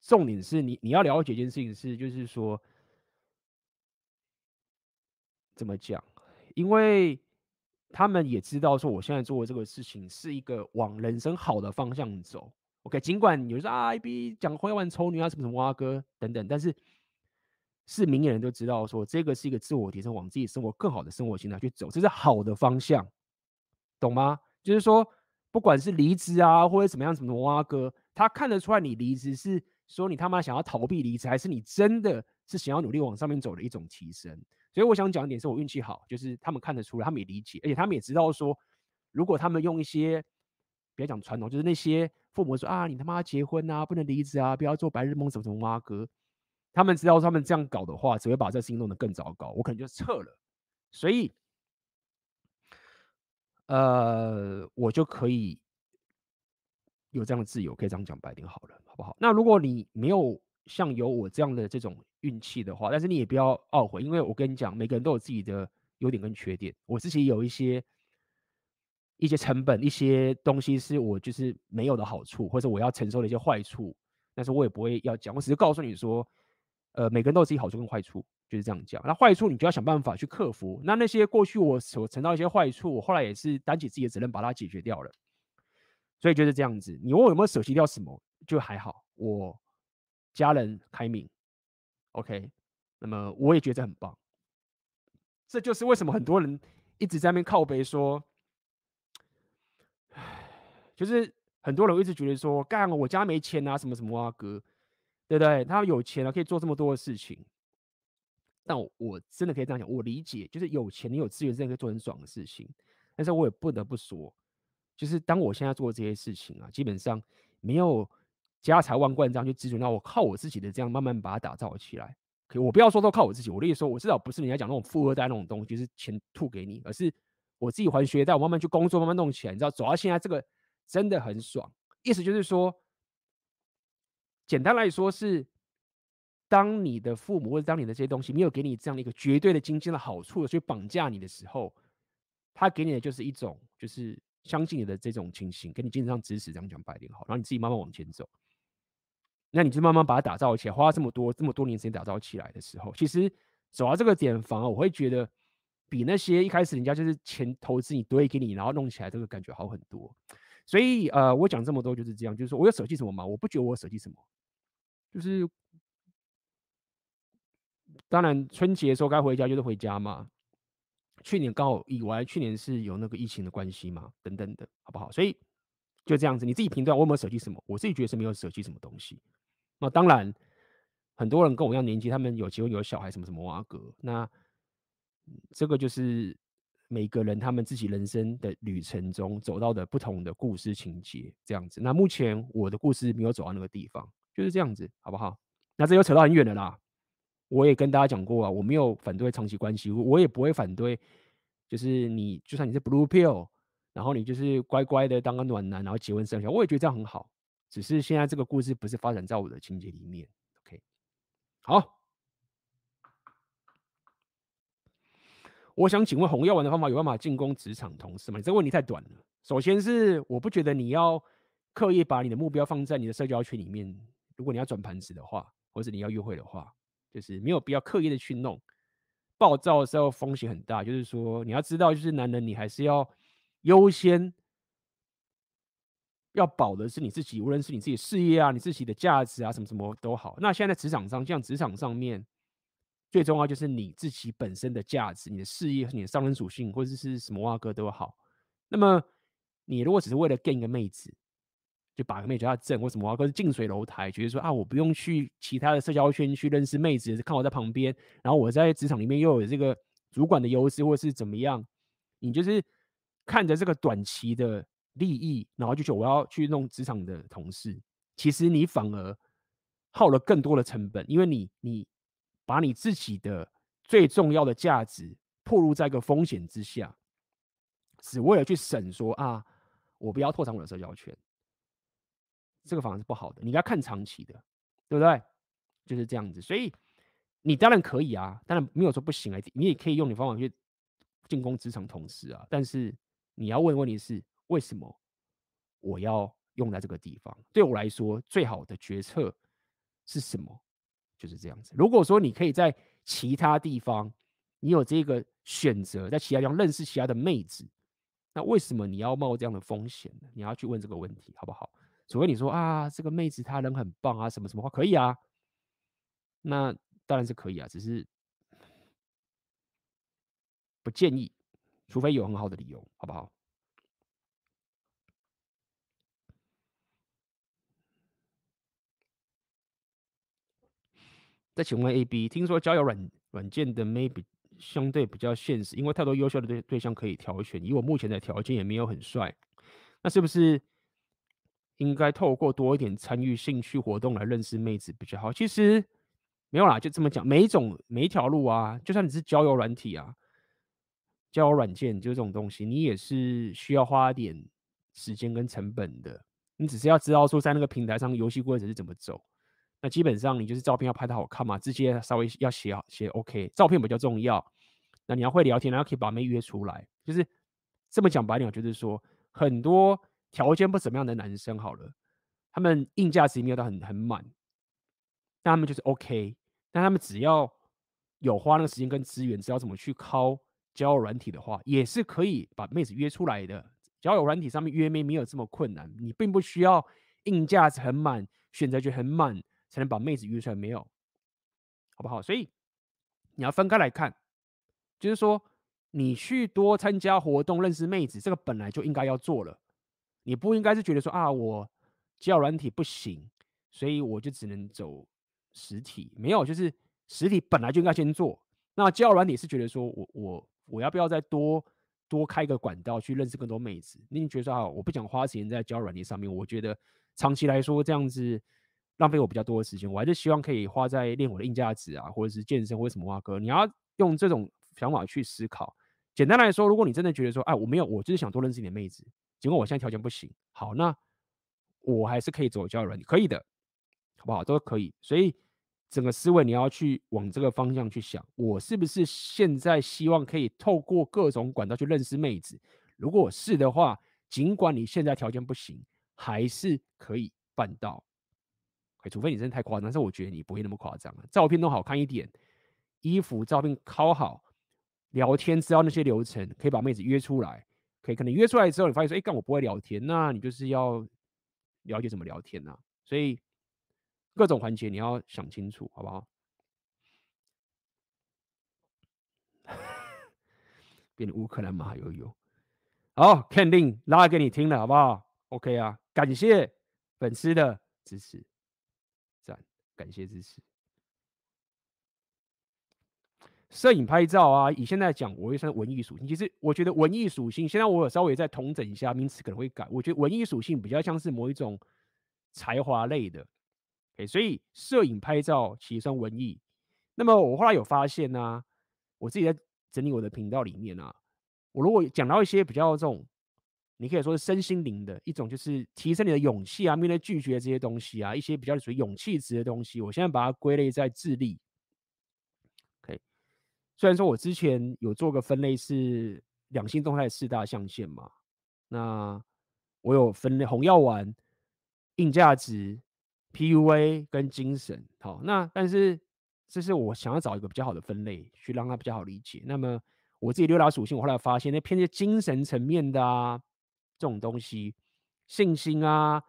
重点是你你要了解一件事情是，就是说怎么讲？因为他们也知道说我现在做的这个事情是一个往人生好的方向走。OK，尽管有人说啊，AB 讲会玩丑女啊什么什么蛙哥等等，但是。是明眼人都知道，说这个是一个自我提升，往自己生活更好的生活形态去走，这是好的方向，懂吗？就是说，不管是离职啊，或者怎么样，什么挖哥，他看得出来你离职是说你他妈想要逃避离职，还是你真的是想要努力往上面走的一种提升。所以我想讲一点，是我运气好，就是他们看得出来，他们也理解，而且他们也知道说，如果他们用一些，不要讲传统，就是那些父母说啊，你他妈结婚啊，不能离职啊，不要做白日梦，什么什么挖哥。他们知道，他们这样搞的话，只会把这事情弄得更糟糕。我可能就撤了，所以，呃，我就可以有这样的自由，可以这样讲白点好了，好不好？那如果你没有像有我这样的这种运气的话，但是你也不要懊悔，因为我跟你讲，每个人都有自己的优点跟缺点。我自己有一些一些成本，一些东西是我就是没有的好处，或者我要承受的一些坏处，但是我也不会要讲，我只是告诉你说。呃，每个人都有自己好处跟坏处，就是这样讲。那坏处你就要想办法去克服。那那些过去我所承到一些坏处，我后来也是担起自己的责任把它解决掉了。所以就是这样子。你问我有没有舍弃掉什么，就还好。我家人开明，OK。那么我也觉得很棒。这就是为什么很多人一直在那边靠背说，就是很多人一直觉得说，干我家没钱啊，什么什么啊，哥。对不对？他有钱了，可以做这么多的事情。但我，真的可以这样讲，我理解，就是有钱，你有资源，真的可以做很爽的事情。但是我也不得不说，就是当我现在做这些事情啊，基本上没有家财万贯这样去支撑，那我靠我自己的这样慢慢把它打造起来。可，我不要说都靠我自己，我的意思说，我至少不是人家讲那种富二代那种东西，就是钱吐给你，而是我自己还学贷，我慢慢去工作，慢慢弄起来。你知道，走到现在这个真的很爽。意思就是说。简单来说是，当你的父母或者当你的这些东西没有给你这样的一个绝对的经济的好处去绑架你的时候，他给你的就是一种就是相信你的这种情形，给你精神上支持，这样讲白点好，然后你自己慢慢往前走，那你就慢慢把它打造起来，花这么多这么多年时间打造起来的时候，其实走到这个点，反而我会觉得比那些一开始人家就是钱投资你堆给你，然后弄起来这个感觉好很多。所以呃，我讲这么多就是这样，就是说我有舍弃什么吗？我不觉得我舍弃什么。就是，当然春节的时候该回家就是回家嘛。去年刚好以外，去年是有那个疫情的关系嘛，等等的，好不好？所以就这样子，你自己评断我有没有舍弃什么？我自己觉得是没有舍弃什么东西。那当然，很多人跟我一样年纪，他们有结婚有小孩，什么什么哇哥，那这个就是每个人他们自己人生的旅程中走到的不同的故事情节，这样子。那目前我的故事没有走到那个地方。就是这样子，好不好？那这又扯到很远了啦。我也跟大家讲过啊，我没有反对长期关系，我也不会反对，就是你就算你是 blue pill，然后你就是乖乖的当个暖男，然后结婚生小孩，我也觉得这样很好。只是现在这个故事不是发展在我的情节里面。OK，好。我想请问红药丸的方法有办法进攻职场同事吗？你这个问题太短了。首先是我不觉得你要刻意把你的目标放在你的社交圈里面。如果你要转盘子的话，或者你要约会的话，就是没有必要刻意的去弄。暴躁的时候风险很大，就是说你要知道，就是男人你还是要优先要保的是你自己，无论是你自己事业啊、你自己的价值啊，什么什么都好。那现在职场上，像职场上面。最重要就是你自己本身的价值，你的事业你的上升属性，或者是什么哇哥都好。那么你如果只是为了 get 一个妹子，就把个妹子叫她正，或什么哇哥是近水楼台，觉得说啊，我不用去其他的社交圈去认识妹子，看我在旁边，然后我在职场里面又有这个主管的优势，或是怎么样，你就是看着这个短期的利益，然后就觉得我要去弄职场的同事，其实你反而耗了更多的成本，因为你你。把你自己的最重要的价值暴露在一个风险之下，只为了去省说啊，我不要拓展我的社交圈，这个反而是不好的。你要看长期的，对不对？就是这样子。所以你当然可以啊，当然没有说不行啊，你也可以用你方法去进攻职场同事啊。但是你要问的问题是，为什么我要用在这个地方？对我来说，最好的决策是什么？就是这样子。如果说你可以在其他地方，你有这个选择，在其他地方认识其他的妹子，那为什么你要冒这样的风险呢？你要去问这个问题，好不好？除非你说啊，这个妹子她人很棒啊，什么什么话可以啊，那当然是可以啊，只是不建议，除非有很好的理由，好不好？再请问 A B，听说交友软软件的 maybe 相对比较现实，因为太多优秀的对对象可以挑选。以我目前的条件也没有很帅，那是不是应该透过多一点参与兴趣活动来认识妹子比较好？其实没有啦，就这么讲，每一种每一条路啊，就算你是交友软体啊，交友软件就这种东西，你也是需要花点时间跟成本的。你只是要知道说在那个平台上游戏规则是怎么走。那基本上你就是照片要拍的好看嘛，直接稍微要写好写 OK，照片比较重要。那你要会聊天，然后可以把妹约出来，就是这么讲白点，就是说很多条件不怎么样的男生好了，他们硬价值没有到很很满，但他们就是 OK，但他们只要有花那个时间跟资源，知道怎么去靠交友软体的话，也是可以把妹子约出来的。交友软体上面约妹没有这么困难，你并不需要硬价值很满，选择就很满。才能把妹子约出来，没有，好不好？所以你要分开来看，就是说你去多参加活动，认识妹子，这个本来就应该要做了。你不应该是觉得说啊，我教软体不行，所以我就只能走实体。没有，就是实体本来就应该先做。那教软体是觉得说我我我要不要再多多开个管道去认识更多妹子？你觉得说啊，我不想花时间在交软体上面，我觉得长期来说这样子。浪费我比较多的时间，我还是希望可以花在练我的硬价值啊，或者是健身或者什么哇哥。你要用这种想法去思考。简单来说，如果你真的觉得说，哎，我没有，我就是想多认识你的妹子，尽管我现在条件不行，好，那我还是可以走交友软体，可以的，好不好？都可以。所以整个思维你要去往这个方向去想，我是不是现在希望可以透过各种管道去认识妹子？如果是的话，尽管你现在条件不行，还是可以办到。除非你真的太夸张，但是我觉得你不会那么夸张。照片弄好看一点，衣服照片拷好，聊天知道那些流程，可以把妹子约出来。可以可能约出来之后，你发现说，哎，干我不会聊天，那你就是要了解怎么聊天呐。所以各种环节你要想清楚，好不好？变成乌克兰马友友，好，肯定拉给你听了，好不好？OK 啊，感谢粉丝的支持。感谢支持。摄影拍照啊，以现在讲，我会算文艺属性。其实我觉得文艺属性，现在我有稍微再统整一下名词，可能会改。我觉得文艺属性比较像是某一种才华类的，OK，所以摄影拍照其实算文艺。那么我后来有发现呢、我自己在整理我的频道里面啊，我如果讲到一些比较这种，你可以说是身心灵的一种，就是提升你的勇气啊，面对拒绝这些东西啊，一些比较属于勇气值的东西，我现在把它归类在智力。OK，虽然说我之前有做个分类是两性动态四大象限嘛，那我有分类红药丸、硬价值、PUA 跟精神。好，那但是。这是我想要找一个比较好的分类，去让它比较好理解。那么我自己六大属性，我后来发现那偏些精神层面的啊，这种东西，信心啊，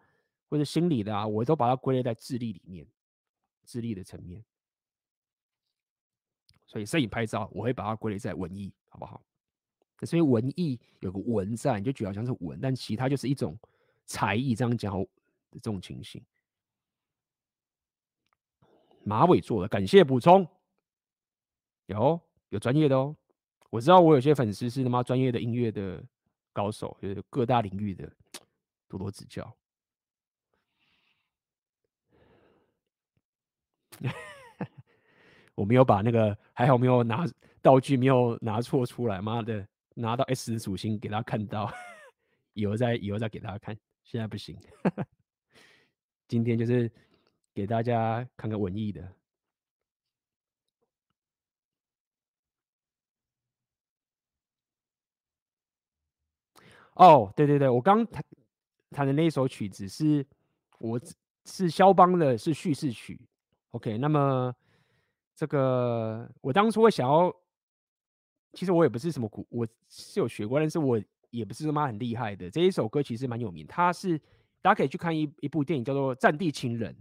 或者心理的啊，我都把它归类在智力里面，智力的层面。所以摄影拍照，我会把它归类在文艺，好不好？所以文艺有个文在，你就觉得像是文，但其他就是一种才艺，这样讲的这种情形。马尾做的，感谢补充。有有专业的哦，我知道我有些粉丝是他妈专业的音乐的高手，就是各大领域的，多多指教。我没有把那个，还好没有拿道具，没有拿错出来。妈的，拿到 S 属性给他看到，以后再以后再给大家看，现在不行。今天就是。给大家看个文艺的。哦，对对对，我刚弹弹的那一首曲子是，我是肖邦的，是叙事曲。OK，那么这个我当初会想要，其实我也不是什么古，我是有学过，但是我也不是说妈很厉害的。这一首歌其实蛮有名，它是大家可以去看一一部电影，叫做《战地情人》。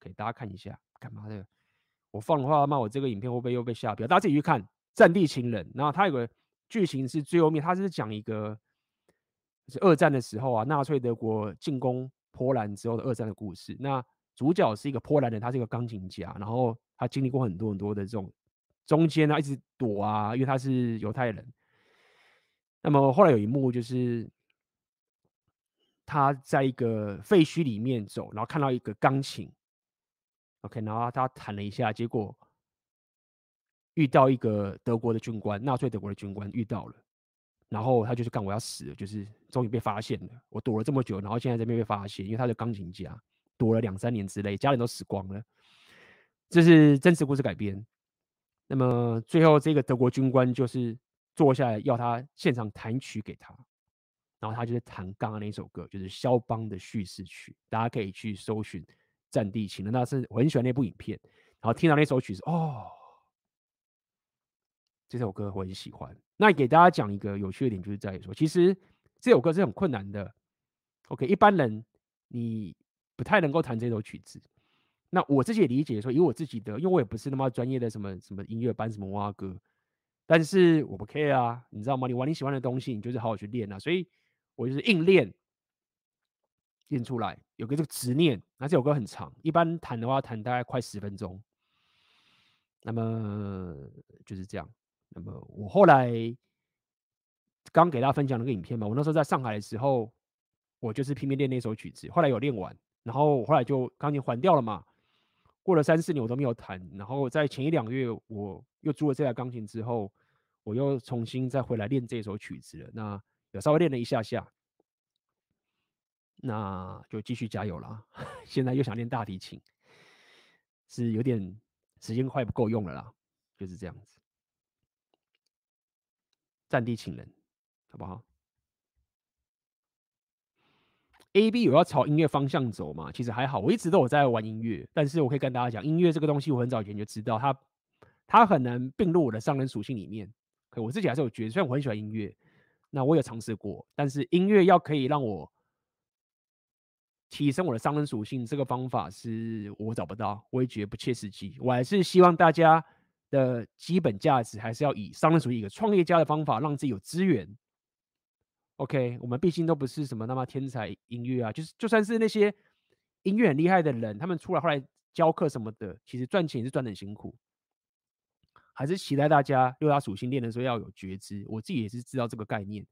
给大家看一下，干嘛的？我放的话，那我这个影片会不会又被下标？大家自己去看《战地情人》。然后它有个剧情是最后面，它是讲一个是二战的时候啊，纳粹德国进攻波兰之后的二战的故事。那主角是一个波兰人，他是一个钢琴家，然后他经历过很多很多的这种中间呢，一直躲啊，因为他是犹太人。那么后来有一幕就是他在一个废墟里面走，然后看到一个钢琴。OK，然后他弹了一下，结果遇到一个德国的军官，纳粹德国的军官遇到了，然后他就是干我要死了，就是终于被发现了。我躲了这么久，然后现在这边被发现，因为他是钢琴家，躲了两三年之类，家人都死光了。这是真实故事改编。那么最后这个德国军官就是坐下来要他现场弹曲给他，然后他就是弹刚刚那首歌，就是肖邦的叙事曲，大家可以去搜寻。战地情人，那是我很喜欢那部影片，然后听到那首曲子，哦，这首歌我很喜欢。那给大家讲一个有趣的点，就是在于说，其实这首歌是很困难的。OK，一般人你不太能够弹这首曲子。那我自己也理解说，以我自己的，因为我也不是那么专业的什么什么音乐班，什么蛙歌，但是我不 care 啊，你知道吗？你玩你喜欢的东西，你就是好好去练啊。所以我就是硬练。练出来有个这个执念，那这首歌很长，一般弹的话弹大概快十分钟。那么就是这样。那么我后来刚给大家分享那个影片嘛，我那时候在上海的时候，我就是拼命练那首曲子。后来有练完，然后我后来就钢琴还掉了嘛。过了三四年我都没有弹，然后在前一两个月我又租了这台钢琴之后，我又重新再回来练这首曲子了。那有稍微练了一下下。那就继续加油啦！现在又想练大提琴，是有点时间快不够用了啦，就是这样子。战地情人，好不好？A B 有要朝音乐方向走嘛？其实还好，我一直都有在玩音乐，但是我可以跟大家讲，音乐这个东西，我很早以前就知道，它它很难并入我的商人属性里面。可我自己还是有觉得，虽然我很喜欢音乐，那我有尝试过，但是音乐要可以让我。提升我的商人属性，这个方法是我找不到，我也觉得不切实际。我还是希望大家的基本价值还是要以商人属性一个创业家的方法，让自己有资源。OK，我们毕竟都不是什么那么天才音乐啊，就是就算是那些音乐很厉害的人，他们出来后来教课什么的，其实赚钱也是赚得很辛苦。还是期待大家六大属性练的时候要有觉知。我自己也是知道这个概念，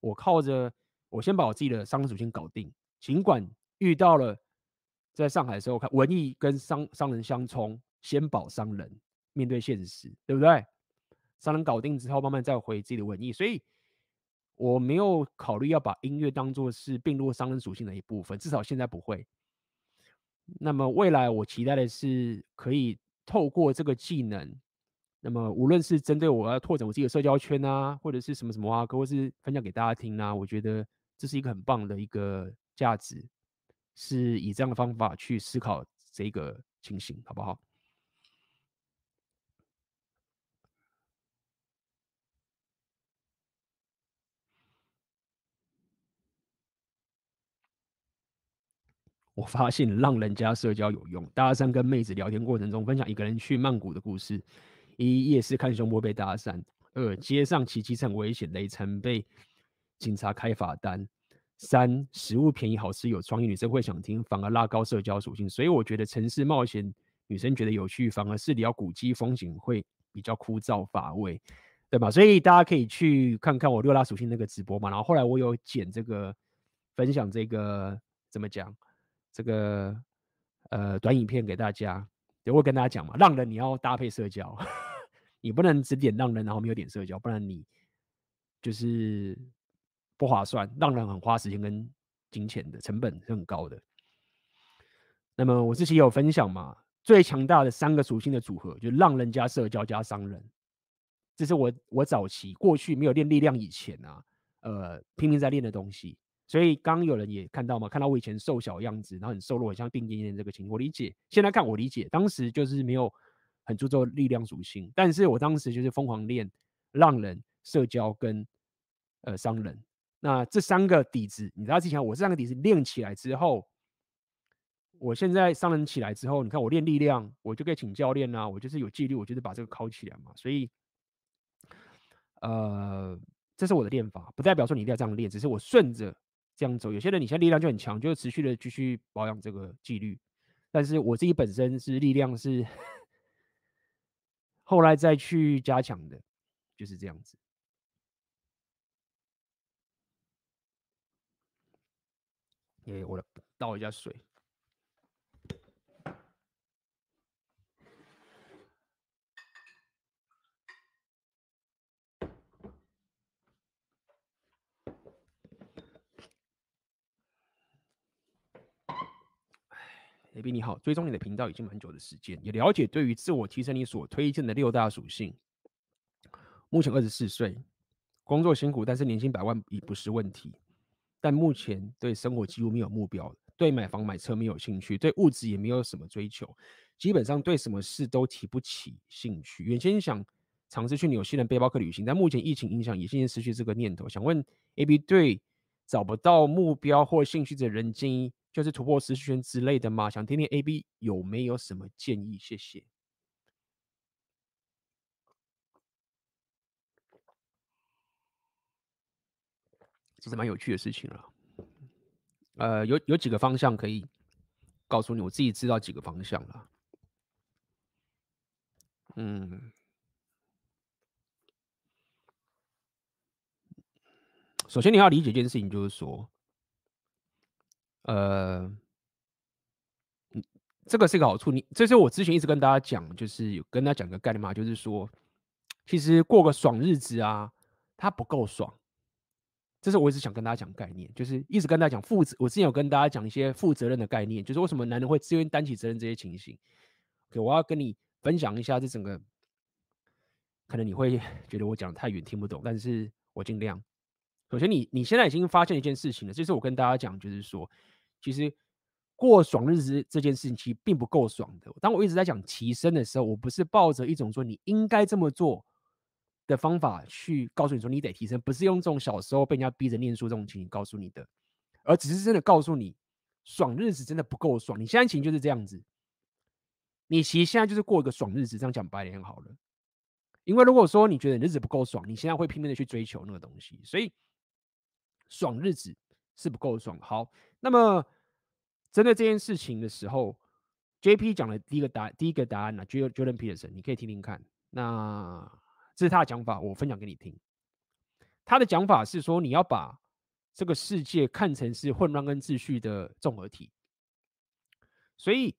我靠着我先把我自己的商人属性搞定，尽管。遇到了在上海的时候看文艺跟商商人相冲，先保商人，面对现实，对不对？商人搞定之后，慢慢再回自己的文艺，所以我没有考虑要把音乐当做是并入商人属性的一部分，至少现在不会。那么未来我期待的是可以透过这个技能，那么无论是针对我要拓展我自己的社交圈啊，或者是什么什么啊，或是分享给大家听啊，我觉得这是一个很棒的一个价值，是以这样的方法去思考这个情形，好不好？我发现让人家社交有用。搭讪跟妹子聊天过程中，分享一个人去曼谷的故事：一、夜市看胸部被搭讪；二、街上骑机车很危险，雷曾被警察开罚单；三、食物便宜好吃有创意，女生会想听，反而拉高社交属性。所以我觉得城市冒险女生觉得有趣，反而是聊古迹风景会比较枯燥乏味，对吧？所以大家可以去看看我六大属性那个直播嘛。然后后来我有剪这个分享这个怎么讲？这个呃短影片给大家，也会跟大家讲嘛，浪人你要搭配社交，你不能只点浪人，然后没有点社交，不然你就是不划算。浪人很花时间跟金钱的，成本是很高的。那么我之前有分享嘛，最强大的三个属性的组合，就是浪人加社交加商人，这是我我早期过去没有练力量以前啊，呃拼命在练的东西。所以刚有人也看到嘛，看到我以前瘦小样子，然后很瘦弱，很像病恹恹这个情况，我理解。现在看我理解，当时就是没有很注重力量属性，但是我当时就是疯狂练浪人、社交跟呃商人。那这三个底子，你知道之前我这三个底子练起来之后，我现在商人起来之后，你看我练力量，我就可以请教练啊，我就是有纪律，我就是把这个考起来嘛。所以，呃，这是我的练法，不代表说你一定要这样练，只是我顺着。这样走，有些人你现在力量就很强，就持续的继续保养这个纪律。但是我自己本身是力量是后来再去加强的，就是这样子。哎，我来倒一下水。AB 你好，追踪你的频道已经蛮久的时间，也了解对于自我提升你所推荐的六大属性。目前二十四岁，工作辛苦，但是年薪百万已不是问题。但目前对生活几乎没有目标，对买房买车没有兴趣，对物质也没有什么追求，基本上对什么事都提不起兴趣。原先想尝试去纽西兰背包客旅行，但目前疫情影响，也渐渐失去这个念头。想问 AB 对找不到目标或兴趣的人建议？就是突破舒适圈之类的吗？想听听 AB 有没有什么建议？谢谢。这是蛮有趣的事情了。呃，有有几个方向可以告诉你，我自己知道几个方向了。嗯，首先你要理解一件事情，就是说。呃，这个是一个好处。你这是我之前一直跟大家讲，就是有跟大家讲个概念嘛，就是说，其实过个爽日子啊，它不够爽。这是我一直想跟大家讲概念，就是一直跟大家讲负责。我之前有跟大家讲一些负责任的概念，就是为什么男人会自愿担起责任这些情形。OK，我要跟你分享一下这整个，可能你会 觉得我讲的太远听不懂，但是我尽量。首先你，你你现在已经发现一件事情了，就是我跟大家讲，就是说。其实过爽日子这件事情其实并不够爽的。当我一直在讲提升的时候，我不是抱着一种说你应该这么做的方法去告诉你说你得提升，不是用这种小时候被人家逼着念书这种情形告诉你的，而只是真的告诉你，爽日子真的不够爽。你现在情就是这样子，你其实现在就是过一个爽日子，这样讲白点好了。因为如果说你觉得日子不够爽，你现在会拼命的去追求那个东西，所以爽日子是不够爽。好，那么。针对这件事情的时候，JP 讲的第一个答第一个答案呢，Jordan Peterson，你可以听听看。那这是他的讲法，我分享给你听。他的讲法是说，你要把这个世界看成是混乱跟秩序的综合体。所以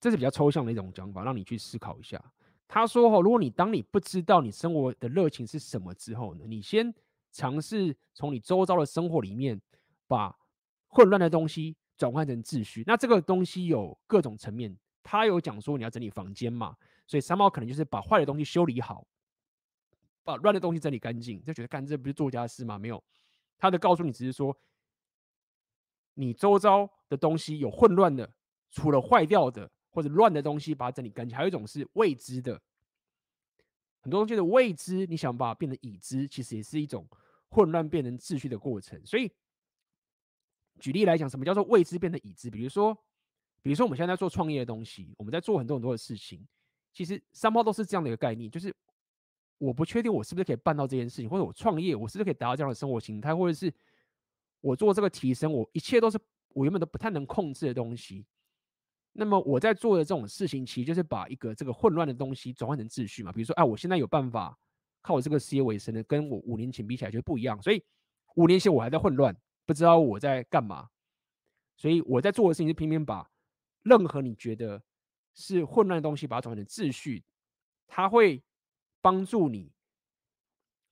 这是比较抽象的一种讲法，让你去思考一下。他说：“哦，如果你当你不知道你生活的热情是什么之后呢，你先尝试从你周遭的生活里面把混乱的东西转换成秩序。那这个东西有各种层面。他有讲说你要整理房间嘛，所以三毛可能就是把坏的东西修理好，把乱的东西整理干净。就觉得干这不是做家事吗？没有，他的告诉你只是说，你周遭的东西有混乱的，除了坏掉的。”或者乱的东西，把它整理干净。还有一种是未知的，很多东西的未知，你想把它变成已知，其实也是一种混乱变成秩序的过程。所以，举例来讲，什么叫做未知变得已知？比如说，比如说我们现在在做创业的东西，我们在做很多很多的事情，其实三包都是这样的一个概念，就是我不确定我是不是可以办到这件事情，或者我创业，我是不是可以达到这样的生活形态，或者是我做这个提升，我一切都是我原本都不太能控制的东西。那么我在做的这种事情，其实就是把一个这个混乱的东西转换成秩序嘛。比如说，哎，我现在有办法靠我这个事业为生的，跟我五年前比起来就不一样。所以五年前我还在混乱，不知道我在干嘛。所以我在做的事情是偏偏把任何你觉得是混乱的东西，把它转成秩序，它会帮助你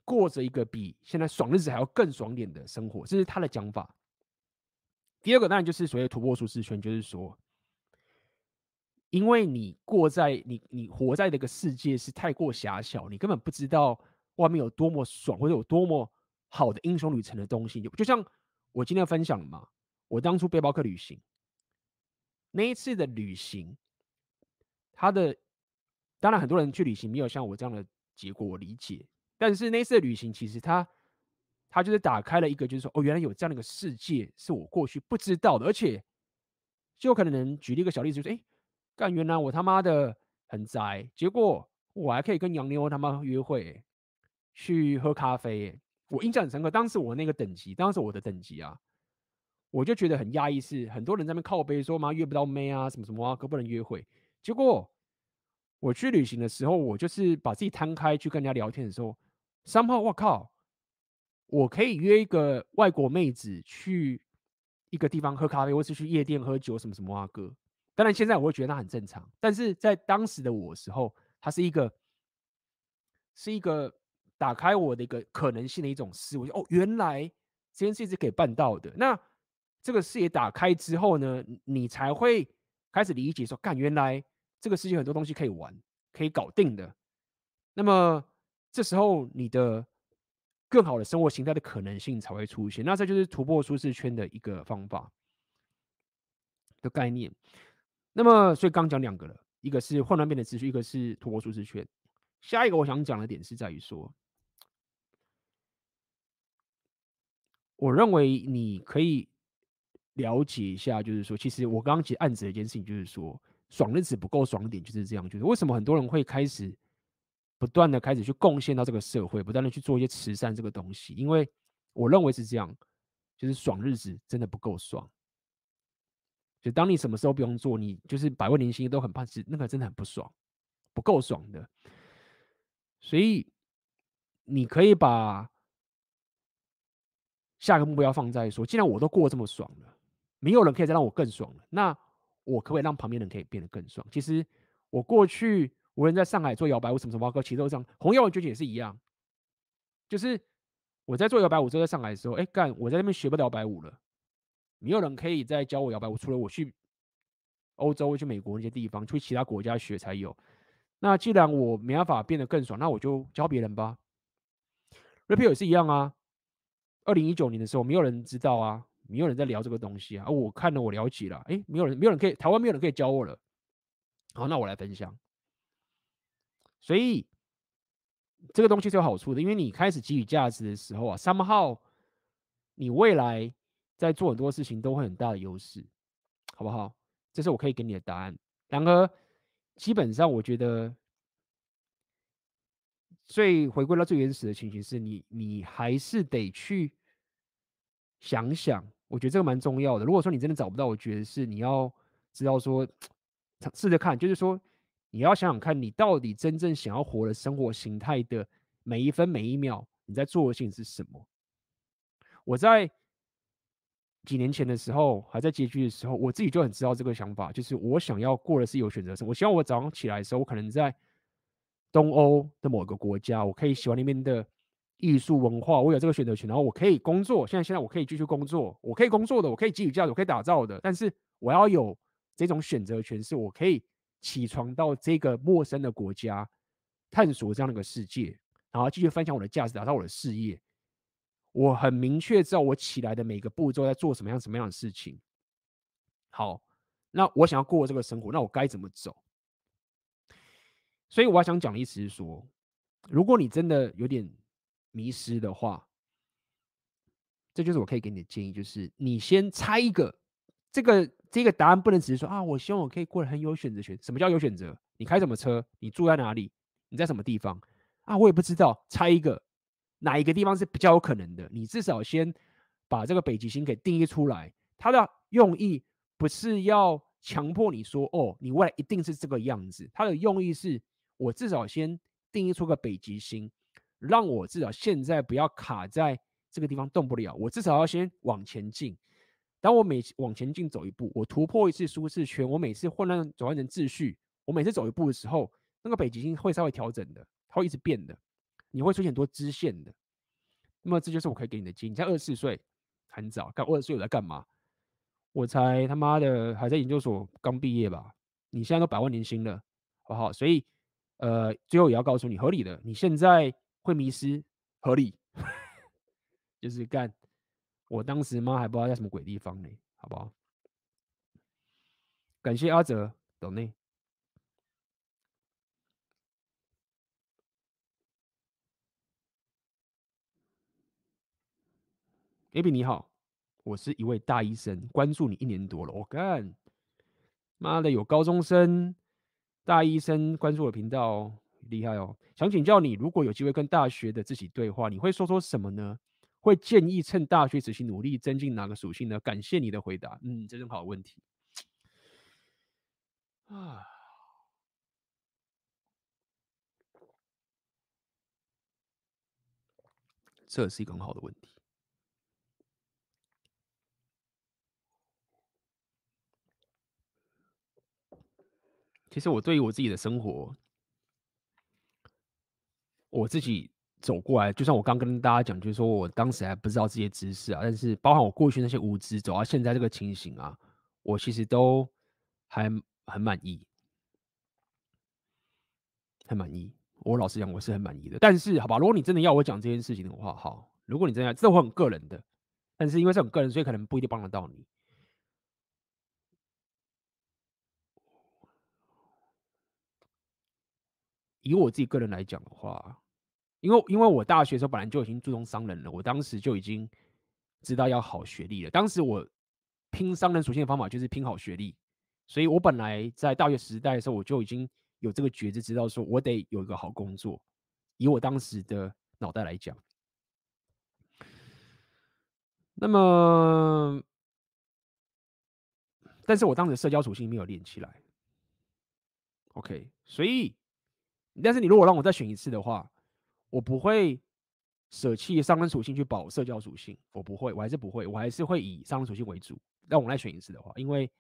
过着一个比现在爽日子还要更爽点的生活。这是他的讲法。第二个当然就是所谓突破舒适圈，就是说。因为你过在你你活在这个世界是太过狭小，你根本不知道外面有多么爽，或者有多么好的英雄旅程的东西。就像我今天分享的嘛，我当初背包客旅行那一次的旅行，他的当然很多人去旅行没有像我这样的结果，我理解。但是那次的旅行其实他他就是打开了一个，就是说哦，原来有这样的一个世界是我过去不知道的，而且就可能举例一个小例子，就是哎。干，原来我他妈的很宅，结果我还可以跟洋妞他妈约会，去喝咖啡。我印象很深刻，当时我那个等级，当时我的等级啊，我就觉得很压抑，是很多人在那边靠背说妈约不到妹啊，什么什么啊，哥不能约会。结果我去旅行的时候，我就是把自己摊开去跟人家聊天的时候，somehow 我靠，我可以约一个外国妹子去一个地方喝咖啡，或是去夜店喝酒，什么什么啊哥。当然，现在我会觉得那很正常，但是在当时的我时候，它是一个，是一个打开我的一个可能性的一种思维。哦，原来这件事是可以办到的。那这个视野打开之后呢，你才会开始理解说，干，原来这个世界很多东西可以玩，可以搞定的。那么这时候，你的更好的生活形态的可能性才会出现。那这就是突破舒适圈的一个方法的概念。那么，所以刚讲两个了，一个是混乱变的秩序，一个是突破舒适圈。下一个我想讲的点是在于说，我认为你可以了解一下，就是说，其实我刚刚其实暗指的一件事情，就是说，爽日子不够爽点就是这样，就是为什么很多人会开始不断的开始去贡献到这个社会，不断的去做一些慈善这个东西，因为我认为是这样，就是爽日子真的不够爽。就当你什么时候不用做，你就是百万年薪都很怕，是那个真的很不爽，不够爽的。所以你可以把下一个目标放在说，既然我都过这么爽了，没有人可以再让我更爽了，那我可不可以让旁边人可以变得更爽？其实我过去无论在上海做摇摆舞什么什么，包括其实都这样，红叶文绝景也是一样，就是我在做摇摆舞，就在上海的时候，哎干，我在那边学不了摆舞了。没有人可以再教我摇摆舞，除了我去欧洲、去美国那些地方，去其他国家学才有。那既然我没办法变得更爽，那我就教别人吧。Rapio 也是一样啊。二零一九年的时候，没有人知道啊，没有人在聊这个东西啊。我看了，我了解了，哎，没有人，没有人可以，台湾没有人可以教我了。好，那我来分享。所以这个东西是有好处的，因为你开始给予价值的时候啊，somehow 你未来。在做很多事情都会很大的优势，好不好？这是我可以给你的答案。然而，基本上我觉得最回归到最原始的情形是你，你还是得去想想。我觉得这个蛮重要的。如果说你真的找不到，我觉得是你要知道说，试着看，就是说你要想想看你到底真正想要活的生活形态的每一分每一秒，你在做的事情是什么？我在。几年前的时候，还在街区的时候，我自己就很知道这个想法，就是我想要过的是有选择生。我希望我早上起来的时候，我可能在东欧的某个国家，我可以喜欢那边的艺术文化，我有这个选择权，然后我可以工作。现在现在我可以继续工作，我可以工作的，我可以给予价值，我可以打造的。但是我要有这种选择权，是我可以起床到这个陌生的国家，探索这样的一个世界，然后继续分享我的价值，打造我的事业。我很明确知道我起来的每个步骤在做什么样什么样的事情。好，那我想要过这个生活，那我该怎么走？所以我想讲的意思是说，如果你真的有点迷失的话，这就是我可以给你的建议，就是你先猜一个，这个这个答案不能只是说啊，我希望我可以过得很有选择权。什么叫有选择？你开什么车？你住在哪里？你在什么地方？啊，我也不知道，猜一个。哪一个地方是比较有可能的？你至少先把这个北极星给定义出来。它的用意不是要强迫你说哦，你未来一定是这个样子。它的用意是我至少先定义出个北极星，让我至少现在不要卡在这个地方动不了。我至少要先往前进。当我每往前进走一步，我突破一次舒适圈，我每次混乱转换成秩序，我每次走一步的时候，那个北极星会稍微调整的，它会一直变的。你会出现很多支线的，那么这就是我可以给你的建议。你才二十四岁，很早。刚二十岁我在干嘛？我才他妈的还在研究所刚毕业吧？你现在都百万年薪了，好不好？所以，呃，最后也要告诉你，合理的。你现在会迷失，合理，就是干。我当时妈还不知道在什么鬼地方呢，好不好？感谢阿泽，懂内。a b 你好，我是一位大医生，关注你一年多了。我、干，妈的有高中生大医生关注我频道，厉害哦！想请教你，如果有机会跟大学的自己对话，你会说说什么呢？会建议趁大学时期努力增进哪个属性呢？感谢你的回答。嗯，这是好问题啊，这是一个很好的问题。其实我对于我自己的生活，我自己走过来，就像我刚跟大家讲，就是说我当时还不知道这些知识啊，但是包含我过去那些无知，走到现在这个情形啊，我其实都还很满意，很满意。我老实讲，我是很满意的。但是，好吧，如果你真的要我讲这件事情的话，好，如果你真的要，这会很个人的，但是因为是很个人，所以可能不一定帮得到你。以我自己个人来讲的话，因为因为我大学的时候本来就已经注重商人了，我当时就已经知道要好学历了。当时我拼商人属性的方法就是拼好学历，所以我本来在大学时代的时候我就已经有这个觉知，知道说我得有一个好工作。以我当时的脑袋来讲，那么，但是我当时社交属性没有练起来。OK，所以。但是你如果让我再选一次的话，我不会舍弃商人属性去保社交属性，我不会，我还是不会，我还是会以商人属性为主。让我来选一次的话，因为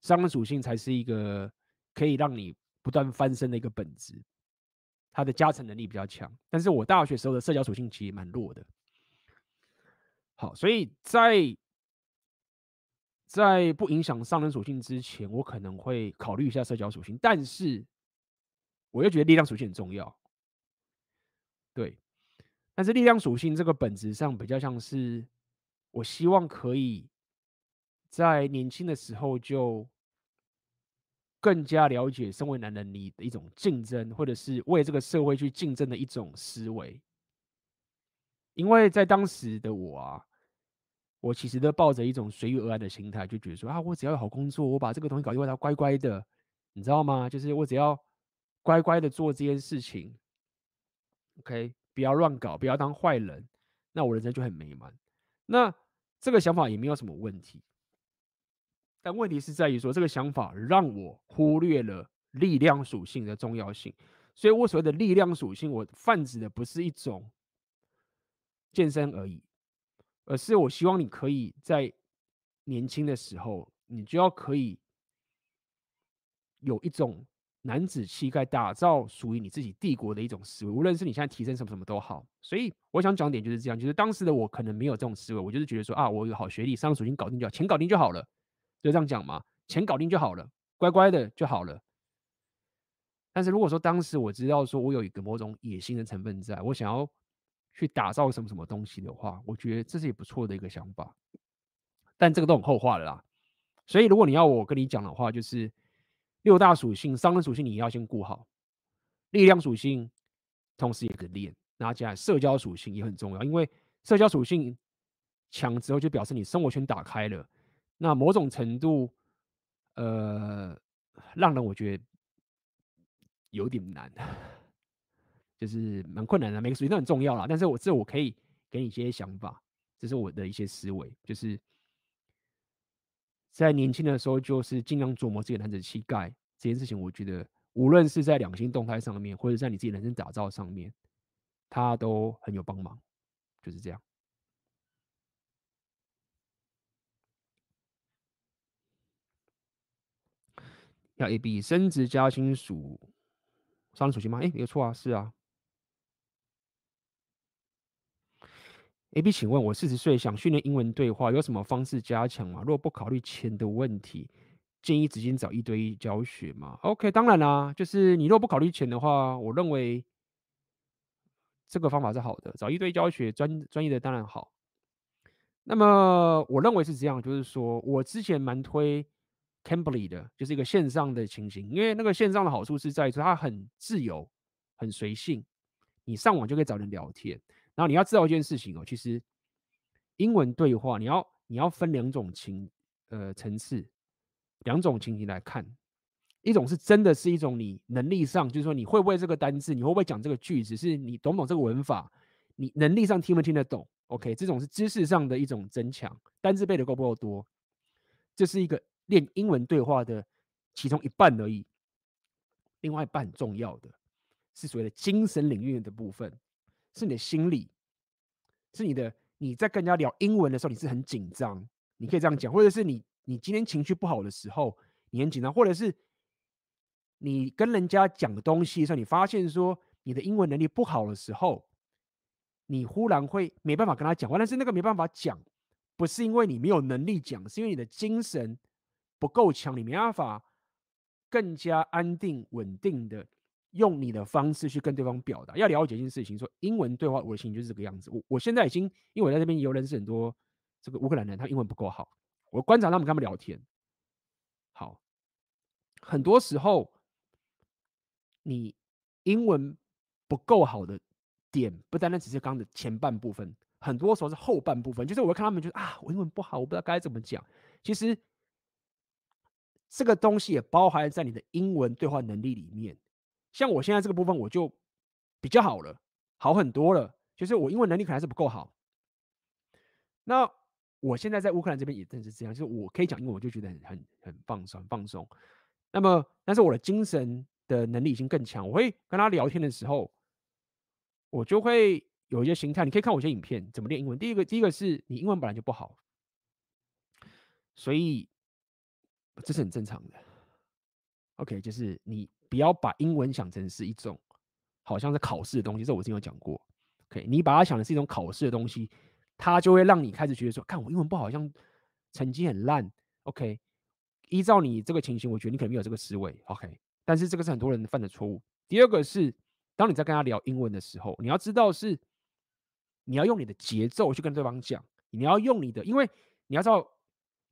商人属性才是一个可以让你不断翻身的一个本质，它的加成能力比较强。但是我大学时候的社交属性其实蛮弱的。好，所以在在不影响商人属性之前，我可能会考虑一下社交属性，但是。我又觉得力量属性很重要，对，但是力量属性这个本质上比较像是，我希望可以在年轻的时候就更加了解身为男人你的一种竞争，或者是为这个社会去竞争的一种思维，因为在当时的我啊，我其实都抱着一种随遇而安的心态，就觉得说啊，我只要有好工作，我把这个东西搞定，我要乖乖的，你知道吗？就是我只要。乖乖的做这件事情，OK，不要乱搞，不要当坏人，那我人生就很美满。那这个想法也没有什么问题，但问题是在于说，这个想法让我忽略了力量属性的重要性。所以我所谓的力量属性，我泛指的不是一种健身而已，而是我希望你可以在年轻的时候，你就要可以有一种男子气概，打造属于你自己帝国的一种思维。无论是你现在提升什么什么都好。所以我想讲点就是这样，就是当时的我可能没有这种思维，我就是觉得说啊，我有好学历，上属性搞定就好，钱搞定就好了，就这样讲嘛，钱搞定就好了，乖乖的就好了。但是如果说当时我知道说我有一个某种野心的成分在，我想要去打造什么什么东西的话，我觉得这是也不错的一个想法。但这个都很后话了啦。所以如果你要我跟你讲的话，就是六大属性，商人属性你要先顾好，力量属性同时也可以练，然后接下来社交属性也很重要，因为社交属性强之后就表示你生活圈打开了，那某种程度，呃，让人我觉得。有点难，就是蛮困难的。每个属性都很重要啦，但是我这我可以给你一些想法，这是我的一些思维，就是在年轻的时候，就是尽量琢磨自己的男子气概这件事情。我觉得无论是在两性动态上面，或者在你自己人生打造上面，它都很有帮忙，就是这样。要 A B 升职加薪属。商人属性吗？哎，没有错啊，是啊。A B，请问我四十岁想训练英文对话，有什么方式加强吗？若不考虑钱的问题，建议直接找一对一教学吗？OK，当然啦，就是你若不考虑钱的话，我认为这个方法是好的，找一对一教学专专业的当然好。那么我认为是这样，就是说我之前蛮推。Cambly 的就是一个线上的情形，因为那个线上的好处是在于说它很自由、很随性，你上网就可以找人聊天。然后你要知道一件事情哦，其实英文对话你要你要分两种情呃层次，两种情形来看，一种是真的是一种你能力上，就是说你会不会这个单字，你会不会讲这个句子，是你懂不懂这个文法，你能力上听不听得懂？OK，这种是知识上的一种增强，单字背的够不够多，这是一个。练英文对话的其中一半而已，另外一半很重要的是所谓的精神领域的部分，是你的心理，是你的你在跟人家聊英文的时候，你是很紧张，你可以这样讲，或者是你你今天情绪不好的时候，你很紧张，或者是你跟人家讲的东西的时候，你发现说你的英文能力不好的时候，你忽然会没办法跟他讲话，但是那个没办法讲，不是因为你没有能力讲，是因为你的精神。不够强，你没办法更加安定稳定的用你的方式去跟对方表达。要了解一件事情，说英文对话，我的心情就是这个样子。我我现在已经，因为我在这边也有认识很多这个乌克兰人，他英文不够好。我观察他们跟他们聊天，好，很多时候你英文不够好的点，不单单只是刚刚的前半部分，很多时候是后半部分。就是我会看他们觉得啊，我英文不好，我不知道该怎么讲。其实。这个东西也包含在你的英文对话能力里面。像我现在这个部分，我就比较好了，好很多了。就是我英文能力可能还是不够好。那我现在在乌克兰这边也正是这样，就是我可以讲英文，我就觉得很很很放松放松。那么，但是我的精神的能力已经更强。我会跟他聊天的时候，我就会有一些心态。你可以看我一些影片，怎么练英文。第一个，第一个是你英文本来就不好，所以。这是很正常的，OK，就是你不要把英文想成是一种好像是考试的东西，这我之前有讲过，OK，你把它想的是一种考试的东西，它就会让你开始觉得说，看我英文不好，好像成绩很烂，OK，依照你这个情形，我觉得你可能没有这个思维，OK，但是这个是很多人犯的错误。第二个是，当你在跟他聊英文的时候，你要知道是你要用你的节奏去跟对方讲，你要用你的，因为你要知道。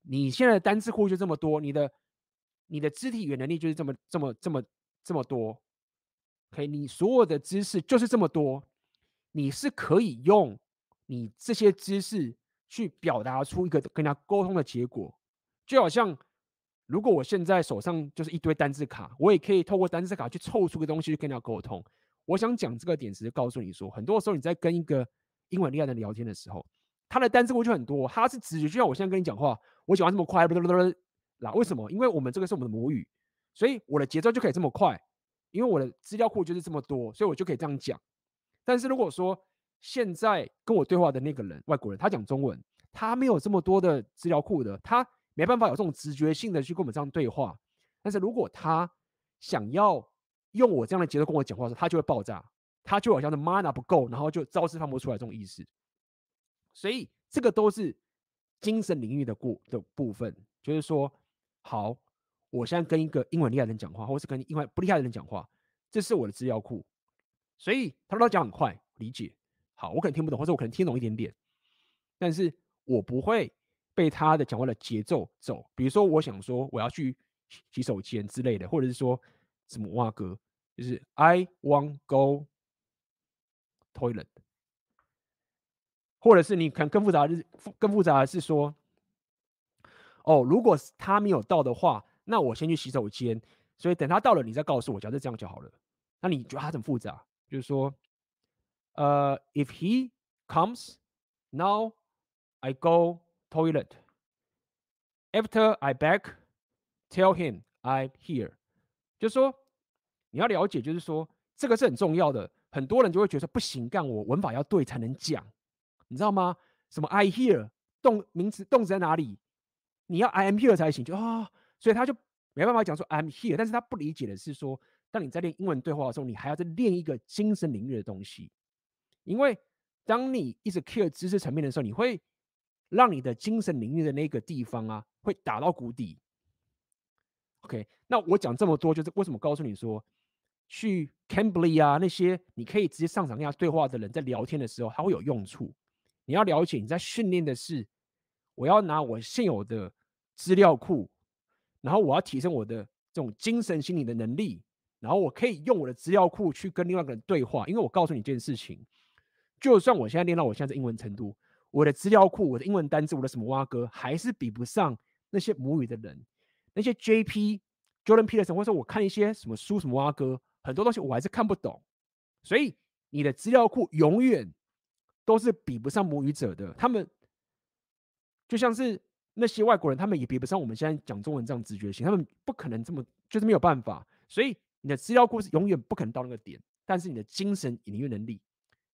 你现在的单字库就这么多，你的你的肢体语言能力就是这么这么这么这么多，OK，你所有的知识就是这么多，你是可以用你这些知识去表达出一个跟他沟通的结果，就好像如果我现在手上就是一堆单字卡，我也可以透过单字卡去凑出个东西去跟他沟通。我想讲这个点，只是告诉你说，很多时候你在跟一个英文厉害的人聊天的时候。他的单字库就很多，他是直觉，就像我现在跟你讲话，我讲话这么快，啦为什么？因为我们这个是我们的母语，所以我的节奏就可以这么快，因为我的资料库就是这么多，所以我就可以这样讲。但是如果说现在跟我对话的那个人，外国人，他讲中文，他没有这么多的资料库的，他没办法有这种直觉性的去跟我们这样对话。但是如果他想要用我这样的节奏跟我讲话的时候，他就会爆炸，他就好像是 mana 不够，然后就招式放不出来这种意思。所以这个都是精神领域的过的部分，就是说，好，我现在跟一个英文厉害的人讲话，或是跟英文不厉害的人讲话，这是我的资料库。所以他都讲很快，理解。好，我可能听不懂，或者我可能听懂一点点，但是我不会被他的讲话的节奏走。比如说，我想说我要去洗手间之类的，或者是说什么哇哥，就是 I want go toilet，或者是你可能更复杂的是更复杂的是说，哦，如果他没有到的话，那我先去洗手间，所以等他到了，你再告诉我，假设这样就好了。那你觉得他很复杂？就是说，呃，if he comes now, I go toilet. After I back, tell him I here. 就是说，你要了解，就是说，这个是很重要的。很多人就会觉得不行，干我文法要对才能讲，你知道吗？什么 I here 动名词动词在哪里？你要 I am here 才行，就啊、所以他就没办法讲说 I'm here。但是他不理解的是说。当你在练英文对话的时候，你还要再练一个精神领域的东西，因为当你一直 care 知识层面的时候，你会让你的精神领域的那个地方啊，会打到谷底。OK，那我讲这么多，就是为什么告诉你说，去 Cambly 啊那些你可以直接上场跟他对话的人，在聊天的时候，他会有用处。你要了解，你在训练的是，我要拿我现有的资料库，然后我要提升我的这种精神心理的能力。然后我可以用我的资料库去跟另外一个人对话，因为我告诉你一件事情，就算我现在练到我现在的英文程度，我的资料库、我的英文单词、我的什么蛙哥，还是比不上那些母语的人，那些 JP、Jordan Peterson，或者我看一些什么书、什么蛙哥，很多东西我还是看不懂。所以你的资料库永远都是比不上母语者的，他们就像是那些外国人，他们也比不上我们现在讲中文这样直觉性，他们不可能这么，就是没有办法。所以你的资料库是永远不可能到那个点，但是你的精神引力能力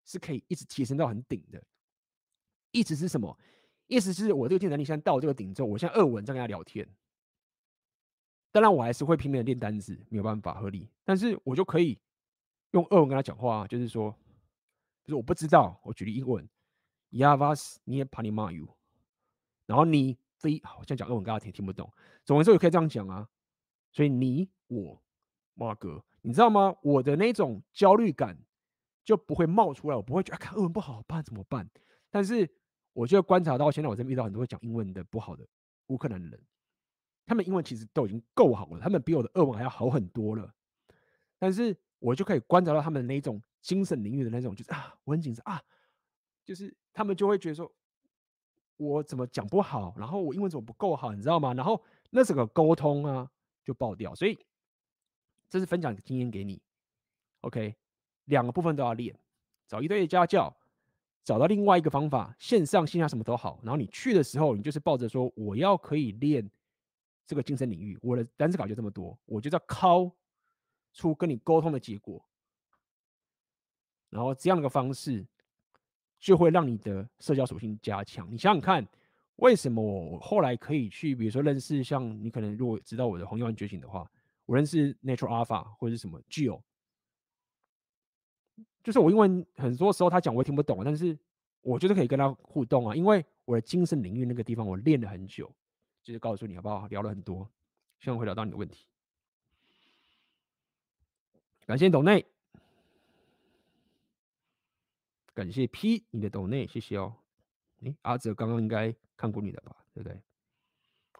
是可以一直提升到很顶的。意思是什么？意思是我这个技能力现在到这个顶之后，我像二文这样跟他聊天。当然，我还是会拼命的练单词，没有办法合理，但是我就可以用二文跟他讲话，就是说，就是我不知道，我举例英文，Yavas ni panimayu。然后你这一好像讲俄文，大家听听不懂，总而言之，我可以这样讲啊，所以你我。马哥，你知道吗？我的那种焦虑感就不会冒出来，我不会觉得看俄文不好办怎么办？但是我就观察到，现在我这边遇到很多会讲英文的不好的乌克兰人，他们英文其实都已经够好了，他们比我的俄文还要好很多了。但是我就可以观察到他们那种精神领域的那种，就是啊，我很紧张啊，就是他们就会觉得说，我怎么讲不好，然后我英文怎么不够好，你知道吗？然后那整个沟通啊就爆掉，所以。这是分享经验给你，OK，两个部分都要练，找一对家教，找到另外一个方法，线上线下什么都好。然后你去的时候，你就是抱着说我要可以练这个精神领域，我的单词稿就这么多，我就要拷出跟你沟通的结果。然后这样的方式就会让你的社交属性加强。你想想看，为什么我后来可以去，比如说认识像你可能如果知道我的红药丸觉醒的话。我认识 Natural Alpha 或者是什么 Geo，就是我因为很多时候他讲我也听不懂，但是我就是可以跟他互动啊，因为我的精神领域那个地方我练了很久，就是告诉你好不好？聊了很多，希望回答到你的问题。感谢董内，感谢 P 你的抖内，谢谢哦。诶，阿哲刚刚应该看过你的吧？对不对？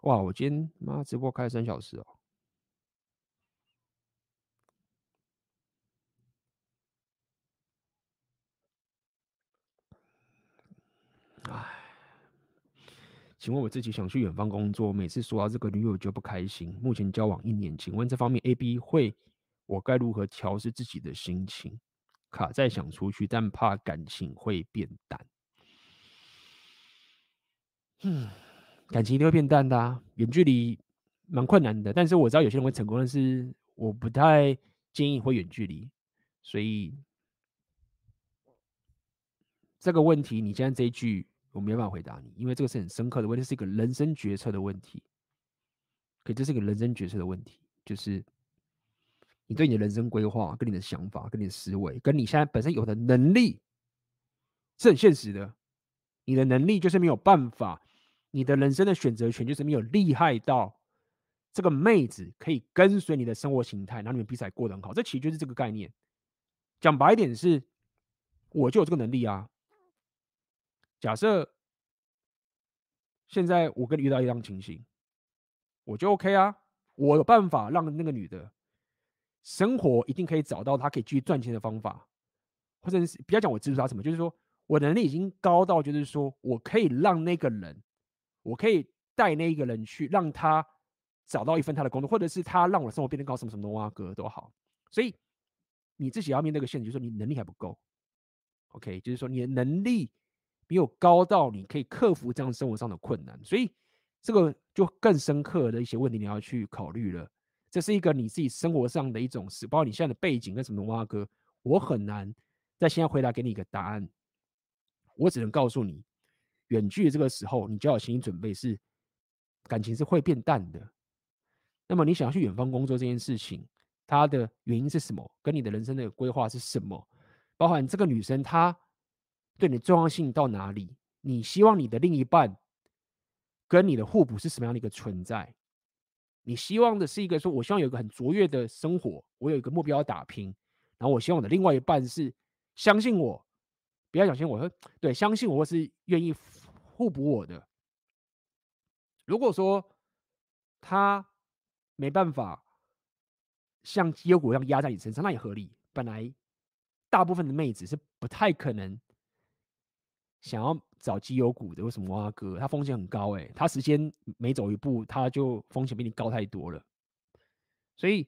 哇，我今天妈直播开了三小时哦。哎，请问我自己想去远方工作，每次说到这个女友就不开心。目前交往一年，请问这方面 A B 会，我该如何调试自己的心情？卡再想出去，但怕感情会变淡。嗯，感情一定会变淡的啊，远距离蛮困难的，但是我知道有些人会成功，但是我不太建议会远距离，所以这个问题，你现在这一句。我没办法回答你，因为这个是很深刻的问题，是一个人生决策的问题。可这是一个人生决策的问题，就是你对你的人生规划、跟你的想法、跟你的思维、跟你现在本身有的能力，是很现实的。你的能力就是没有办法，你的人生的选择权就是没有厉害到这个妹子可以跟随你的生活形态，然后你们彼此还过得很好。这其实就是这个概念。讲白一点是，我就有这个能力啊。假设现在我跟你遇到一样情形，我就 OK 啊，我有办法让那个女的生活一定可以找到他可以继续赚钱的方法，或者是不要讲我支持他什么，就是说我能力已经高到，就是说我可以让那个人，我可以带那一个人去让他找到一份他的工作，或者是他让我的生活变得高，什么什么东啊哥都好，所以。你自己要面对个现实，就是说你能力还不够，OK，就是说你的能力没有高到你可以克服这样生活上的困难，所以这个就更深刻的一些问题你要去考虑了。这是一个你自己生活上的一种事，包括你现在的背景跟什么挖哥，我很难在现在回答给你一个答案。我只能告诉你，远距的这个时候，你就要有心理准备，是感情是会变淡的。那么你想要去远方工作这件事情。它的原因是什么？跟你的人生的规划是什么？包含这个女生她对你的重要性到哪里？你希望你的另一半跟你的互补是什么样的一个存在？你希望的是一个说，我希望有一个很卓越的生活，我有一个目标要打拼，然后我希望我的另外一半是相信我，不要相信我对，相信我或是愿意互补我的。如果说他没办法。像绩优股一样压在你身上，那也合理。本来大部分的妹子是不太可能想要找绩优股的。为什么挖哥？他风险很高哎，他时间每走一步，他就风险比你高太多了。所以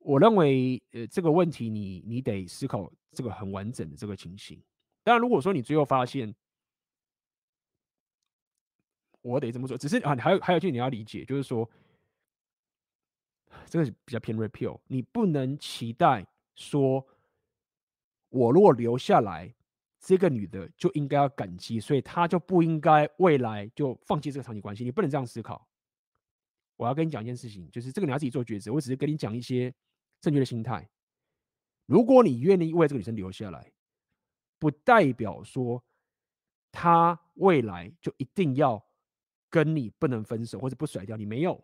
我认为，呃，这个问题你你得思考这个很完整的这个情形。当然，如果说你最后发现，我得这么做，只是啊，还有还有一句你要理解，就是说。这个比较偏 repeal，你不能期待说，我如果留下来，这个女的就应该要感激，所以她就不应该未来就放弃这个长期关系。你不能这样思考。我要跟你讲一件事情，就是这个你要自己做抉择。我只是跟你讲一些正确的心态。如果你愿意为这个女生留下来，不代表说她未来就一定要跟你不能分手或者不甩掉。你没有。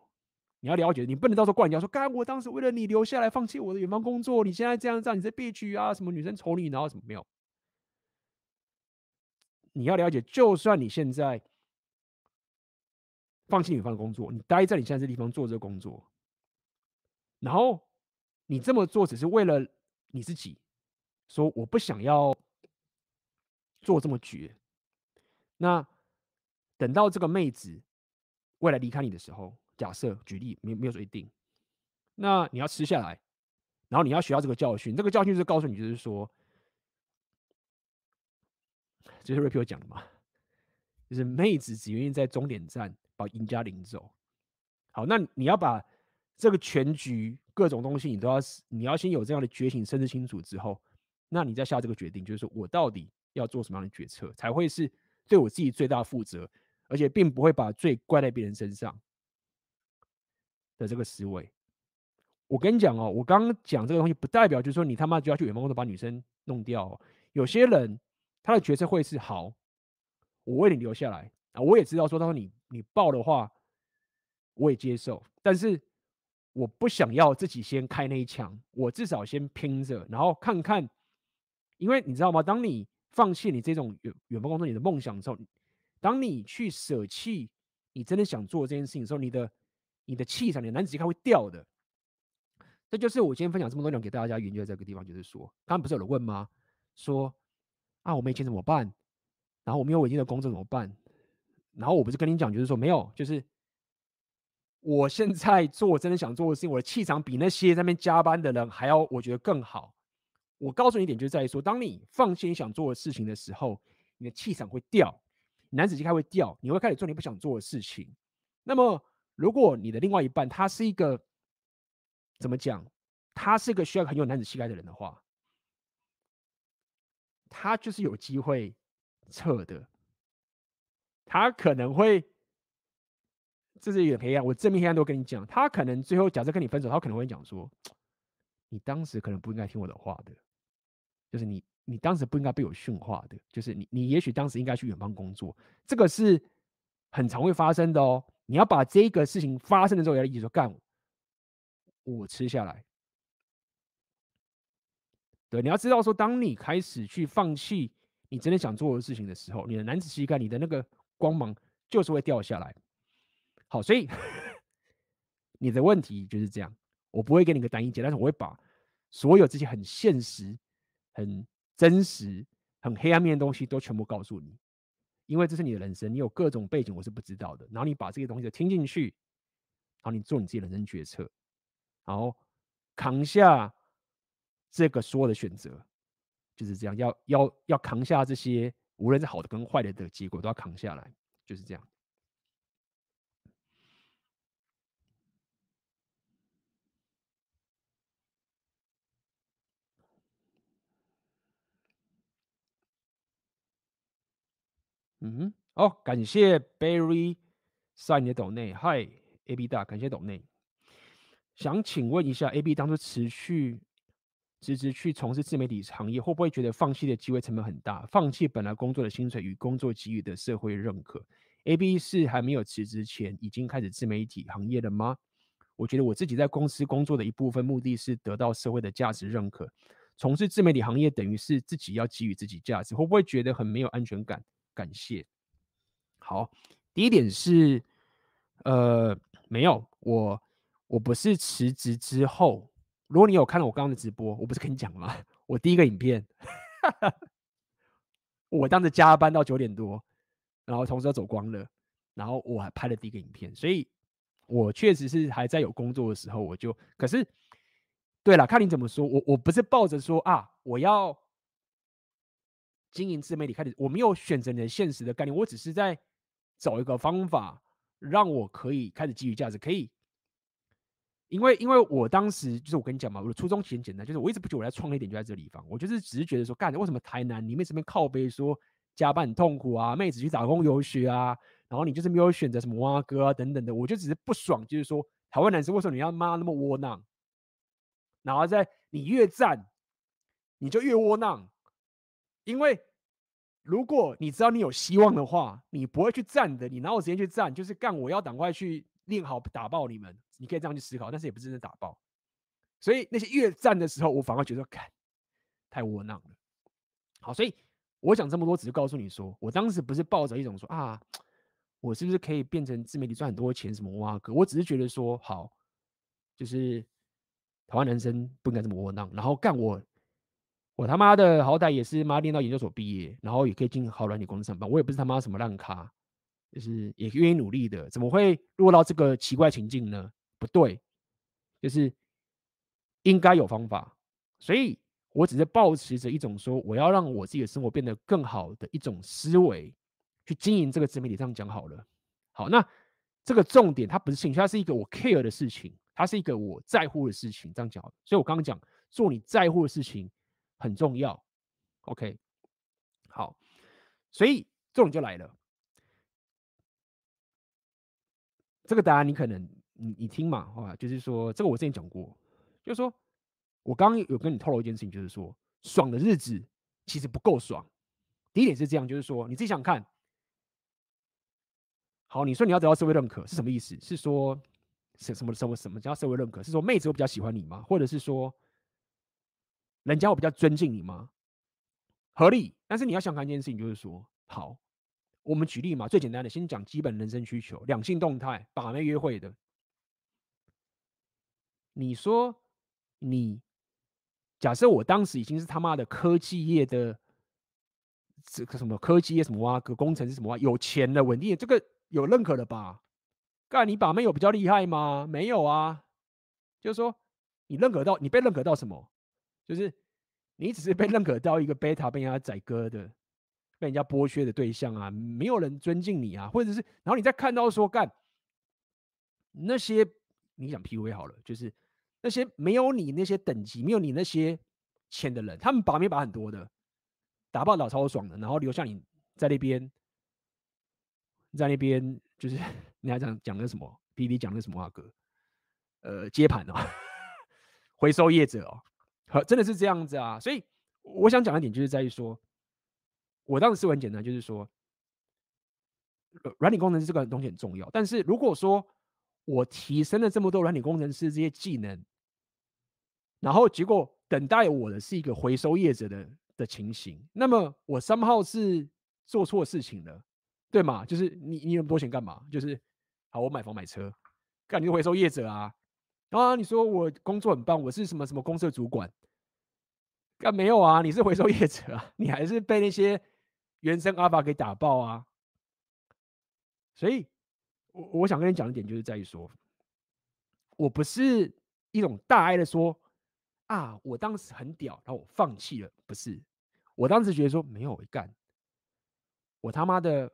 你要了解，你不能到时候怪人家说，干我当时为了你留下来放弃我的远方工作，你现在这样这样，你在憋屈啊？什么女生瞅你，然后什么没有？你要了解，就算你现在放弃远方的工作，你待在你现在这地方做这个工作，然后你这么做只是为了你自己，说我不想要做这么绝。那等到这个妹子未来离开你的时候。假设举例，没没有说一定，那你要吃下来，然后你要学到这个教训。这个教训是告诉你，就是说，就是 Rapio 讲的嘛，就是妹子只愿意在终点站把赢家领走。好，那你要把这个全局各种东西，你都要，你要先有这样的觉醒，甚至清楚之后，那你再下这个决定，就是说我到底要做什么样的决策，才会是对我自己最大负责，而且并不会把罪怪在别人身上。的这个思维，我跟你讲哦，我刚刚讲这个东西，不代表就是说你他妈就要去远方工作把女生弄掉。有些人他的决策会是好，我为你留下来啊，我也知道说，他说你你报的话，我也接受，但是我不想要自己先开那一枪，我至少先拼着，然后看看，因为你知道吗？当你放弃你这种远远方工作你的梦想的时候，当你去舍弃你真的想做这件事情的时候，你的。你的气场，你的男子气概会掉的。这就是我今天分享这么多内容给大家研究的这个地方，就是说，刚刚不是有人问吗？说啊，我没钱怎么办？然后我没有稳定的工作怎么办？然后我不是跟你讲，就是说没有，就是我现在做我真的想做的事情，我的气场比那些在那边加班的人还要，我觉得更好。我告诉你一点，就在于说，当你放弃你想做的事情的时候，你的气场会掉，男子气概会掉，你会开始做你不想做的事情。那么。如果你的另外一半他是一个怎么讲？他是一个需要很有男子气概的人的话，他就是有机会撤的。他可能会，这是一个黑暗，我正面黑暗都跟你讲，他可能最后假设跟你分手，他可能会讲说，你当时可能不应该听我的话的，就是你你当时不应该被我训话的，就是你你也许当时应该去远方工作，这个是很常会发生的哦。你要把这个事情发生的时候，要一直说干，我吃下来。对，你要知道说，当你开始去放弃你真的想做的事情的时候，你的男子气概、你的那个光芒就是会掉下来。好，所以你的问题就是这样。我不会给你个单一解，但是我会把所有这些很现实、很真实、很黑暗面的东西都全部告诉你，因为这是你的人生，你有各种背景我是不知道的。然后你把这些东西都听进去，然后你做你自己的人生决策，然后扛下。这个所有的选择就是这样，要要要扛下这些，无论是好的跟坏的的结果，都要扛下来，就是这样。嗯，哦，感谢 Barry 晒你的抖内，Hi，AB 大，感谢抖内。想请问一下，AB 当初辞去。辞职去从事自媒体行业，会不会觉得放弃的机会成本很大？放弃本来工作的薪水与工作给予的社会认可。AB 是还没有辞职前已经开始自媒体行业了吗？我觉得我自己在公司工作的一部分目的是得到社会的价值认可。从事自媒体行业等于是自己要给予自己价值，会不会觉得很没有安全感？感谢。好，第一点是，呃，没有，我我不是辞职之后。如果你有看到我刚刚的直播，我不是跟你讲吗？我第一个影片，我当时加班到九点多，然后同事走光了，然后我还拍了第一个影片，所以我确实是还在有工作的时候，我就可是，对了，看你怎么说，我我不是抱着说啊，我要经营自媒体开始，我没有选择你的现实的概念，我只是在找一个方法，让我可以开始给予价值，可以。因为，因为我当时就是我跟你讲嘛，我的初衷其实很简单，就是我一直不觉得我在创业点就在这地方，我就是只是觉得说，干，为什么台南你们这边靠背说加班很痛苦啊，妹子去打工游学啊，然后你就是没有选择什么挖哥啊等等的，我就只是不爽，就是说台湾男生为什么你要妈那么窝囊，然后在你越赞，你就越窝囊，因为如果你知道你有希望的话，你不会去赞的，你哪有时间去赞？就是干，我要赶快去练好打爆你们。你可以这样去思考，但是也不是真的打爆。所以那些越战的时候，我反而觉得，看太窝囊了。好，所以我讲这么多，只是告诉你说，我当时不是抱着一种说啊，我是不是可以变成自媒体赚很多钱什么哇哥？我只是觉得说，好，就是台湾男生不应该这么窝囊。然后干我，我他妈的好歹也是妈练到研究所毕业，然后也可以进好软体公司上班。我也不是他妈什么烂咖，就是也愿意努力的，怎么会落到这个奇怪情境呢？不对，就是应该有方法，所以我只是抱持着一种说，我要让我自己的生活变得更好的一种思维去经营这个自媒体。这样讲好了，好，那这个重点它不是兴趣，它是一个我 care 的事情，它是一个我在乎的事情。这样讲，所以我刚刚讲做你在乎的事情很重要。OK，好，所以重点就来了，这个答案你可能。你你听嘛，好吧，就是说这个我之前讲过，就是说我刚刚有跟你透露一件事情，就是说爽的日子其实不够爽。第一点是这样，就是说你自己想看，好，你说你要得到社会认可是什么意思？是说什什么什么什么叫社会认可？是说妹子会比较喜欢你吗？或者是说人家会比较尊敬你吗？合理，但是你要想看一件事情，就是说好，我们举例嘛，最简单的，先讲基本人生需求，两性动态，把妹约会的。你说，你假设我当时已经是他妈的科技业的这个什么科技业什么哇，个工程师什么哇，有钱的稳定，这个有认可的吧？干你把妹有比较厉害吗？没有啊，就是说你认可到你被认可到什么？就是你只是被认可到一个贝塔被人家宰割的，被人家剥削的对象啊，没有人尊敬你啊，或者是然后你再看到说干那些你讲 PUA 好了，就是。那些没有你那些等级，没有你那些钱的人，他们把没把很多的，打爆打超爽的，然后留下你在那边，在那边就是你还讲讲那什么 PPT 讲那什么话哥，呃，接盘哦，回收业者哦，好真的是这样子啊。所以我想讲的点就是在于说，我当时思维很简单，就是说，软体工程师这个东西很重要。但是如果说我提升了这么多软体工程师这些技能，然后结果等待我的是一个回收业者的的情形，那么我 somehow 是做错事情了。对吗？就是你，你有那么多钱干嘛？就是好，我买房买车，干你是回收业者啊？啊，你说我工作很棒，我是什么什么公司的主管？干没有啊？你是回收业者啊？你还是被那些原生阿法给打爆啊？所以，我我想跟你讲一点，就是在于说，我不是一种大爱的说啊，我当时很屌，然后我放弃了，不是，我当时觉得说没有我干，我他妈的。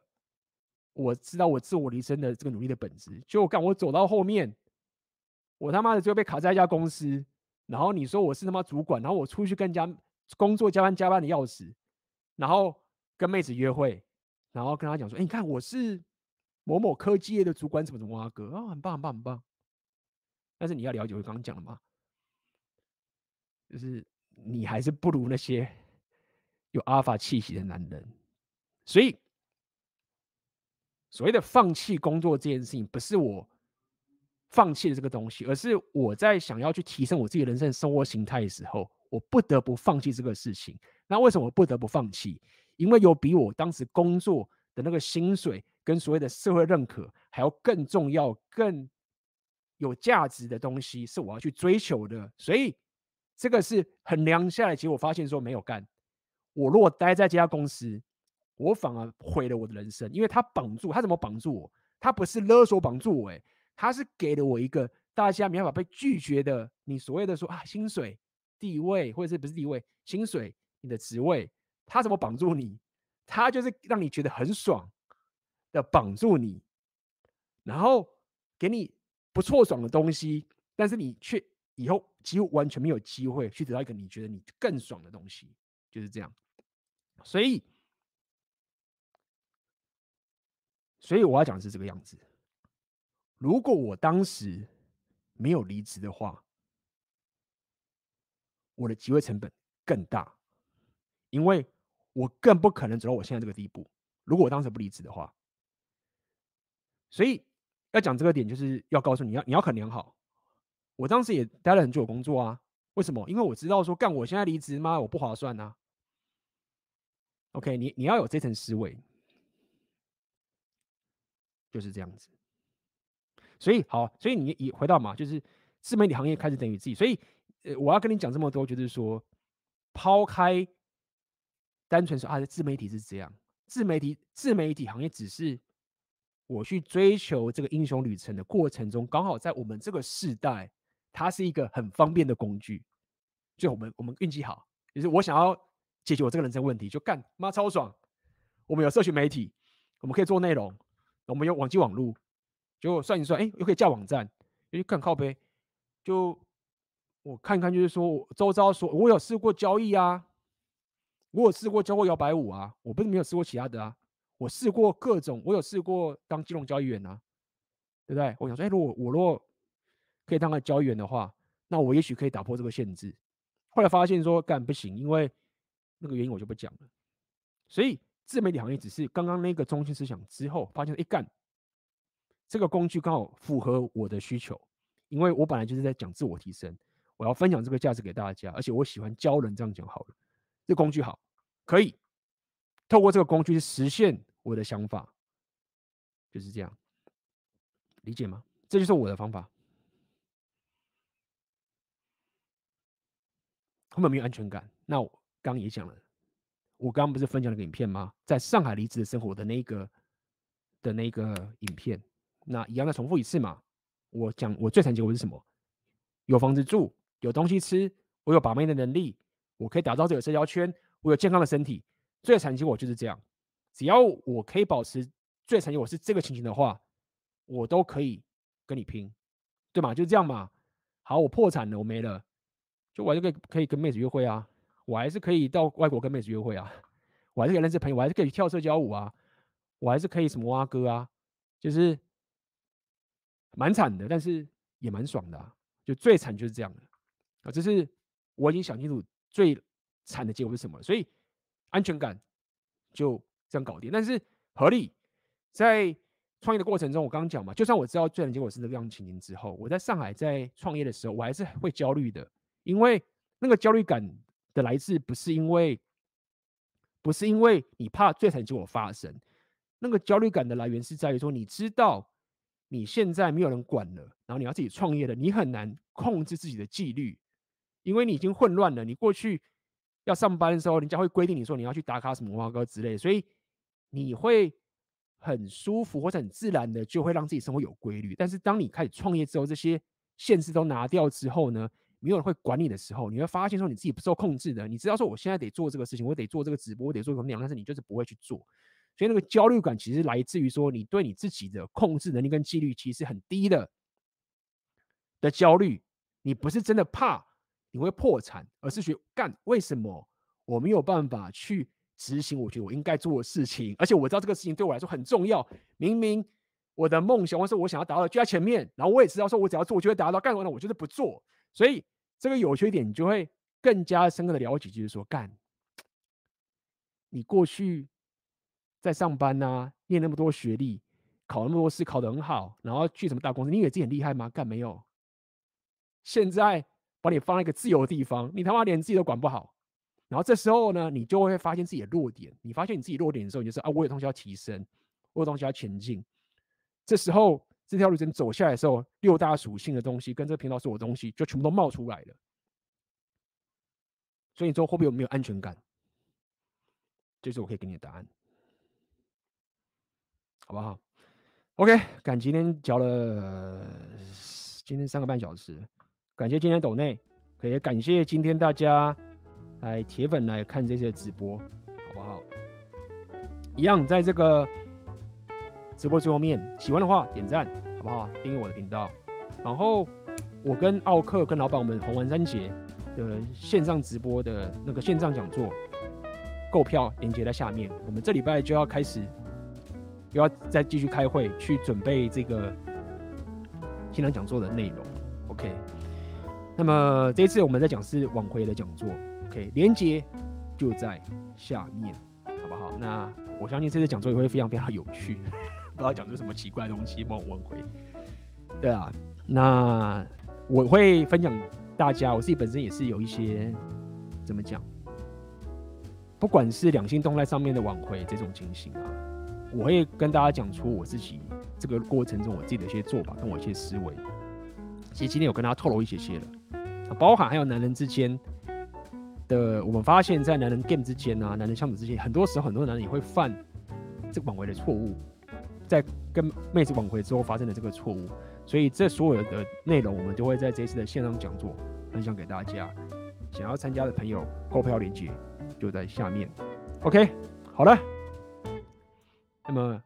我知道我自我离身的这个努力的本质，就干我走到后面，我他妈的就被卡在一家公司，然后你说我是他妈主管，然后我出去跟人家工作加班加班的要死，然后跟妹子约会，然后跟他讲说，哎，你看我是某某科技业的主管，怎么怎么啊哥啊，很棒很棒很棒。但是你要了解我刚刚讲的嘛，就是你还是不如那些有阿尔法气息的男人，所以。所谓的放弃工作这件事情，不是我放弃了这个东西，而是我在想要去提升我自己人生生活形态的时候，我不得不放弃这个事情。那为什么我不得不放弃？因为有比我当时工作的那个薪水跟所谓的社会认可还要更重要、更有价值的东西是我要去追求的。所以这个是衡量下来，结果发现说没有干。我如果待在这家公司。我反而毁了我的人生，因为他绑住他怎么绑住我？他不是勒索绑住我，诶，他是给了我一个大家没办法被拒绝的，你所谓的说啊薪水、地位，或者是不是地位、薪水、你的职位，他怎么绑住你？他就是让你觉得很爽的绑住你，然后给你不错爽的东西，但是你却以后几乎完全没有机会去得到一个你觉得你更爽的东西，就是这样，所以。所以我要讲的是这个样子。如果我当时没有离职的话，我的机会成本更大，因为我更不可能走到我现在这个地步。如果我当时不离职的话，所以要讲这个点，就是要告诉你要你要衡量好。我当时也待了很久工作啊，为什么？因为我知道说干我现在离职吗？我不划算啊。OK，你你要有这层思维。就是这样子，所以好，所以你你回到嘛，就是自媒体行业开始等于自己，所以呃，我要跟你讲这么多，就是说，抛开单纯说啊，自媒体是这样，自媒体自媒体行业只是我去追求这个英雄旅程的过程中，刚好在我们这个世代，它是一个很方便的工具，所以我们我们运气好，就是我想要解决我这个人生问题，就干妈超爽，我们有社群媒体，我们可以做内容。我们有网际网路，就算一算，哎，又可以架网站，又去看靠背，就我看看，就是说我周遭说，我有试过交易啊，我有试过交过摇摆舞啊，我不是没有试过其他的啊，我试过各种，我有试过当金融交易员啊，对不对？我想说，哎，如果我如果可以当个交易员的话，那我也许可以打破这个限制。后来发现说，干不行，因为那个原因我就不讲了，所以。自媒体行业只是刚刚那个中心思想之后，发现一干这个工具刚好符合我的需求，因为我本来就是在讲自我提升，我要分享这个价值给大家，而且我喜欢教人，这样讲好了，这工具好，可以透过这个工具去实现我的想法，就是这样，理解吗？这就是我的方法。根本没有安全感，那我刚刚也讲了。我刚刚不是分享了个影片吗？在上海离职的生活的那个的那个影片，那一样再重复一次嘛。我讲我最惨结果是什么？有房子住，有东西吃，我有把妹的能力，我可以打造这个社交圈，我有健康的身体。最惨结果就是这样。只要我可以保持最惨结果是这个情形的话，我都可以跟你拼，对吗？就这样嘛。好，我破产了，我没了，就我就可以可以跟妹子约会啊。我还是可以到外国跟妹子约会啊，我还是可以认识朋友，我还是可以跳社交舞啊，我还是可以什么挖哥啊，就是蛮惨的，但是也蛮爽的。就最惨就是这样的啊，这是我已经想清楚最惨的结果是什么，所以安全感就这样搞定。但是合理在创业的过程中，我刚刚讲嘛，就算我知道最惨结果是这个样情形之后，我在上海在创业的时候，我还是会焦虑的，因为那个焦虑感的来自不是因为不是因为你怕最惨结果发生，那个焦虑感的来源是在于说你知道。你现在没有人管了，然后你要自己创业了，你很难控制自己的纪律，因为你已经混乱了。你过去要上班的时候，人家会规定你说你要去打卡什么文化歌之类，所以你会很舒服或者很自然的就会让自己生活有规律。但是当你开始创业之后，这些限制都拿掉之后呢，没有人会管你的时候，你会发现说你自己不受控制的。你知道说我现在得做这个事情，我得做这个直播，我得做什么样，但是你就是不会去做。所以那个焦虑感其实来自于说，你对你自己的控制能力跟纪律其实很低的的焦虑。你不是真的怕你会破产，而是觉得干，为什么我没有办法去执行我觉得我应该做的事情？而且我知道这个事情对我来说很重要。明明我的梦想或是我想要达到就在前面，然后我也知道说我只要做，我就会达到。干完了，我就是不做。所以这个有缺点，你就会更加深刻的了解，就是说干，你过去。在上班呐、啊，念那么多学历，考那么多试，考得很好，然后去什么大公司？你以为自己很厉害吗？干没有。现在把你放在一个自由的地方，你他妈连自己都管不好。然后这时候呢，你就会发现自己的弱点。你发现你自己弱点的时候，你就说啊，我有东西要提升，我有东西要前进。这时候这条路真走下来的时候，六大属性的东西跟这个频道所有东西就全部都冒出来了。所以你说会不会有没有安全感？这是我可以给你的答案。好不好？OK，感今天讲了今天三个半小时，感谢今天抖内，也感谢今天大家来铁粉来看这些直播，好不好？一样在这个直播最后面，喜欢的话点赞，好不好？订阅我的频道，然后我跟奥克跟老板我们红丸三杰的线上直播的那个线上讲座，购票链接在下面，我们这礼拜就要开始。又要再继续开会去准备这个现场讲座的内容，OK。那么这一次我们在讲是挽回的讲座，OK，连接就在下面，好不好？那我相信这次讲座也会非常非常有趣，不知道讲出什么奇怪的东西，帮我挽回。对啊，那我会分享大家，我自己本身也是有一些怎么讲，不管是两性动态上面的挽回这种情形啊。我会跟大家讲出我自己这个过程中我自己的一些做法跟我一些思维。其实今天有跟大家透露一些些了，包含还有男人之间的，我们发现，在男人 game 之间啊，男人相处之间，很多时候很多男人也会犯这个挽回的错误，在跟妹子挽回之后发生的这个错误。所以这所有的内容，我们都会在这一次的线上讲座分享给大家。想要参加的朋友，购票链接就在下面。OK，好了。那么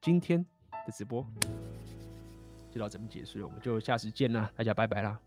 今天的直播就到这边结束了，我们就下次见啦，大家拜拜啦。